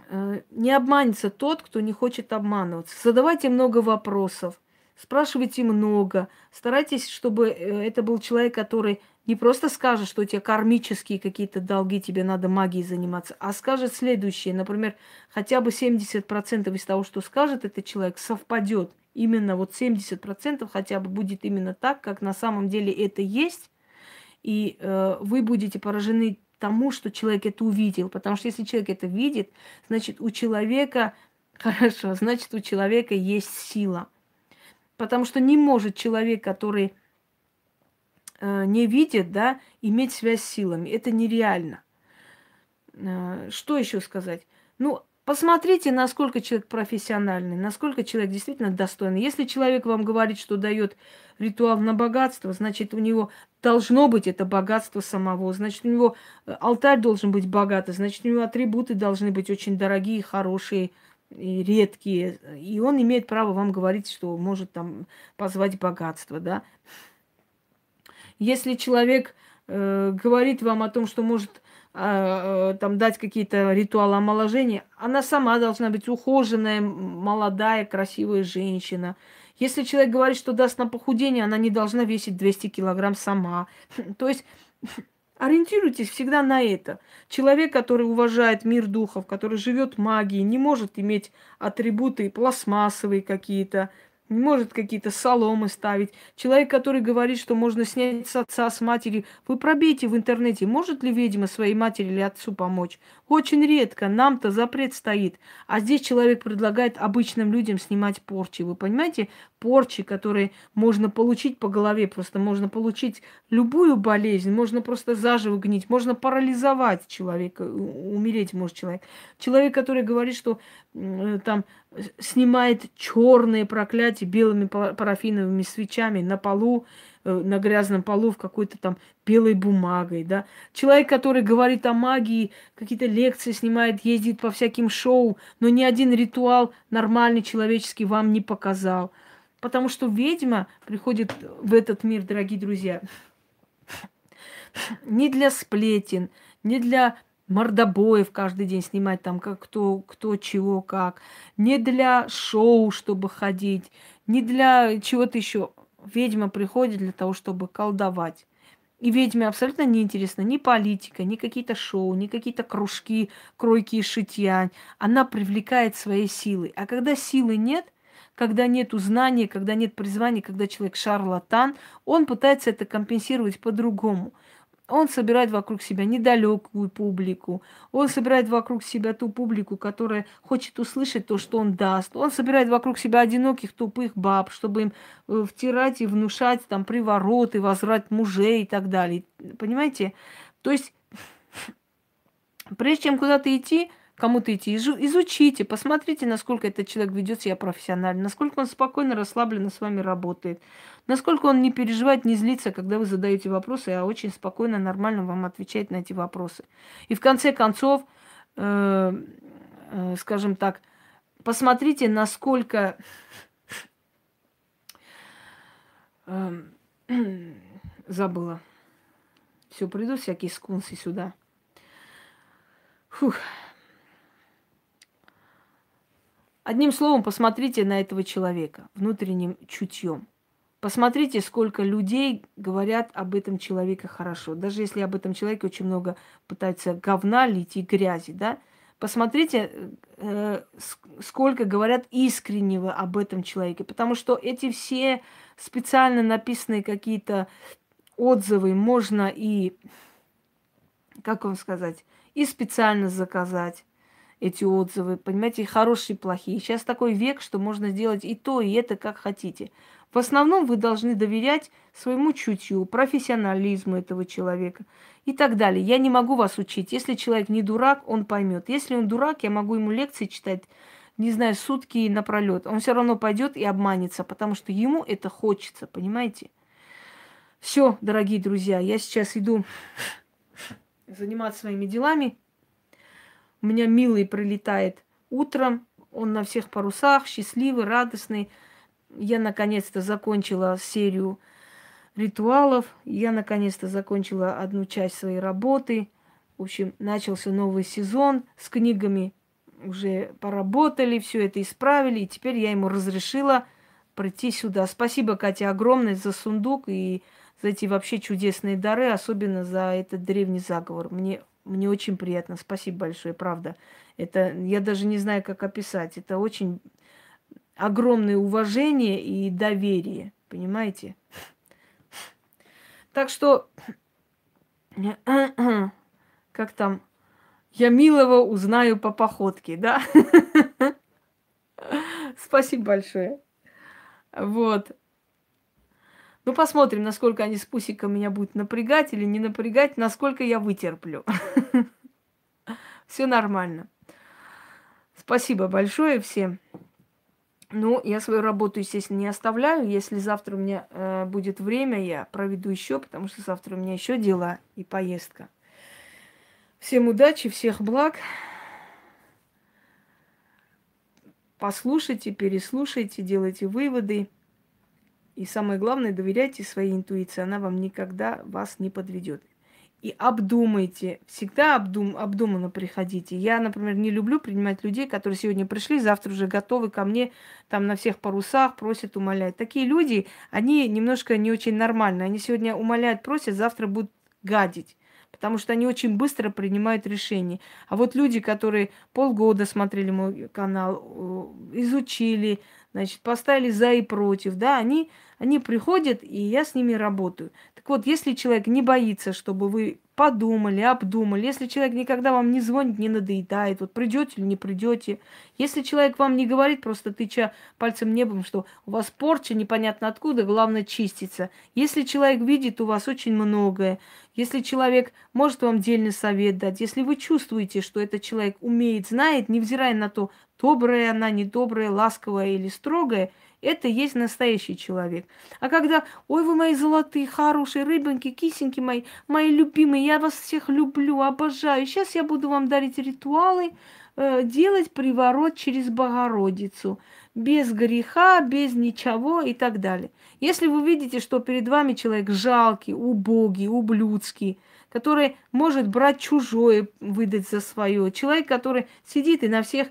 э, не обманется тот, кто не хочет обманываться. Задавайте много вопросов, спрашивайте много, старайтесь, чтобы э, это был человек, который не просто скажет, что у тебя кармические какие-то долги, тебе надо магией заниматься, а скажет следующее. Например, хотя бы 70% из того, что скажет этот человек, совпадет именно вот 70% хотя бы будет именно так, как на самом деле это есть, и э, вы будете поражены тому, что человек это увидел. Потому что если человек это видит, значит у человека, [LAUGHS] хорошо, значит у человека есть сила. Потому что не может человек, который э, не видит, да, иметь связь с силами. Это нереально. Э, что еще сказать? Ну, Посмотрите, насколько человек профессиональный, насколько человек действительно достойный. Если человек вам говорит, что дает ритуал на богатство, значит, у него должно быть это богатство самого, значит, у него э, алтарь должен быть богатый, значит, у него атрибуты должны быть очень дорогие, хорошие и редкие. И он имеет право вам говорить, что может там позвать богатство, да. Если человек э, говорит вам о том, что может там дать какие-то ритуалы омоложения, она сама должна быть ухоженная, молодая, красивая женщина. Если человек говорит, что даст на похудение, она не должна весить 200 килограмм сама. [LAUGHS] То есть [LAUGHS] ориентируйтесь всегда на это. Человек, который уважает мир духов, который живет магией, не может иметь атрибуты пластмассовые какие-то, может какие-то соломы ставить. Человек, который говорит, что можно снять с отца, с матери. Вы пробейте в интернете, может ли ведьма своей матери или отцу помочь. Очень редко, нам-то запрет стоит. А здесь человек предлагает обычным людям снимать порчи. Вы понимаете? Порчи, которые можно получить по голове, просто можно получить любую болезнь, можно просто заживо гнить, можно парализовать человека, умереть может человек. Человек, который говорит, что э, там снимает черные проклятия белыми парафиновыми свечами на полу, э, на грязном полу в какой-то там белой бумагой, да. Человек, который говорит о магии, какие-то лекции снимает, ездит по всяким шоу, но ни один ритуал нормальный, человеческий вам не показал. Потому что ведьма приходит в этот мир, дорогие друзья, не для сплетен, не для мордобоев каждый день снимать, там, как кто, кто чего, как. Не для шоу, чтобы ходить, не для чего-то еще. Ведьма приходит для того, чтобы колдовать. И ведьме абсолютно не интересна ни политика, ни какие-то шоу, ни какие-то кружки, кройки и шитья. Она привлекает своей силой. А когда силы нет, когда нет знания, когда нет призвания, когда человек шарлатан, он пытается это компенсировать по-другому. Он собирает вокруг себя недалекую публику. Он собирает вокруг себя ту публику, которая хочет услышать то, что он даст. Он собирает вокруг себя одиноких тупых баб, чтобы им э, втирать и внушать там привороты, возврат мужей и так далее. Понимаете? То есть, [LAUGHS] прежде чем куда-то идти, кому-то идти, изучите, посмотрите, насколько этот человек ведет себя профессионально, насколько он спокойно, расслабленно с вами работает, насколько он не переживает, не злится, когда вы задаете вопросы, а очень спокойно, нормально вам отвечает на эти вопросы. И в конце концов, э, э, скажем так, посмотрите, насколько э, [CLEARS THROAT] забыла. Все, приду всякие скунсы сюда. Фух. Одним словом, посмотрите на этого человека внутренним чутьем. Посмотрите, сколько людей говорят об этом человеке хорошо. Даже если об этом человеке очень много пытаются говна лить и грязи, да? Посмотрите, э, сколько говорят искреннего об этом человеке. Потому что эти все специально написанные какие-то отзывы можно и, как вам сказать, и специально заказать эти отзывы, понимаете, хорошие, плохие. Сейчас такой век, что можно сделать и то, и это, как хотите. В основном вы должны доверять своему чутью, профессионализму этого человека и так далее. Я не могу вас учить. Если человек не дурак, он поймет. Если он дурак, я могу ему лекции читать, не знаю, сутки напролет. Он все равно пойдет и обманется, потому что ему это хочется, понимаете? Все, дорогие друзья, я сейчас иду [LAUGHS] заниматься своими делами. У меня милый прилетает утром, он на всех парусах, счастливый, радостный. Я наконец-то закончила серию ритуалов, я наконец-то закончила одну часть своей работы. В общем, начался новый сезон с книгами. Уже поработали, все это исправили, и теперь я ему разрешила прийти сюда. Спасибо, Катя, огромное за сундук и за эти вообще чудесные дары, особенно за этот древний заговор. Мне мне очень приятно. Спасибо большое, правда. Это я даже не знаю, как описать. Это очень огромное уважение и доверие, понимаете? Так что, [CLEARS THROAT] как там, я милого узнаю по походке, да? [LAUGHS] Спасибо большое. Вот. Ну, посмотрим, насколько они с Пусиком меня будут напрягать или не напрягать, насколько я вытерплю. [LAUGHS] Все нормально. Спасибо большое всем. Ну, я свою работу, естественно, не оставляю. Если завтра у меня э, будет время, я проведу еще, потому что завтра у меня еще дела и поездка. Всем удачи, всех благ. Послушайте, переслушайте, делайте выводы. И самое главное, доверяйте своей интуиции. Она вам никогда вас не подведет и обдумайте. Всегда обдум, обдуманно приходите. Я, например, не люблю принимать людей, которые сегодня пришли, завтра уже готовы ко мне там на всех парусах, просят, умоляют. Такие люди, они немножко не очень нормальные. Они сегодня умоляют, просят, завтра будут гадить. Потому что они очень быстро принимают решения. А вот люди, которые полгода смотрели мой канал, изучили, значит, поставили за и против, да, они, они приходят, и я с ними работаю. Так вот, если человек не боится, чтобы вы подумали, обдумали, если человек никогда вам не звонит, не надоедает, вот придете или не придете, если человек вам не говорит, просто тыча пальцем небом, что у вас порча непонятно откуда, главное чиститься. Если человек видит у вас очень многое, если человек может вам дельный совет дать, если вы чувствуете, что этот человек умеет, знает, невзирая на то, добрая она, недобрая, ласковая или строгая, это есть настоящий человек. А когда, ой, вы мои золотые, хорошие рыбоньки, кисеньки мои, мои любимые, я вас всех люблю, обожаю. Сейчас я буду вам дарить ритуалы, э, делать приворот через Богородицу. Без греха, без ничего и так далее. Если вы видите, что перед вами человек жалкий, убогий, ублюдский, который может брать чужое, выдать за свое, человек, который сидит и на всех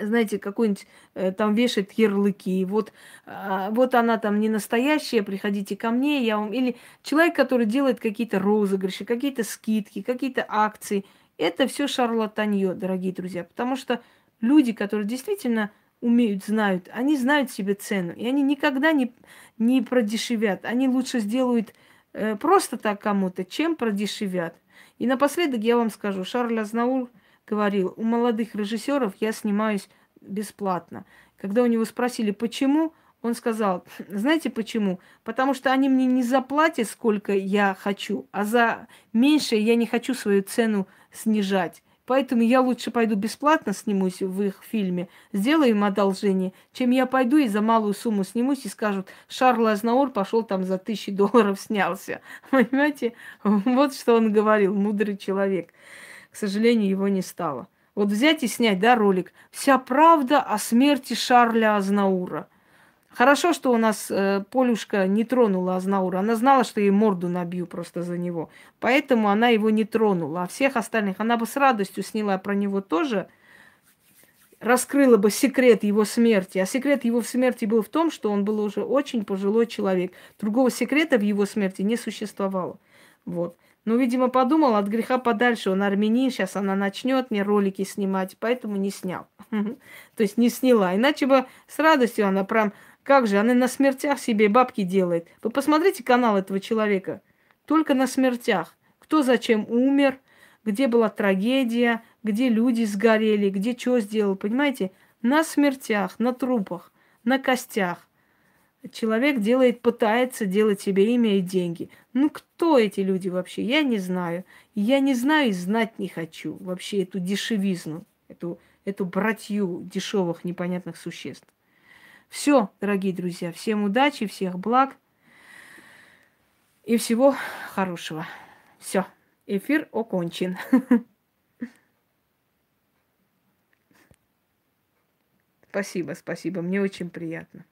знаете, какой-нибудь э, там вешает ярлыки, вот, э, вот она там не настоящая, приходите ко мне, я вам... Или человек, который делает какие-то розыгрыши, какие-то скидки, какие-то акции. Это все шарлатанье, дорогие друзья, потому что люди, которые действительно умеют, знают, они знают себе цену, и они никогда не, не продешевят. Они лучше сделают э, просто так кому-то, чем продешевят. И напоследок я вам скажу, Шарль Азнаур – говорил, у молодых режиссеров я снимаюсь бесплатно. Когда у него спросили, почему, он сказал, знаете почему? Потому что они мне не заплатят, сколько я хочу, а за меньше я не хочу свою цену снижать. Поэтому я лучше пойду бесплатно снимусь в их фильме, сделаю им одолжение, чем я пойду и за малую сумму снимусь и скажут, Шарл Азнаур пошел там за тысячи долларов снялся. [LAUGHS] Понимаете? Вот что он говорил, мудрый человек к сожалению, его не стало. Вот взять и снять, да, ролик. Вся правда о смерти Шарля Азнаура. Хорошо, что у нас э, Полюшка не тронула Азнаура. Она знала, что ей морду набью просто за него. Поэтому она его не тронула. А всех остальных она бы с радостью сняла про него тоже. Раскрыла бы секрет его смерти. А секрет его смерти был в том, что он был уже очень пожилой человек. Другого секрета в его смерти не существовало. Вот. Ну, видимо, подумал, от греха подальше, он армянин, сейчас она начнет мне ролики снимать, поэтому не снял. [LAUGHS] То есть не сняла. Иначе бы с радостью она прям, как же, она на смертях себе бабки делает. Вы посмотрите канал этого человека. Только на смертях. Кто зачем умер, где была трагедия, где люди сгорели, где что сделал, понимаете? На смертях, на трупах, на костях человек делает, пытается делать себе имя и деньги. Ну, кто эти люди вообще? Я не знаю. Я не знаю и знать не хочу вообще эту дешевизну, эту, эту братью дешевых непонятных существ. Все, дорогие друзья, всем удачи, всех благ и всего хорошего. Все, эфир окончен. [LAUGHS] Спасибо, спасибо, мне очень приятно.